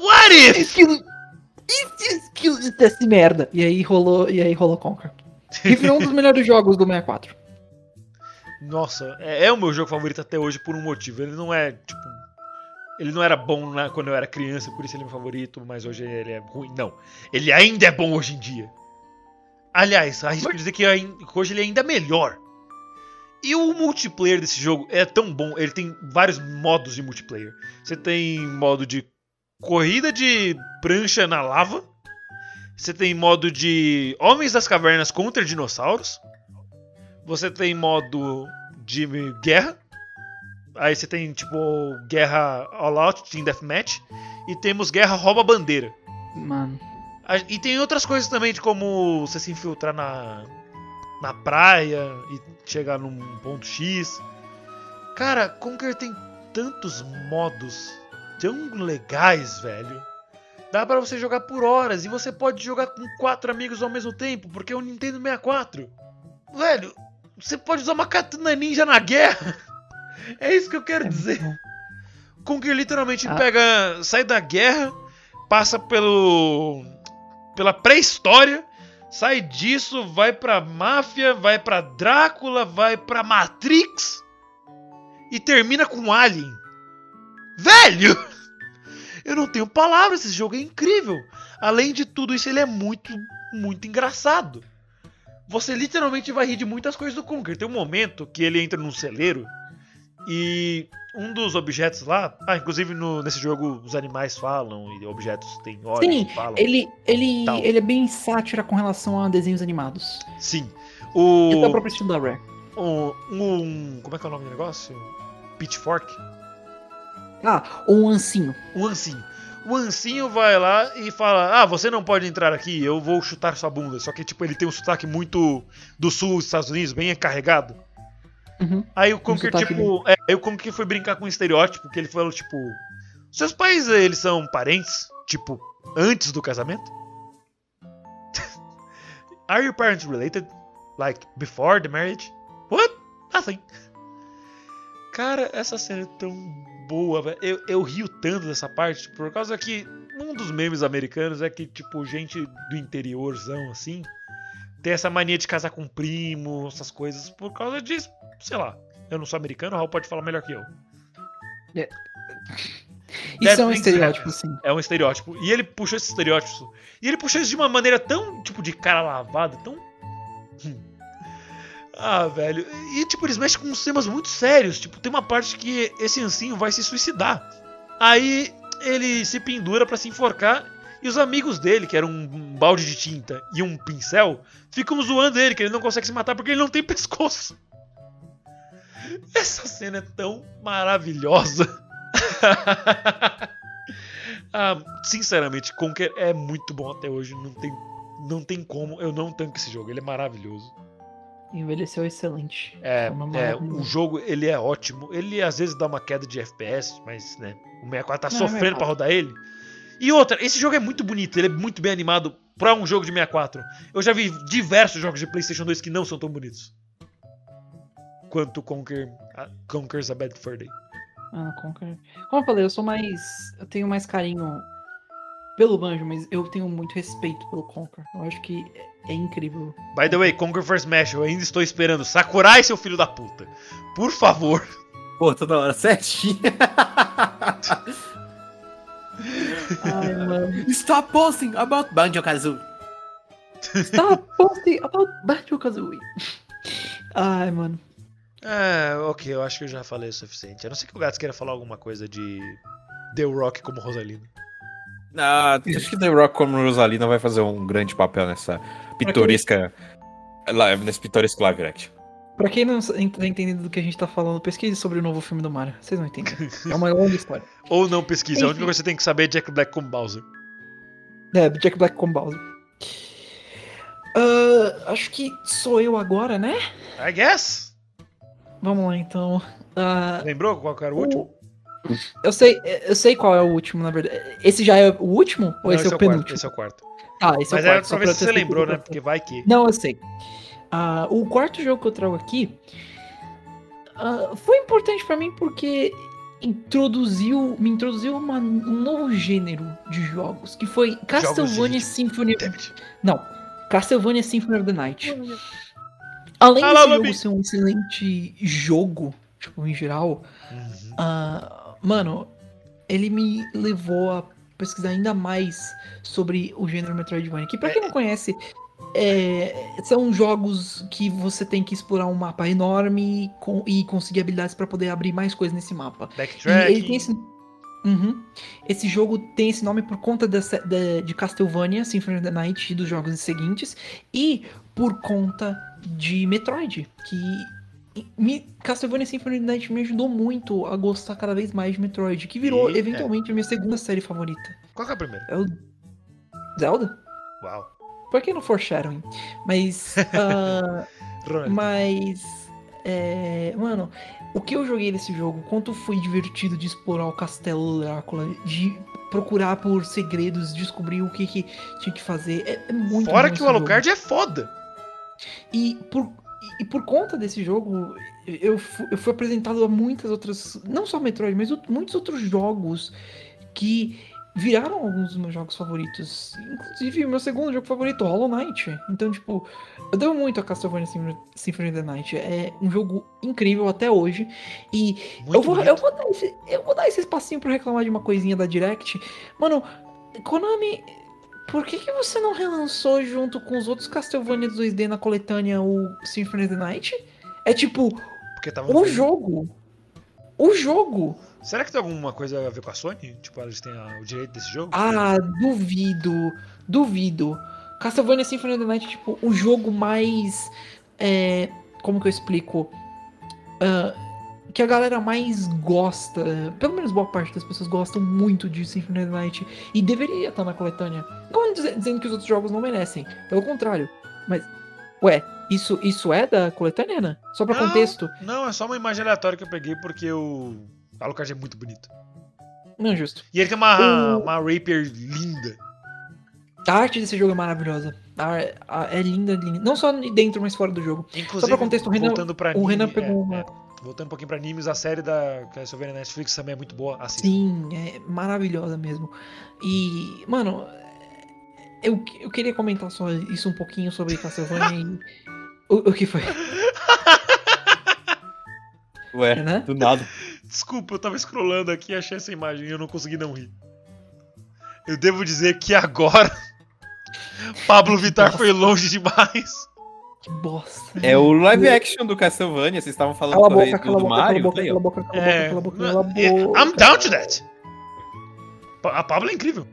What if? esquilo. E se esquilo dissesse merda? E aí rolou, e aí rolou Conker. E foi um dos melhores jogos do 64. Nossa, é, é o meu jogo favorito até hoje por um motivo. Ele não é, tipo. Ele não era bom na- quando eu era criança, por isso ele é meu favorito, mas hoje ele é ruim. Não. Ele ainda é bom hoje em dia. Aliás, arrisco dizer que ain- que hoje ele é ainda melhor. E o multiplayer desse jogo é tão bom, ele tem vários modos de multiplayer. Você tem modo de corrida de prancha na lava. Você tem modo de Homens das Cavernas contra dinossauros. Você tem modo de guerra. Aí você tem, tipo, guerra all out, team deathmatch. E temos guerra rouba bandeira. Mano. E tem outras coisas também, de como você se infiltrar na, na praia e chegar num ponto X. Cara, Conker tem tantos modos tão legais, velho. Dá pra você jogar por horas e você pode jogar com quatro amigos ao mesmo tempo, porque é o Nintendo 64. Velho, você pode usar uma katana ninja na guerra. É isso que eu quero dizer. Conker literalmente Ah. pega, sai da guerra, passa pelo pela pré-história, sai disso, vai pra máfia, vai pra Drácula, vai pra Matrix e termina com Alien. Velho! Eu não tenho palavras, esse jogo é incrível. Além de tudo isso, ele é muito, muito engraçado. Você literalmente vai rir de muitas coisas do Conker. Tem um momento que ele entra num celeiro e um dos objetos lá. Ah, inclusive no- nesse jogo os animais falam e objetos têm olhos Sim, e falam. Ele, ele, Tal. ele é bem sátira com relação a desenhos animados. Sim. O O, próprio estilo da Rare. um, um- Como é que é o nome do negócio? Pitchfork? Ah, um ancinho. Um ancinho. O ancinho vai lá e fala: Ah, você não pode entrar aqui, eu vou chutar sua bunda. Só que, tipo, ele tem um sotaque muito do sul dos Estados Unidos, bem carregado. Uhum. Aí o Conker, sotaque tipo. É, aí o Conker foi brincar com um estereótipo, que ele falou, tipo. Seus pais, eles são parentes? Tipo, antes do casamento? Are your parents related? Like, before the marriage? What? Nothing. Cara, essa cena é tão boa, velho. Eu, eu rio tanto dessa parte, por causa que um dos memes americanos é que, tipo, gente do interiorzão, assim, tem essa mania de casar com primo, essas coisas, por causa disso. Sei lá. Eu não sou americano, o Raul pode falar melhor que eu. Isso That é um estereótipo, sim. É um estereótipo. E ele puxou esse estereótipo. E ele puxou isso de uma maneira tão, tipo, de cara lavada, tão. Hum. Ah, velho. E, tipo, eles mexem com uns temas muito sérios. Tipo, tem uma parte que esse ancinho vai se suicidar. Aí ele se pendura pra se enforcar. E os amigos dele, que eram um balde de tinta e um pincel, ficam zoando ele, que ele não consegue se matar porque ele não tem pescoço. Essa cena é tão maravilhosa. Ah, sinceramente, Conker é muito bom até hoje. Não tem, não tem como eu não tanco esse jogo. Ele é maravilhoso. Envelheceu excelente. É, é, o jogo ele é ótimo. Ele às vezes dá uma queda de FPS, mas né, o 64 tá Não, é sofrendo verdade. pra rodar ele. E outra, esse jogo é muito bonito, ele é muito bem animado pra um jogo de 64. Eu já vi diversos jogos de PlayStation 2 que não são tão bonitos quanto Conquer, ah, Conquer's a Bad Fur Day. Ah, Conquer. Como eu falei, eu sou mais. Eu tenho mais carinho pelo Banjo, mas eu tenho muito respeito pelo Conquer. Eu acho que é, incrível. By the way, Conquer First Smash, eu ainda estou esperando Sakurai, seu filho da puta. Por favor. Pô, toda hora certinho. Ai, mano. Stop posting about Banjo Kazooie. Stop posting about Banjo Kazooie. Ai, mano. É, ok, eu acho que eu já falei o suficiente. A não ser que o Gats queira falar alguma coisa de The Rock como Rosalina. Ah, acho que The Rock como Rosalina vai fazer um grande papel nessa pitoresca. lá- Nesse pitoresco live action. Pra quem não tá entendendo do que a gente tá falando, pesquise sobre o novo filme do Mario. Vocês vão entender. É uma longa história. Ou não pesquisa, a única Enfim. coisa que você tem que saber é Jack Black como Bowser. É, Jack Black com Bowser. Ah, acho que sou eu agora, né? I guess. Vamos lá, então. Ah, Lembrou qual era o último? Eu sei, eu sei qual é o último, na verdade. Esse já é o último? Ou Não, esse, é o quarto, penúltimo? esse é o quarto. Ah, esse Mas é o é quarto. só pra ver se você lembrou, né? que Porque vai que. Não, eu sei. Ah, o quarto jogo que eu trago aqui ah, foi importante pra mim porque introduziu, me introduziu uma- um novo gênero de jogos, que foi Castlevania. Symphony. Não, Castlevania Symphony of the Night. Além Fala, desse jogo ser um excelente jogo, tipo, em geral, Uhum. ah, mano, ele me levou a pesquisar ainda mais sobre o gênero Metroidvania. Que pra quem não conhece, é, são jogos que você tem que explorar um mapa enorme e, com- e conseguir habilidades pra poder abrir mais coisas nesse mapa. E ele tem esse. Uhum. Esse jogo tem esse nome por conta dessa- da- de Castlevania, Symphony of the Night e dos jogos seguintes, e por conta de Metroid, que me, Castlevania Symphony of the Night me ajudou muito a gostar cada vez mais de Metroid, que virou eventualmente a minha segunda série favorita. Qual que é a primeira? É o Zelda? Uau. Por que no Foreshadowing? Mas. Ronald. mas. É, mano, o que eu joguei nesse jogo, quanto foi divertido de explorar o castelo Drácula, de procurar por segredos, descobrir o que, que tinha que fazer, é, é muito Fora que o Alucard é foda. jogo. E por, e por conta desse jogo, eu, fu- eu fui apresentado a muitas outras. Não só Metroid, mas muitos outros jogos que viraram alguns dos meus jogos favoritos. Inclusive, o meu segundo jogo favorito, Hollow Knight. Então, tipo, eu devo muito a Castlevania Sym- Symphony of the Night. É um jogo incrível até hoje. E eu vou, eu, vou dar esse, eu vou dar esse espacinho pra reclamar de uma coisinha da Direct. Mano, Konami, por que, que você não relançou junto com os outros Castlevania 2D na coletânea o Symphony of the Night? É tipo, o jogo. O jogo. Será que tem alguma coisa a ver com a Sony? Tipo, eles têm a- o direito desse jogo? Ah, duvido. Duvido. Castlevania Symphony of the Night é tipo o jogo mais. é, como que eu explico? Ah, que a galera mais gosta. Pelo menos boa parte das pessoas gostam muito de Symphony of the Night. E deveria estar na coletânea. Não dize- dizendo que os outros jogos não merecem. Pelo contrário. Mas. Ué, isso, isso é da coletânea, Ana? Só pra Não. contexto. Não, é só uma imagem aleatória que eu peguei porque o Alucard é muito bonito. Não, justo. E ele tem uma, O- uma Rapier linda. A arte desse jogo é maravilhosa. A- a- é linda, linda. Não só dentro, mas fora do jogo. Inclusive, Só pra contexto, o Renan- pra o Renan anime, pegou é, uma- é, voltando um pouquinho pra animes, a série da Castlevania Netflix também é muito boa. Assista. Sim, é maravilhosa mesmo. E, mano, eu, eu queria comentar só isso um pouquinho sobre Castlevania e. O, o que foi? Ué, Né? do nada. Desculpa, eu tava scrollando aqui e achei essa imagem e eu não consegui não rir. Eu devo dizer que agora Pablo Vittar foi longe demais. Que bosta. É o live action do Castlevania, vocês estavam falando Cala boca, do, cala a do boca, cala a Mario. boca, tá aí, cala a ó. boca, cala a boca, É, cala a boca, cala a boca. I'm down to that. A Pablo é incrível.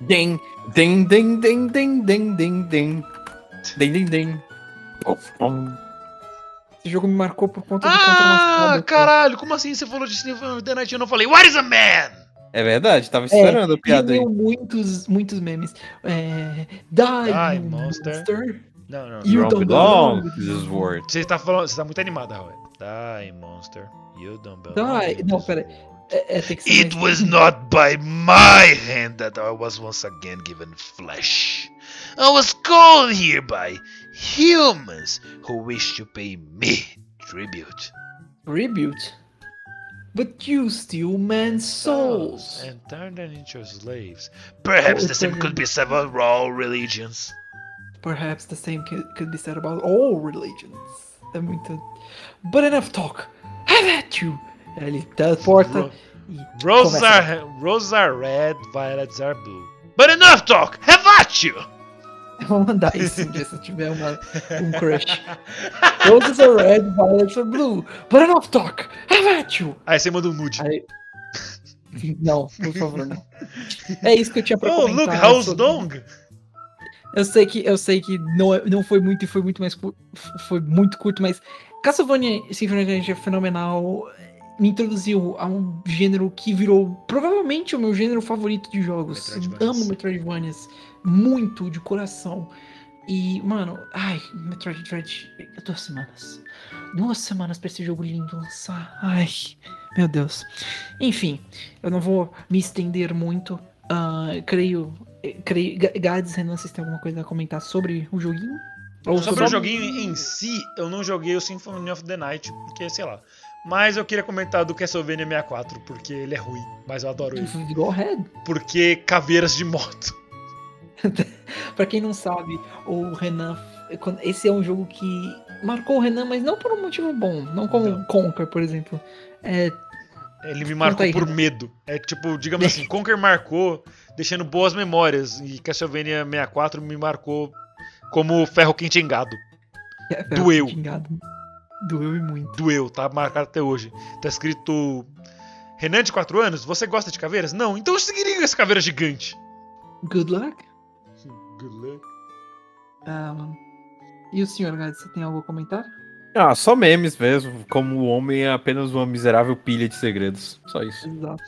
Dem, dem, dem, dem, dem, dem. Dem, dem, dem. Pom, pom. Esse jogo me marcou por conta do Ah, caralho, como assim você falou de of the Night e eu não falei What is a man? É verdade, tava É, esperando a piada aí. Muitos, muitos memes. É, Die, Die, monster. monster. Não, não. You não. don't belong belong. this world. Você tá falando, você tá muito animado, Raul. Die, monster. You don't belong. Die. in Não, this pera. world. É, é, tem que ser It mais- was not by my hand that I was once again given flesh. I was called here by humans who wish to pay me tribute. Tribute. But you steal men's oh, souls. and turn them into slaves. Perhaps Oh, the same could be said about all religions. Perhaps the same could, could be said about all religions. É muito. But enough talk. Have at you. Ele teleporta Ro- e Roses are roses are red, violets are blue. But enough talk. Have at you. Vou mandar isso um dia se eu tiver uma, um crush. Roses are red, violets are blue. But enough talk. Have at you. Aí você manda um nude. Aí... Não, por favor, não. É isso que eu tinha pra Oh, comentar. look, how's sobre- dong? Eu sei que eu sei que não, é- não foi muito e foi muito mais foi muito curto, mas Castlevania Symphony of the Night é fenomenal. Me introduziu a um gênero que virou provavelmente o meu gênero favorito de jogos. Metroidvanias. Amo Metroidvanias muito de coração. E, mano, ai, Metroid Dread, duas semanas. Duas semanas pra esse jogo lindo lançar. Ai, meu Deus. Enfim, eu não vou me estender muito. Ah, creio, creio. Ga- Gads, Renan, vocês têm alguma coisa a comentar sobre o joguinho? Ou Sobre o joguinho em si, eu não joguei o Symphony of the Night, porque, sei lá. Mas eu queria comentar do Castlevania 64, porque ele é ruim, mas eu adoro ele. Go ahead. Porque caveiras de moto. Pra quem não sabe, o Renan. Esse é um jogo que marcou o Renan, mas não por um motivo bom. Não como Não. Conquer, por exemplo. É, Ele me marcou por medo. É tipo, digamos assim, Conker marcou deixando boas memórias. E Castlevania 64 me marcou como ferro quente engado. é Doeu. Doeu e muito. Doeu, tá marcado até hoje. Tá escrito. Renan de 4 anos, você gosta de caveiras? Não, então eu seguiria essa caveira gigante. Good luck. Good luck. Ah, mano. E o senhor, você tem algo a comentar? Ah, só memes mesmo. Como o homem é apenas uma miserável pilha de segredos. Só isso. Exato.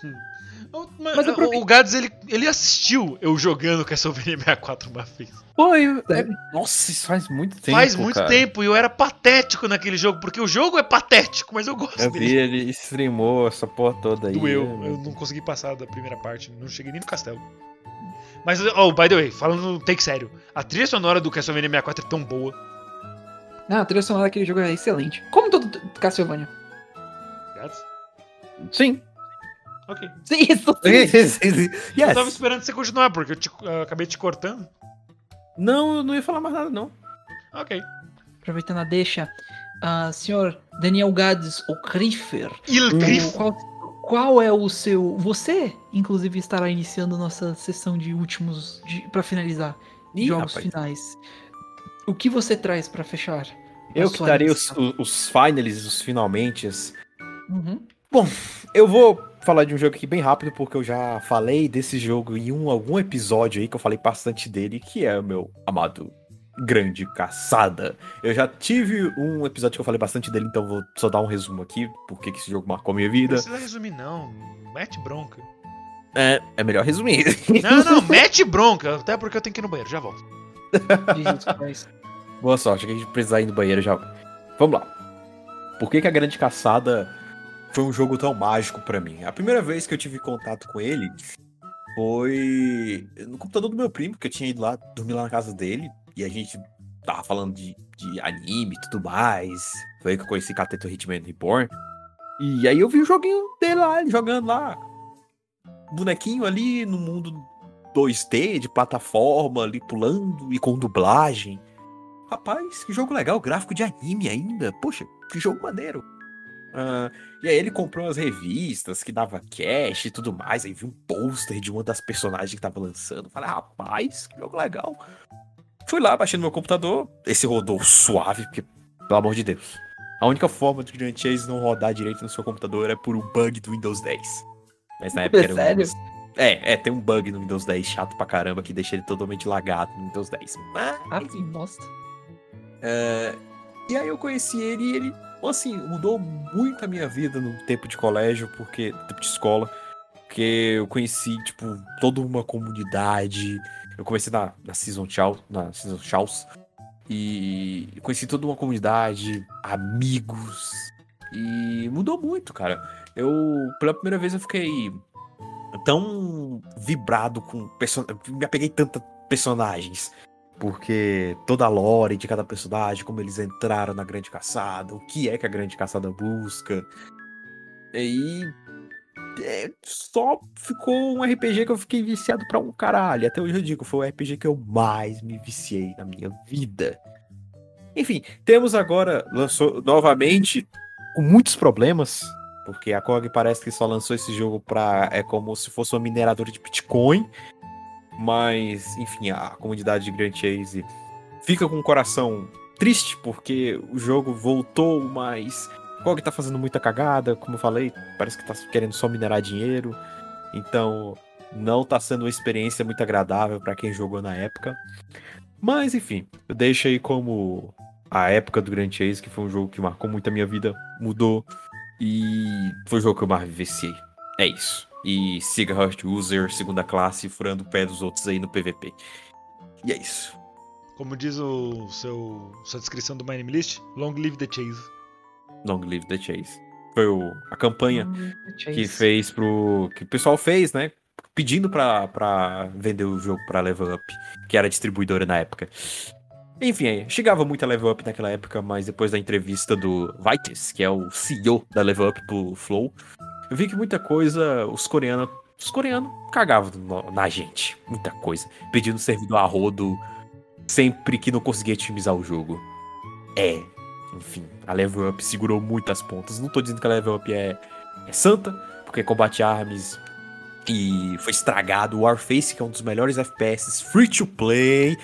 O- Mas eu o, o Gads, ele, ele assistiu eu jogando Castlevania 64 uma vez. Pô, eu- é-? Nossa, isso faz muito tempo. Faz muito cara. tempo e eu era patético naquele jogo, porque o jogo é patético, mas eu gosto Eu dele. vi, ele streamou essa porra toda aí. Doeu. é, Eu não consegui passar da primeira parte, não cheguei nem no castelo. Mas, oh, by the way, falando no take sério, a trilha sonora do Castlevania 64 é tão boa. Não, a trilha sonora daquele jogo é excelente. Como todo Castlevania. Gads? Sim. Ok. Sim, isso sim. Eu tava yes. esperando você continuar, porque eu, te- eu acabei te cortando. Não, eu não ia falar mais nada, não. Ok. Aproveitando a deixa, ah, senhor Daniel Gades, o Griffer, Il o- Grif. qual, qual é o seu. Você, inclusive, estará iniciando nossa sessão de últimos. De, para finalizar. Ih, jogos rapaz. finais. O que você traz pra fechar? Eu que darei os, os, os finals, os finalmente. Uhum. Eu vou falar de um jogo aqui bem rápido, porque eu já falei desse jogo em um, algum episódio aí que eu falei bastante dele, que é o meu amado Grande Caçada. Eu já tive um episódio que eu falei bastante dele, então vou só dar um resumo aqui, porque que esse jogo marcou a minha Não vida. precisa resumir, não. Mete bronca. É, é melhor resumir. Não, não, mete bronca. Até porque eu tenho que ir no banheiro, já volto. Jesus Christ. Boa sorte, que a gente precisar ir no banheiro já. Vamos lá. Por que, que a Grande Caçada foi um jogo tão mágico pra mim? A primeira vez que eu tive contato com ele foi no computador do meu primo, que eu tinha ido lá dormir lá na casa dele, e a gente tava falando de, de anime e tudo mais. Foi aí que eu conheci Cateto Hitman Reborn. E aí eu vi o joguinho dele lá, ele jogando lá. Bonequinho ali no mundo 2D, de plataforma, ali pulando e com dublagem. Rapaz, que jogo legal, gráfico de anime ainda. Poxa, que jogo maneiro. Ah, e aí ele comprou as revistas que dava cash e tudo mais. Aí viu um pôster de uma das personagens que tava lançando. Falei, rapaz, que jogo legal. Fui lá, baixei no meu computador. Esse rodou suave, porque, pelo amor de Deus. A única forma de garantir isso não rodar direito no seu computador é por um bug do Windows 10. Mas na época era um Sério? Windows- É, é, tem um bug no Windows 10 chato pra caramba que deixa ele totalmente lagado no Windows 10. Mas, Ah, enfim. bosta. É, e aí eu conheci ele e ele, assim, mudou muito a minha vida no tempo de colégio, porque. tempo de escola. Porque eu conheci, tipo, toda uma comunidade. Eu comecei na, na Season Chow, na Season Chows. E conheci toda uma comunidade, amigos. E mudou muito, cara. Eu, pela primeira vez, eu fiquei tão vibrado com personagens. Me apeguei tanto a personagens. Porque toda a lore de cada personagem, como eles entraram na Grande Caçada, o que é que a Grande Caçada busca. E é, só ficou um RPG que eu fiquei viciado pra um caralho. Até hoje eu digo, foi o RPG que eu mais me viciei na minha vida. Enfim, temos agora, lançou novamente, com muitos problemas, porque a KOG parece que só lançou esse jogo pra. É como se fosse uma mineradora de Bitcoin. Mas, enfim, a comunidade de Grand Chase fica com o coração triste, porque o jogo voltou, mas KOG tá fazendo muita cagada, como eu falei, parece que tá querendo só minerar dinheiro. Então, não tá sendo uma experiência muito agradável pra quem jogou na época. Mas, enfim, eu deixo aí como a época do Grand Chase, que foi um jogo que marcou muito a minha vida, mudou. E foi o jogo que eu mais me viciei. É isso. E siga Heart User, segunda classe, furando o pé dos outros aí no PVP. E é isso. Como diz o seu sua descrição do My Name List, Long Live the Chase. Long Live the Chase. Foi o, a campanha que fez pro. que o pessoal fez, né? Pedindo pra, pra vender o jogo pra Level Up, que era distribuidora na época. Enfim, chegava muito a Level Up naquela época, mas depois da entrevista do Vites, que é o CEO da Level Up pro Flow, eu vi que muita coisa os coreanos. Os coreanos cagavam no- na gente. Muita coisa. Pedindo servidor a rodo sempre que não conseguia otimizar o jogo. É. Enfim, a Level Up segurou muitas pontas. Não tô dizendo que a Level Up é, é santa, porque combate arms e foi estragado. O Warface, que é um dos melhores FPS free to play.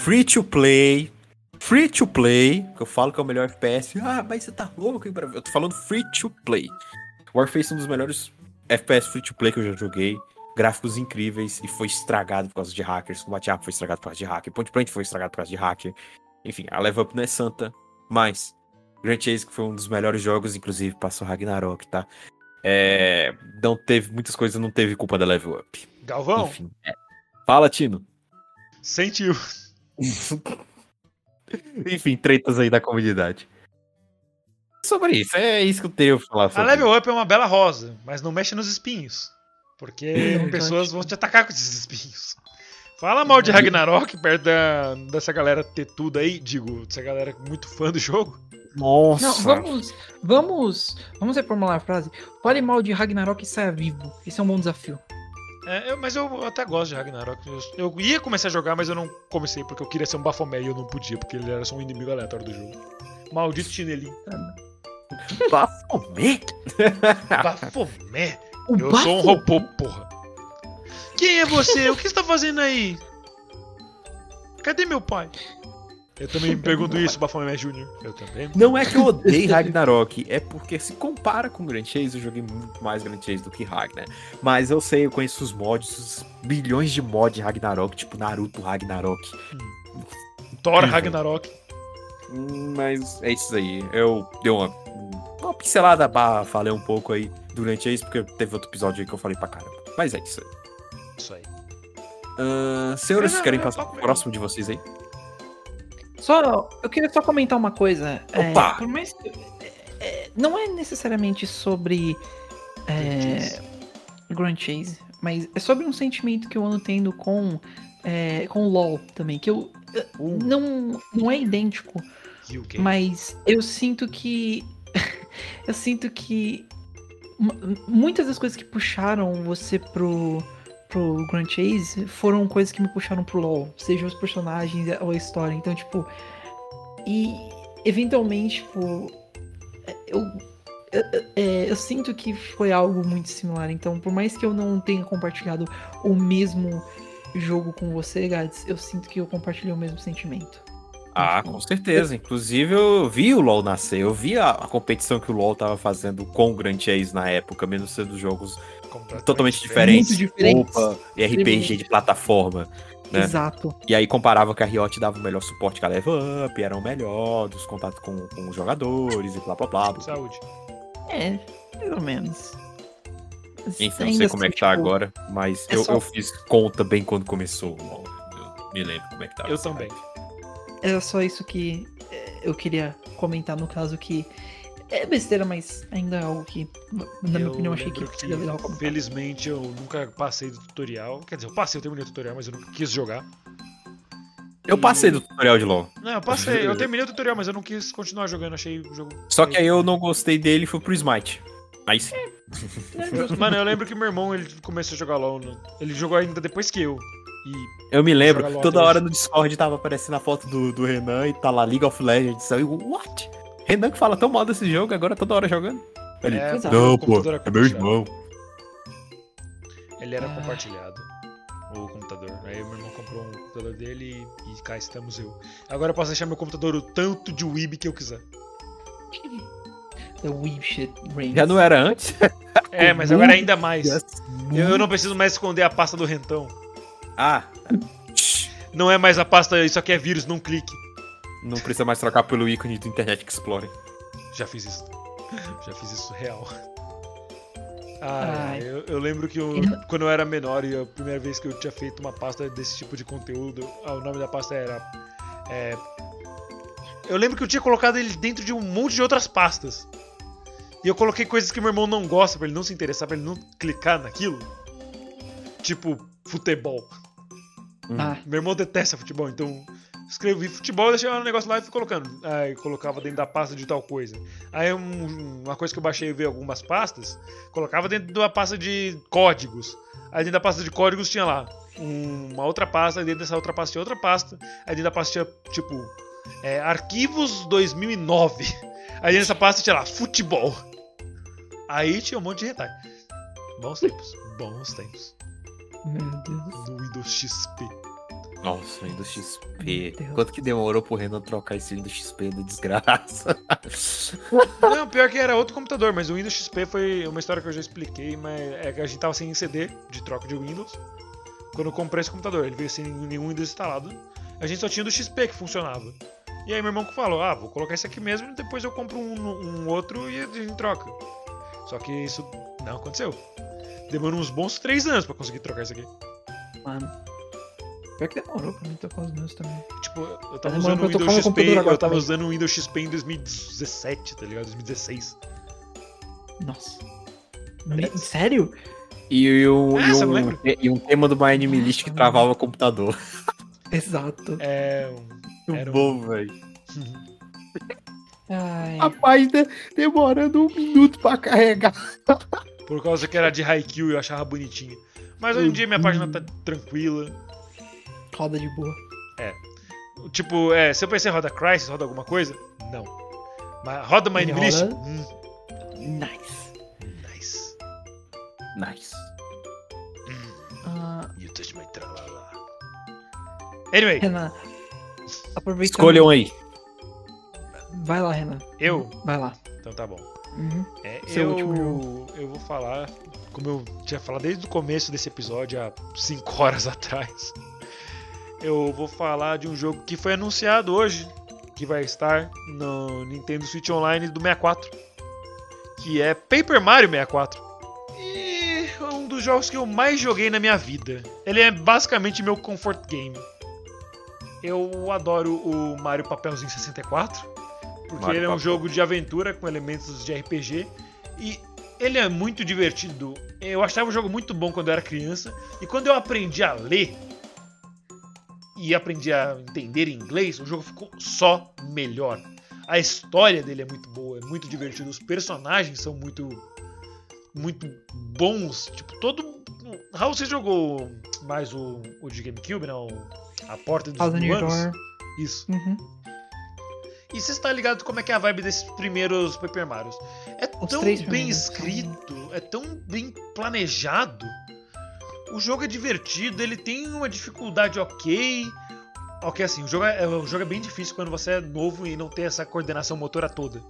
Free to play. Free to play. Que eu falo que é o melhor FPS. Ah, mas você tá louco, hein? Eu tô falando free to play. Warface é um dos melhores FPS free to play que eu já joguei. Gráficos incríveis e foi estragado por causa de hackers. Combate Arms foi estragado por causa de hacker. Point Blank foi estragado por causa de hacker. Enfim, a Level Up não é santa, mas Grand Chase, que foi um dos melhores jogos, inclusive passou Ragnarok, tá? É, não teve muitas coisas, não teve culpa da Level Up. Galvão, Enfim. é. Fala, Tino. sentiu. Enfim, tretas aí da comunidade. Sobre isso, é isso que eu tenho pra falar A sobre. Level Up é uma bela rosa, mas não mexe nos espinhos. Porque verdade. pessoas vão te atacar com esses espinhos. Fala mal de Ragnarok perto da, dessa galera ter tudo aí, digo, dessa galera muito fã do jogo. Nossa. Não, vamos, vamos, vamos reformular a frase. Fale mal de Ragnarok e saia vivo. Esse é um bom desafio. É, eu- mas eu até gosto de Ragnarok. Eu, eu ia começar a jogar, mas eu não comecei porque eu queria ser um Baphomet e eu não podia, porque ele era só um inimigo aleatório do jogo. Maldito chinelinho. Baphomet? Baphomet? O Eu sou um Bafo- robô, porra. Quem é você? O que você tá fazendo aí? Cadê meu pai? Eu também me pergunto isso, Baphomet Jr. Eu também. Não é que eu odeie Ragnarok, é porque se compara com Grand Chase, eu joguei muito mais Grand Chase do que Ragnar. Mas eu sei, eu conheço os mods, os bilhões de mods de Ragnarok, tipo Naruto Ragnarok. Thor Incrível. Ragnarok. Hum, Mas é isso aí. Eu dei uma, uma pincelada barra, falei um pouco aí durante isso, porque teve outro episódio aí que eu falei pra caramba. Mas é isso aí. Isso aí. Ahn, senhores, é- querem é passar papo pro próximo de vocês aí? Só, eu queria só comentar uma coisa. é, Opa! por mais que- é, é, não é necessariamente sobre é, Grand Chase, mas é sobre um sentimento que eu ando tendo com é, com LoL também, que eu é, não não é idêntico. Mas eu sinto que eu sinto que mu- muitas das coisas que puxaram você pro pro Grand Chase foram coisas que me puxaram pro LoL, seja os personagens ou a história. Então, tipo, e eventualmente, tipo, eu, eu, é, eu sinto que foi algo muito similar. Então, por mais que eu não tenha compartilhado o mesmo jogo com você, Gads, eu sinto que eu compartilhei o mesmo sentimento. Ah, com certeza. Inclusive, eu vi o LoL nascer. Eu vi a, a competição que o LoL tava fazendo com o Grand Chase na época, mesmo sendo jogos totalmente diferente. diferentes. E RPG de plataforma. né? Exato. E aí comparava que a Riot dava o melhor suporte que a Level Up, era o melhor dos contatos com, com os jogadores e blá blá blá. blá. Saúde. É, ou menos. Enfim, não sei como é assim, que tá tipo, agora, mas é eu, só- eu fiz conta bem quando começou. o LoL. Eu me lembro como é que tava. Eu esse também. hype. Era só isso que é, eu queria comentar no caso que é besteira, mas ainda é algo que, na minha Eu opinião, achei que seria legal comentar. Felizmente eu nunca passei do tutorial. Quer dizer, eu passei, eu terminei o tutorial, mas eu nunca quis jogar. Eu passei do tutorial de LoL. Não, eu passei, eu terminei o tutorial, mas eu não quis continuar jogando, achei o jogo. Só que aí eu não gostei dele e fui pro Smite. Aí sim. Mano, eu lembro que meu irmão ele começou a jogar LOL. né? Ele jogou ainda depois que eu. E Eu me lembro, toda hora no Discord tava aparecendo a foto do, do Renan e tá lá League of Legends. Aí eu, what? Renan que fala tão mal desse jogo, agora toda hora jogando. Ele, É, não, pô, computador é meu irmão. Ele era Ah. compartilhado. O computador. Aí meu irmão comprou um computador dele e, e cá estamos eu. Agora eu posso deixar meu computador o tanto de Weeb que eu quiser. Já não era antes? É, mas agora ainda mais. Yes. Eu, eu não preciso mais esconder a pasta do Rentão. Ah, Não é mais a pasta, isso aqui é vírus, não clique. não precisa mais trocar pelo ícone do Internet Explorer. Já fiz isso. Já fiz isso real. Ah, Ai. eu, eu lembro que eu- quando eu era menor e a primeira vez que eu tinha feito uma pasta desse tipo de conteúdo, ah, o nome da pasta era. é, eu lembro que eu tinha colocado ele dentro de um monte de outras pastas. E eu coloquei coisas que meu irmão não gosta, pra ele não se interessar, pra ele não clicar naquilo. Tipo, futebol. Ah, Meu irmão detesta futebol, então escrevi futebol, deixei um negócio lá e fui colocando. Aí colocava dentro da pasta de tal coisa. Aí um- uma coisa que eu baixei e vi algumas pastas, colocava dentro da pasta de códigos. Aí dentro da pasta de códigos tinha lá um- uma outra pasta, aí dentro dessa outra pasta tinha outra pasta, aí dentro da pasta tinha tipo é, arquivos 2009. Aí dentro dessa pasta tinha lá futebol. Aí tinha um monte de retalho. Bons tempos, bons tempos. Meu Deus. Do Windows XP. Nossa, Windows XP. Quanto que demorou pro Renan trocar esse Windows XP da desgraça? Não, pior que era outro computador, mas o Windows XP foi uma história que eu já expliquei, mas é que a gente tava sem CD de troca de Windows. Quando eu comprei esse computador, ele veio sem nenhum Windows instalado. A gente só tinha do XP que funcionava. E aí meu irmão que falou, ah, vou colocar esse aqui mesmo, depois eu compro um, um outro e a gente troca. Só que isso não aconteceu. Demorou uns bons três anos pra conseguir trocar isso aqui. Mano. Pior que demorou pra mim tocar os meus também. Tipo, eu Tá tava demorando usando o Windows XP, eu tava também. usando o Windows XP em 2017, tá ligado? 2016. Nossa. Me- Sério? E, e um, Ah, e, um, e um tema do My Anime List que travava o computador. Exato. É. um- Muito Era um- bom, velho. Ai. A página demorando um minuto pra carregar. Por causa que era de Haikyuu e eu achava bonitinha. Mas hoje em dia minha página tá tranquila. Roda de boa. Tipo, é, se eu pensei roda Crysis, roda alguma coisa? Não. Mas roda My Ele roda- Hum, Nice. nice. Nice. Ah, You touch my tralala. Anyway, Renan. Aproveitando. Escolham aí. Vai lá, Renan. eu. Vai lá. Então tá bom. Uhum. É, Seu eu, último eu vou falar, como eu tinha falado desde o começo desse episódio, há 5 horas atrás. Eu vou falar de um jogo que foi anunciado hoje, que vai estar no Nintendo Switch Online do 64, que é Paper Mario 64. E é um dos jogos que eu mais joguei na minha vida. Ele é basicamente meu comfort game. Eu adoro o Mario Papelzinho 64, porque Mario ele é um Papel. jogo de aventura com elementos de RPG e ele é muito divertido. Eu achava o jogo muito bom quando eu era criança e quando eu aprendi a ler e aprendi a entender inglês, o jogo ficou só melhor. A história dele é muito boa, é muito divertido, os personagens são muito muito bons, tipo, todo Raul, você jogou mais o, o de GameCube, não? A Porta dos Thousand Mil Year Anos? Door. Isso. Uhum. E você está ligado como é que é a vibe desses primeiros Paper Marios? É Os tão bem escrito, é tão bem planejado. O jogo é divertido, ele tem uma dificuldade ok. Ok, assim, o jogo é, o jogo é bem difícil quando você é novo e não tem essa coordenação motora toda.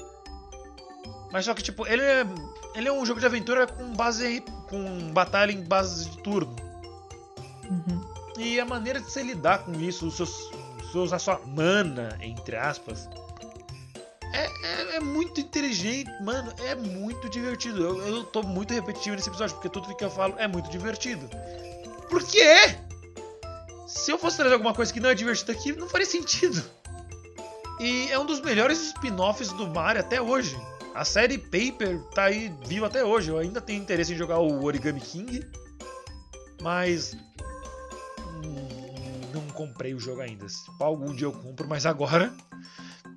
Mas só que, tipo, ele é, ele é um jogo de aventura com base com batalha em base de turno. Uhum. E a maneira de você lidar com isso, os seus, você usar sua mana, entre aspas, é, é, é muito inteligente, mano. É muito divertido. Eu, eu tô muito repetitivo nesse episódio, porque tudo que eu falo é muito divertido. Por quê? Se eu fosse trazer alguma coisa que não é divertida aqui, não faria sentido. E é um dos melhores spin-offs do Mario até hoje. A série Paper tá aí viva até hoje. Eu ainda tenho interesse em jogar o Origami King, mas hum, não comprei o jogo ainda. Algum dia eu compro, mas agora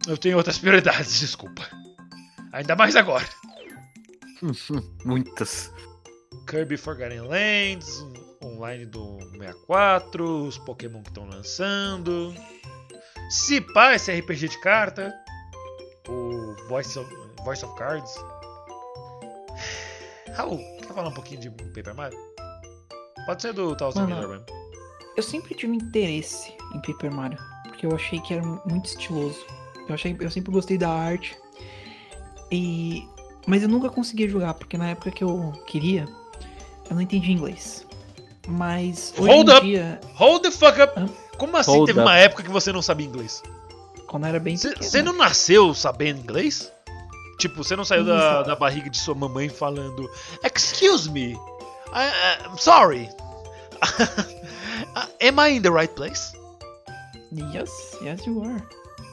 eu tenho outras prioridades, desculpa. Ainda mais agora. Muitas. Kirby Forgotten Lands, online do 64, os Pokémon que estão lançando. Se pá, esse RPG de carta. O Voice of, Voice of Cards. Raul, quer falar um pouquinho de Paper Mario? Pode ser do Thousand Mano. Year Door Eu sempre tive interesse em Paper Mario, porque eu achei que era muito estiloso. Eu, achei, eu sempre gostei da arte. E mas eu nunca conseguia jogar, porque na época que eu queria, eu não entendia inglês. Mas hoje Hold em up! dia, Hold the fuck up! Hã? Como assim Hold teve up. uma época que você não sabia inglês? quando era bem Você não nasceu sabendo inglês? Tipo, você não saiu da, da barriga de sua mamãe falando Excuse me, I, I'm sorry. Am I in the right place? Yes, yes you are.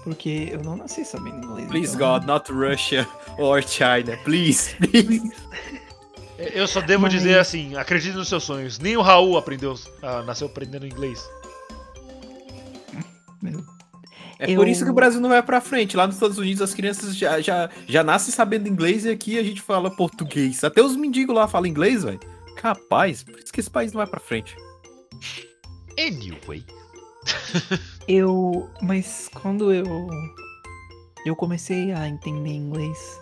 Porque eu não nasci sabendo inglês. Please então- God, not Russia or China. Please, please. Eu só devo Mas- dizer assim, acredite nos seus sonhos. Nem o Raul aprendeu, ah, nasceu aprendendo inglês. Meu, É por Eu- isso que o Brasil não vai pra frente. Lá nos Estados Unidos as crianças já, já, já nascem sabendo inglês e aqui a gente fala português. Até os mendigos lá falam inglês, velho. Capaz, por isso que esse país não vai pra frente. Anyway. Eu. Mas quando eu. Eu comecei a entender inglês.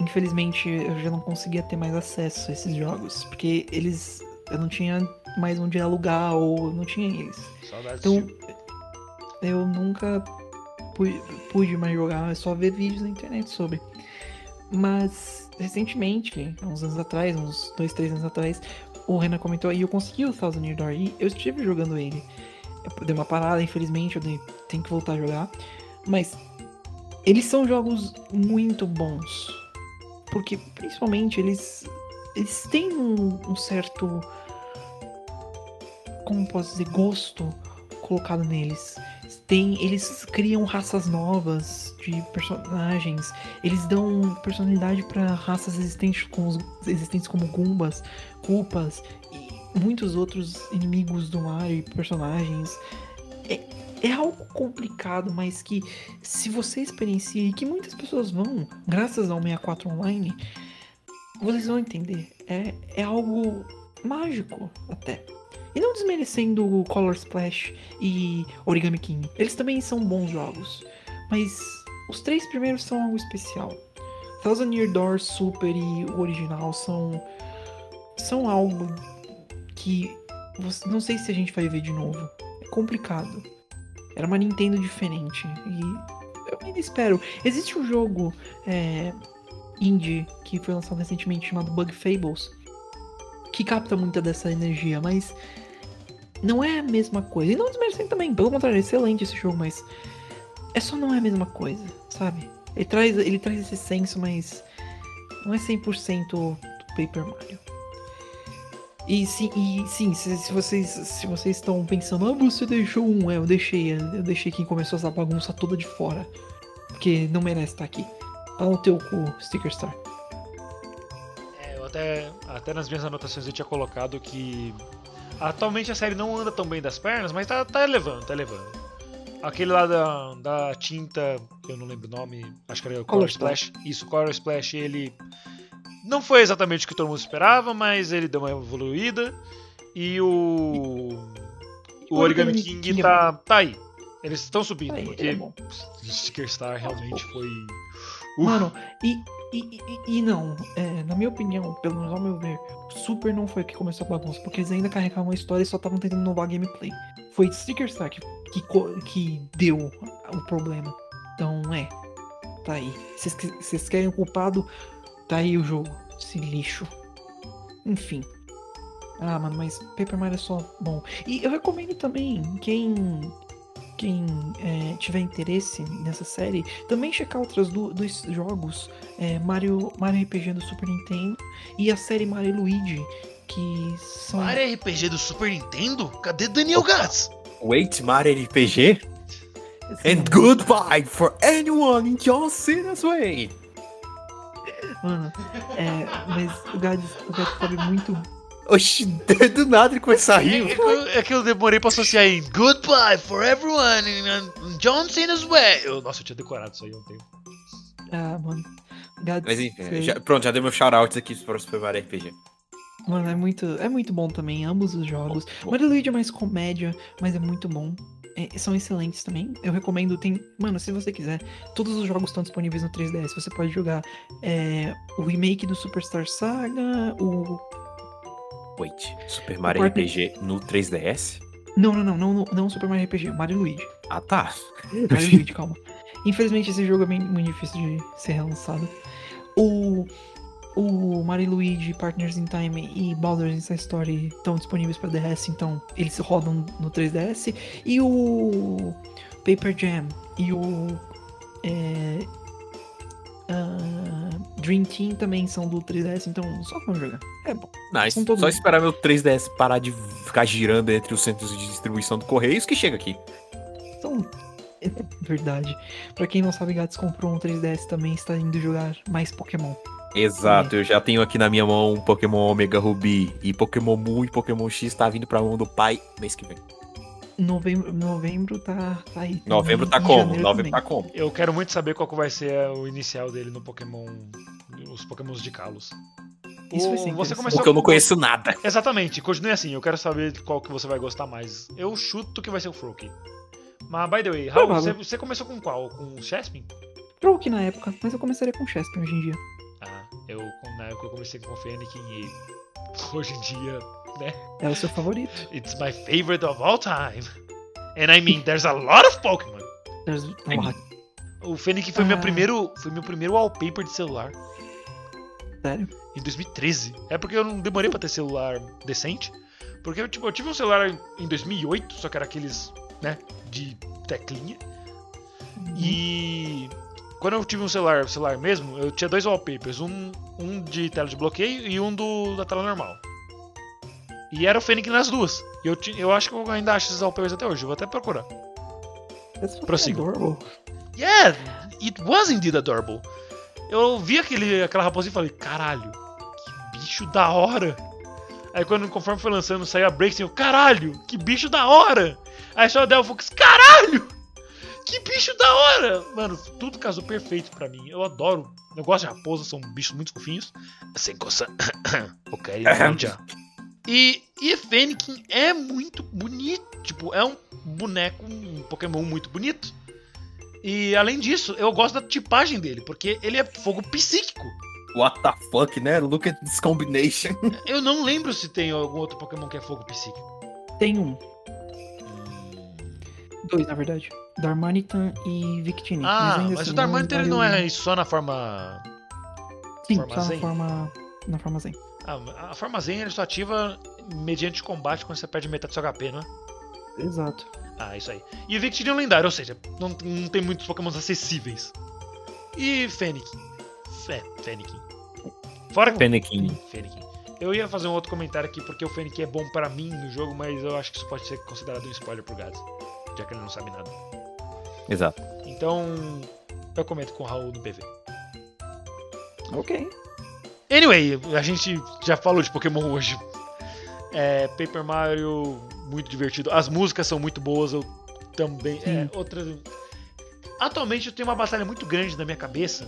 Infelizmente eu já não conseguia ter mais acesso a esses jogos. Porque eles. Eu não tinha mais onde alugar ou não tinha eles. Saudades Então. Eu nunca pude, pude mais jogar, é só ver vídeos na internet sobre. Mas recentemente, uns anos atrás, uns dois, três anos atrás, o Renan comentou e eu consegui o Thousand Year Door e eu estive jogando ele. Eu uma parada, infelizmente, eu tenho que voltar a jogar. Mas eles são jogos muito bons. Porque principalmente eles. Eles têm um, um certo. Como posso dizer? Gosto colocado neles. Tem, eles criam raças novas de personagens. Eles dão personalidade para raças existentes como, existentes como Gumbas, Culpas e muitos outros inimigos do Mario e personagens. É, é algo complicado, mas que se você experiencia e que muitas pessoas vão, graças ao 64 Online, vocês vão entender. É, é algo mágico até. E não desmerecendo o Color Splash e Origami King. Eles também são bons jogos. Mas os três primeiros são algo especial. Thousand Year Door, Super e o original são. são algo que. você- não sei se a gente vai ver de novo. É complicado. Era uma Nintendo diferente. E eu ainda espero. Existe um jogo é, indie que foi lançado recentemente chamado Bug Fables. Que capta muita dessa energia, mas não é a mesma coisa. E não desmerecendo também, pelo contrário, é excelente esse jogo, mas é só não é a mesma coisa, sabe? Ele traz, ele traz esse senso, mas não é 100% do Paper Mario. E sim, e, sim se, se vocês se vocês estão pensando, ah, você deixou um, é, eu deixei, eu deixei quem começou essa bagunça toda de fora. Porque não merece estar aqui. Tá no teu cu, Sticker Star. É, eu até, até nas minhas anotações eu tinha colocado que atualmente a série não anda tão bem das pernas, mas tá, tá elevando, tá elevando. Aquele lá da, da tinta, eu não lembro o nome, acho que era o Color, Color Splash. Isso, Color Splash, ele não foi exatamente o que todo mundo esperava, mas ele deu uma evoluída. E o. O Origami King é tá, tá aí. Eles estão subindo, Tá aí, porque é. Sticker Star realmente foi. Uf. Mano, e, e, e, e não, é, na minha opinião, pelo menos ao meu ver, Super não foi o que começou a bagunça, porque eles ainda carregavam a história e só estavam tentando inovar a gameplay. Foi Sticker Star que, que, que deu o problema. Então, é. tá aí. Vocês querem o culpado? Tá aí o jogo. Esse lixo. Enfim. Ah, mano, mas Paper Mario é só bom. E eu recomendo também quem quem é, tiver interesse nessa série, também checar outros do- dois jogos, é, Mario, Mario RPG do Super Nintendo e a série Mario Luigi, que são... Mario RPG do Super Nintendo? Cadê Daniel Gatz? Wait, Mario RPG? And goodbye for anyone in John Cena's way. Mano, é, mas o Gads, o Gads sabe muito... Oxi, do nada ele começou a É, rir. que eu- é que eu demorei pra associar em Goodbye for everyone in John Cena's way. Eu- nossa, eu tinha decorado isso aí há um tempo. Ah, mano. Gads, Mas enfim, já- pronto, já dei meu shoutouts aqui para o Super Mario RPG. Mano, é muito, é muito bom também, ambos os jogos. Mario Luigi é mais comédia, mas é muito bom. É, são excelentes também. Eu recomendo, tem. Mano, se você quiser, todos os jogos estão disponíveis no 3DS. Você pode jogar é, o remake do Superstar Saga, o. Wait, Super Mario quarto- RPG no 3DS? Não, não, não, não, não, não Super Mario RPG, Mario Luigi. Ah, tá. Mario Luigi, calma. Infelizmente esse jogo é bem, muito difícil de ser relançado. O. O Mario Luigi, Partners in Time e Baldur's Inside Story estão disponíveis para DS, então eles rodam no 3DS. E o Paper Jam e o é, ah, Dream Team também são do 3DS, então só vamos jogar. É bom. Nice. Só esperar meu 3DS parar de ficar girando entre os centros de distribuição do Correios que chega aqui. São. É verdade. Pra quem não sabe, Gats comprou um 3DS também está indo jogar mais Pokémon. Exato, eu já tenho aqui na minha mão um Pokémon Omega Ruby e Pokémon Mu e Pokémon X tá vindo pra mão do pai mês que vem. Novembro, novembro tá, tá aí. Novembro tá como? Novembro tá também. como? Eu quero muito saber qual que vai ser o inicial dele no Pokémon. Os Pokémons de Kalos. Isso vai O- ser você interessante. começou Porque eu não com- conheço nada. Exatamente, continue assim. Eu quero saber qual que você vai gostar mais. Eu chuto que vai ser o Froakie. Mas, by the way, Raul, você, você começou com qual? Com o Chespin? Stroke na época, mas eu começaria com Chester hoje em dia. Ah, eu na época eu comecei com o Fennekin e hoje em dia, né? É o seu favorito. It's my favorite of all time. And I mean, there's a lot of Pokémon. There's a lot. O Fennekin foi meu Ah. primeiro, foi meu primeiro wallpaper de celular Sério? em 2013. É porque eu não demorei pra ter celular decente. Porque eu, tipo, eu tive um celular em 2008, só que era aqueles, né, de teclinha. E quando eu tive um celular, celular mesmo, eu tinha dois wallpapers, um, um de tela de bloqueio e um do, da tela normal. E era o Fênix nas duas. E eu, eu acho que eu ainda acho esses wallpapers até hoje, vou até procurar. That's fucking Prossiga. adorable. Yeah, it was indeed adorable. Eu vi aquele, aquela raposinha e falei, caralho, que bicho da hora. Aí quando, conforme foi lançando, saiu a Break, eu, caralho, que bicho da hora. Aí só a Del Fox, caralho, que bicho da hora. Mano, tudo casou perfeito pra mim. Eu adoro, eu gosto de raposa, são bichos muito fofinhos. Sem coçar. ok, já. E, e Fennekin é muito bonito. Tipo, é um boneco, um Pokémon muito bonito. E além disso, eu gosto da tipagem dele, porque ele é fogo psíquico. What the fuck, né? Look at this combination. Eu não lembro se tem algum outro Pokémon que é fogo psíquico. Tem um. Dois, na verdade. Darmanitan e Victini. Ah, ainda mas assim, o Darmanitan ele não vale o- é só na forma. Sim, forma só na Zen? forma. Na forma Zen. Ah, a forma Zen ele só ativa mediante combate quando você perde metade do seu HP, não é? Exato. Ah, isso aí. E o Victini é um lendário, ou seja, não, não tem muitos Pokémons acessíveis. E Fennekin. Fé, Fennekin. Fora Fennekin. Fennekin. Eu ia fazer um outro comentário aqui porque o Fennekin é bom pra mim no jogo, mas eu acho que isso pode ser considerado um spoiler pro Gads, já que ele não sabe nada. Exato. Então, eu comento com o Raul no PV. Ok. Anyway, a gente já falou de Pokémon hoje. É, Paper Mario, muito divertido. As músicas são muito boas, eu também. É, outra. Atualmente eu tenho uma batalha muito grande na minha cabeça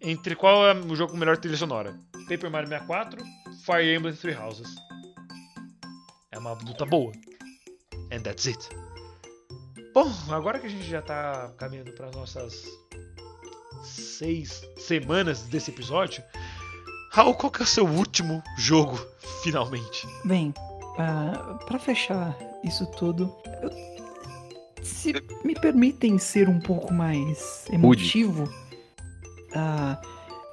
entre qual é o jogo com melhor trilha sonora: Paper Mario 64, Fire Emblem Three Houses. É uma luta boa. And that's it. Bom, agora que a gente já tá caminhando para as nossas seis semanas desse episódio, Raul, qual que é o seu último jogo, finalmente? Bem, ah, pra fechar isso tudo, eu- se me permitem ser um pouco mais emotivo, ah,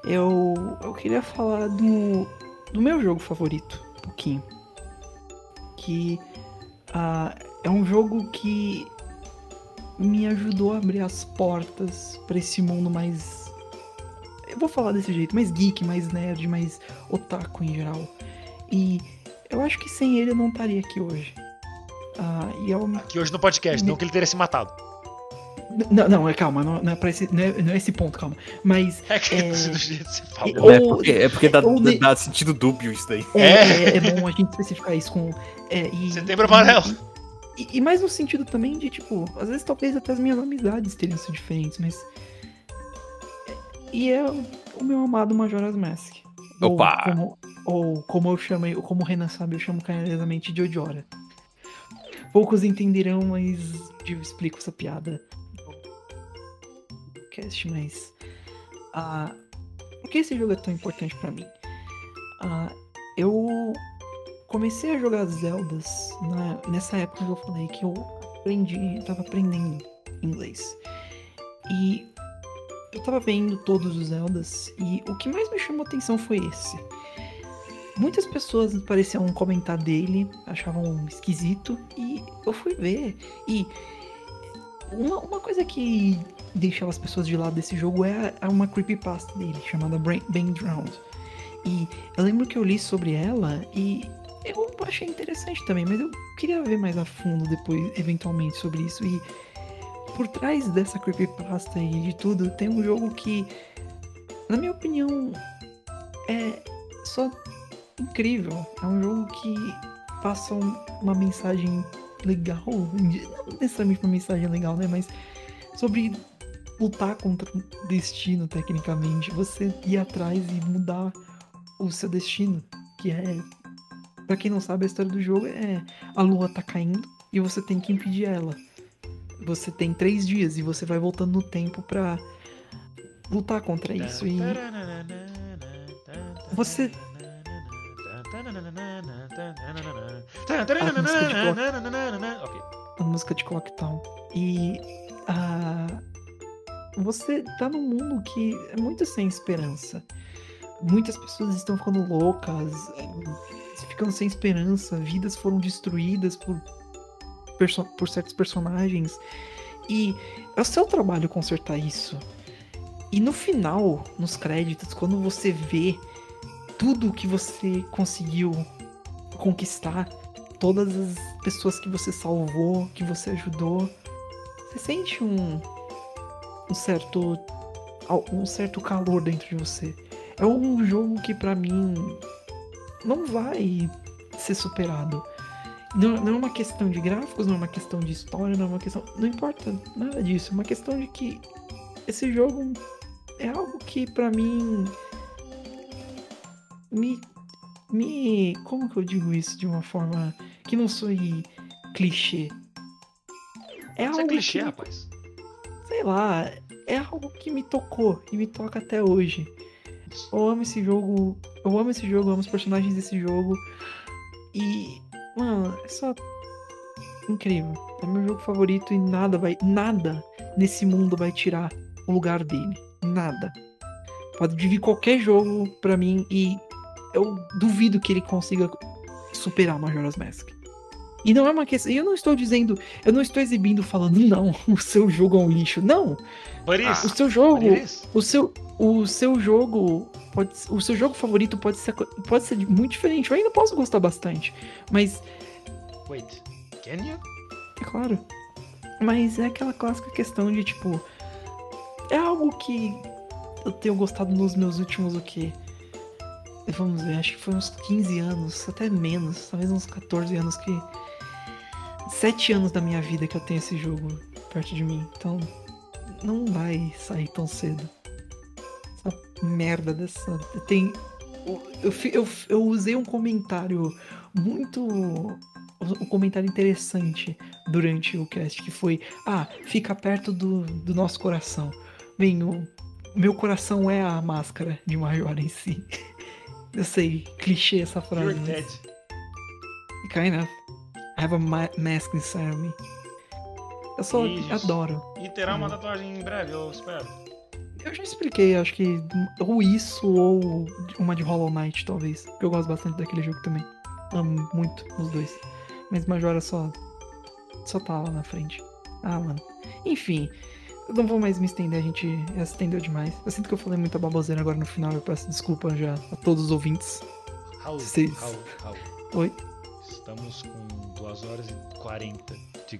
eu, eu queria falar do, do meu jogo favorito, um pouquinho. Que ah, é um jogo que me ajudou a abrir as portas para esse mundo mais. Eu vou falar desse jeito, mais geek, mais nerd, mais otaku em geral. E eu acho que sem ele eu não estaria aqui hoje. Ah, e é um... Aqui hoje no podcast, não que ele teria se matado. Não, não, é calma, não, não, é pra esse, não, é, não é esse ponto, calma. Mas. É que É. do jeito que você falou. Ou- É porque, é porque dá, de- dá sentido dúbio isso daí. É, É. é, é bom a gente especificar isso com. É, e, Setembro Amarelo. E, e mais no sentido também de, tipo, às vezes talvez até as minhas amizades teriam sido diferentes, mas. E é o, meu amado Majora's Mask. Ou Opa! como, ou como eu chamei, ou como o Renan sabe, eu chamo carinhosamente de Odiora. Poucos entenderão, mas eu explico essa piada no cast, mas. Ah, por que esse jogo é tão importante pra mim? Ah, eu comecei a jogar Zeldas na- nessa época que eu falei que eu aprendi, eu tava aprendendo inglês. E eu tava vendo todos os Zeldas e o que mais me chamou atenção foi esse. Muitas pessoas pareciam comentar dele, achavam esquisito, e eu fui ver. E uma, uma coisa que deixava as pessoas de lado desse jogo é a- uma creepypasta dele, chamada Brain- Drowned. E eu lembro que eu li sobre ela e achei interessante também, mas eu queria ver mais a fundo depois, eventualmente, sobre isso. E por trás dessa creepypasta e de tudo, tem um jogo que, na minha opinião, é só incrível. É um jogo que passa um- uma mensagem legal, não necessariamente uma mensagem legal, né? Mas sobre lutar contra o destino, tecnicamente. Você ir atrás e mudar o seu destino, que é Pra quem não sabe, a história do jogo é a lua tá caindo e você tem que impedir ela. Você tem três dias e você vai voltando no tempo pra lutar contra isso. E Você- a música de Clock Town. E ah, você tá num mundo que é muito sem esperança. Muitas pessoas estão ficando loucas, eh, ficando sem esperança, vidas foram destruídas por, perso- por certos personagens. E é o seu trabalho consertar isso. E no final, nos créditos, quando você vê tudo que você conseguiu conquistar, todas as pessoas que você salvou, que você ajudou, você sente um, um certo um certo calor dentro de você. É um jogo que pra mim não vai ser superado. Não, não é uma questão de gráficos, não é uma questão de história, não é uma questão. Não importa nada disso. É uma questão de que esse jogo é algo que pra mim me. me. Como que eu digo isso de uma forma que não soe clichê? É Isso é algo clichê, que, rapaz. sei lá, é algo que me tocou e me toca até hoje. Eu amo esse jogo, eu amo esse jogo, eu amo os personagens desse jogo. E, mano, é só incrível. É meu jogo favorito e nada vai, nada nesse mundo vai tirar o lugar dele. Nada. Pode vir qualquer jogo pra mim e eu duvido que ele consiga superar Majora's Mask. E não é uma questão. E eu não estou dizendo. Eu não estou exibindo falando, não, o seu jogo é um lixo. Não! It O seu jogo. O seu, o seu jogo pode, o seu jogo favorito pode ser, pode ser muito diferente. Eu ainda posso gostar bastante, mas Wait, can you? é claro. Mas é aquela clássica questão de tipo é algo que eu tenho gostado nos meus últimos o quê? Vamos ver, acho que foi uns 15 anos, até menos, talvez uns 14 anos que 7 anos da minha vida que eu tenho esse jogo perto de mim. Então, não vai sair tão cedo. Essa merda dessa. Tem. Eu, eu, eu usei um comentário muito. Um comentário interessante durante o cast, que foi: Ah, fica perto do, do nosso coração. Bem, o meu coração é a máscara de Majora em si. Eu sei, clichê essa frase. You're mas- dead. Kind of. I have a ma mask inside of me. Eu só Isso. adoro. E terá uma tatuagem em breve, eu espero. Eu já expliquei, acho que ou isso ou uma de Hollow Knight, talvez. Eu gosto bastante daquele jogo também. Amo muito os dois. Mas Majora só. só tá lá na frente. Ah, mano. Enfim. Eu não vou mais me estender, a gente já se estendeu demais. Eu sinto que eu falei muita baboseira agora no final, eu peço desculpa já a todos os ouvintes. Raul. Raul, Raul. Oi? Estamos com 2 horas e 40 de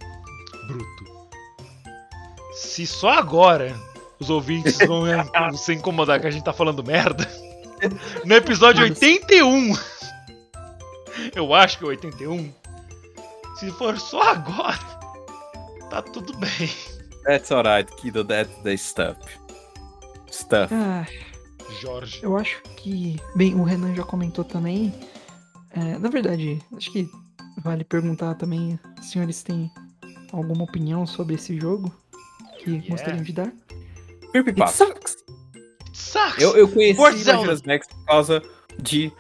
bruto. Se só agora os ouvintes vão se incomodar que a gente tá falando merda, no episódio 81, eu acho que é 81, se for só agora, tá tudo bem. That's alright, kiddo, that's the stuff. Stuff. Ah, Jorge. eu acho que. Bem, o Renan já comentou também. É, na verdade, acho que vale perguntar também senhores têm alguma opinião sobre esse jogo que Yeah. gostariam de dar. Creepypasta. Sucks! Eu, eu conheci Porto Zelda. Majora's Mask por causa de.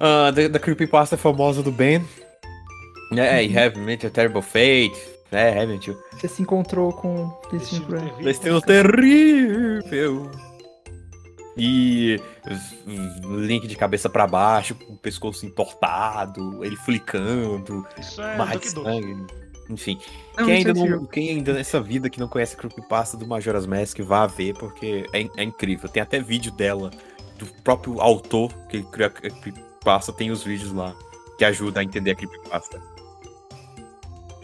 ah, da, da creepypasta famosa do Ben. É, you have met a terrible fate. É, haven't you? Você se encontrou com Destino Destino terrível. Destino terrível. E link de cabeça pra baixo, com o pescoço entortado, ele flicando, Isso é mais sangue. Enfim, Não, quem é ainda, esse não, quem ainda nessa vida que não conhece a creepypasta do Majora's Mask, vá ver, porque é, é incrível. Tem até vídeo dela, do próprio autor que criou a creepypasta, tem os vídeos lá, que ajuda a entender a creepypasta.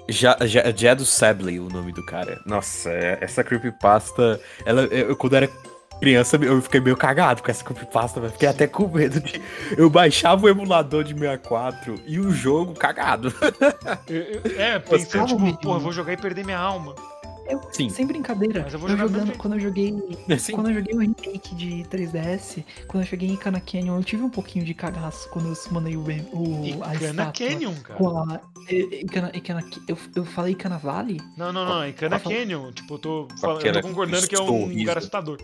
Ja- Ja- Jado Sabley, o nome do cara. Nossa, é- essa creepypasta, ela, eu, quando era criança, eu fiquei meio cagado com essa creepypasta, velho. Fiquei até com medo de... Eu baixava o emulador de 64 e o jogo cagado. É, pensando, tipo, porra, eu vou jogar e perder minha alma. Eu, Sim. sem brincadeira. Mas eu vou eu mesmo jogando, quando eu joguei. Assim, Quando eu joguei o remake de 3DS, quando eu cheguei em Cana Canyon, eu tive um pouquinho de cagaço quando eu summonei o, o E a Canyon, cara. Com a, e- Icana- eu, eu falei Cana Valley? Não, não, não, em Cana Canyon. Tipo, eu tô, falando, eu tô concordando que é um lugar assustador.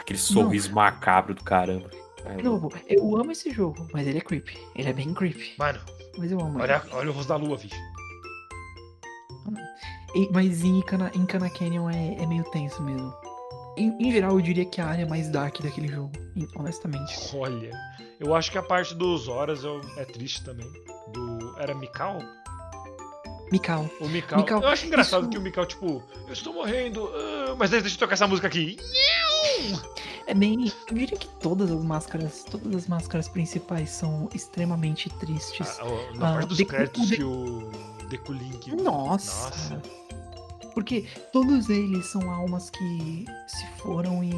Aquele sorriso macabro do caramba. É, Não, eu amo esse jogo, mas ele é creepy. Ele é bem creepy. Mano, Mas eu amo. ele. olha, olha o rosto da lua, bicho. E- mas em Cana, em Cana Canyon é, é meio tenso mesmo. Em, em geral, eu diria que é a área mais dark daquele jogo, honestamente. Olha. Eu acho que a parte dos horas eu- é triste também. Do. Era Mikau? Mikau. O Mikau. Mikau, Eu acho engraçado isso- que o Mikau, tipo, eu estou morrendo, ah, mas deixa eu tocar essa música aqui. É bem. Eu diria que todas as máscaras. Todas as máscaras principais são extremamente tristes. Ah, na Ah, parte dos Deku- créditos de- que o Deku Link. Nossa. Nossa. Porque todos eles são almas que se foram e.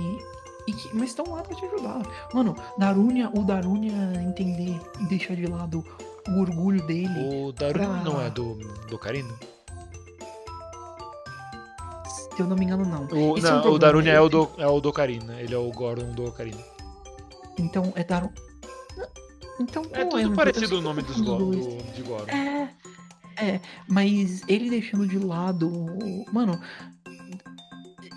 e que- mas estão lá pra te ajudar. Mano, Darunia, o Darunia entender e deixar de lado o orgulho dele. O Darun pra- não é do, do? Se eu não me engano, não. O, Esse é um não, o problema, Darun é o do, é o do Karina. Ele é o Gordon do Karina. Então é Daru. Então, É não tudo eu parecido o nome dos Go- do, de Gordon. É, é, mas ele deixando de lado. Mano,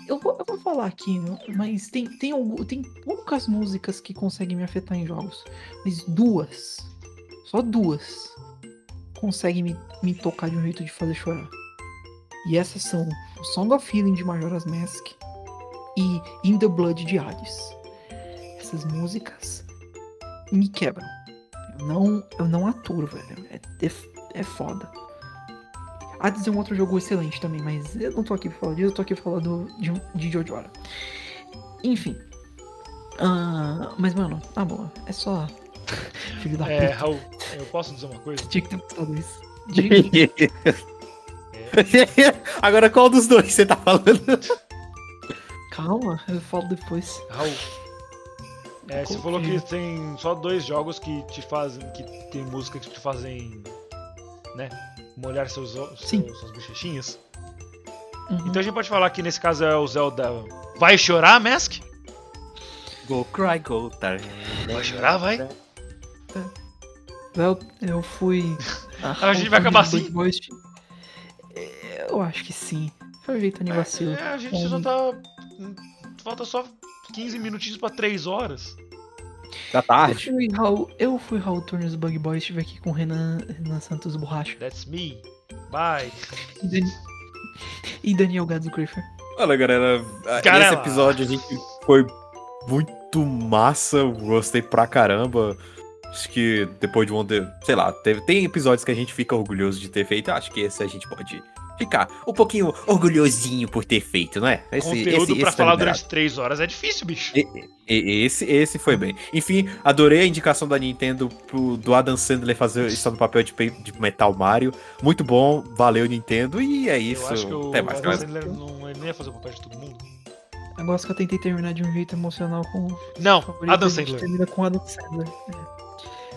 eu vou, eu vou falar aqui, né, mas tem, tem, tem poucas músicas que conseguem me afetar em jogos. Mas duas, só duas, conseguem me, me tocar de um jeito de fazer chorar. E essas são Song of Healing de Majora's Mask e In the Blood de Hades. Essas músicas me quebram. Eu não, eu não aturo, velho. É, é, é foda. Hades é um outro jogo excelente também, mas eu não tô aqui pra falar disso, eu tô aqui pra falar do, de, de Jojo. Enfim. Ah, mas, mano, tá bom. É só. Filho da É, puta. Raul, eu posso dizer uma coisa? Tinha que ter postado isso. Diga. Agora qual dos dois você tá falando? Calma, eu falo depois. Raul. É, você falou que tem só dois jogos que te fazem. que tem música que te fazem. né? Molhar seus, Sim. seus, suas bochechinhas. Uhum. Então a gente pode falar que nesse caso é o Zelda. Vai chorar, Mask? Go cry, go tar. Vai chorar, vai? Eu, eu fui. A gente vai acabar assim? Boys. Eu acho que sim. Foi o jeito de vacilo. É, a gente só tá. Falta só 15 minutinhos pra 3 horas. Da Eu tarde. fui Raul, eu fui Raul Turner do Bug Boy, estive aqui com o Renan, Renan Santos Borracha That's me. Bye. e, Dan- e Daniel Gadzo Griffer. Olha, galera, Cara nesse lá. episódio a gente Foi muito massa, gostei pra caramba. Acho que depois de um. Sei lá, teve, tem episódios que a gente fica orgulhoso de ter feito. Acho que esse a gente pode ficar um pouquinho orgulhosinho por ter feito, não é? Esse, Conteúdo esse, pra esse falar durante três horas é difícil, bicho. E- e- Esse, esse foi bem. Enfim, adorei a indicação da Nintendo pro, do Adam Sandler fazer isso no papel de, de Metal Mario. Muito bom, valeu Nintendo. E é isso. Eu acho que o Até mais. Adam Sandler não, ele não ia fazer o papel de todo mundo. Gosto que eu tentei terminar de um jeito emocional com o Não. Adam Sandler. termina com Adam Sandler. É.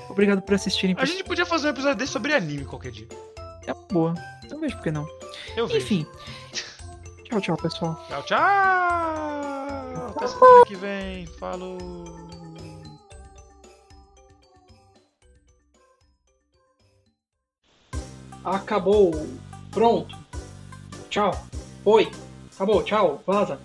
Obrigado por assistirem. A gente podia fazer um episódio desse sobre anime qualquer dia. É uma boa. Não vejo por que não. Eu vejo. Enfim. Tchau, tchau, pessoal. Tchau, tchau. Até semana que vem. Falou. Acabou. Pronto. Tchau. Foi. Acabou. Tchau. Vaza.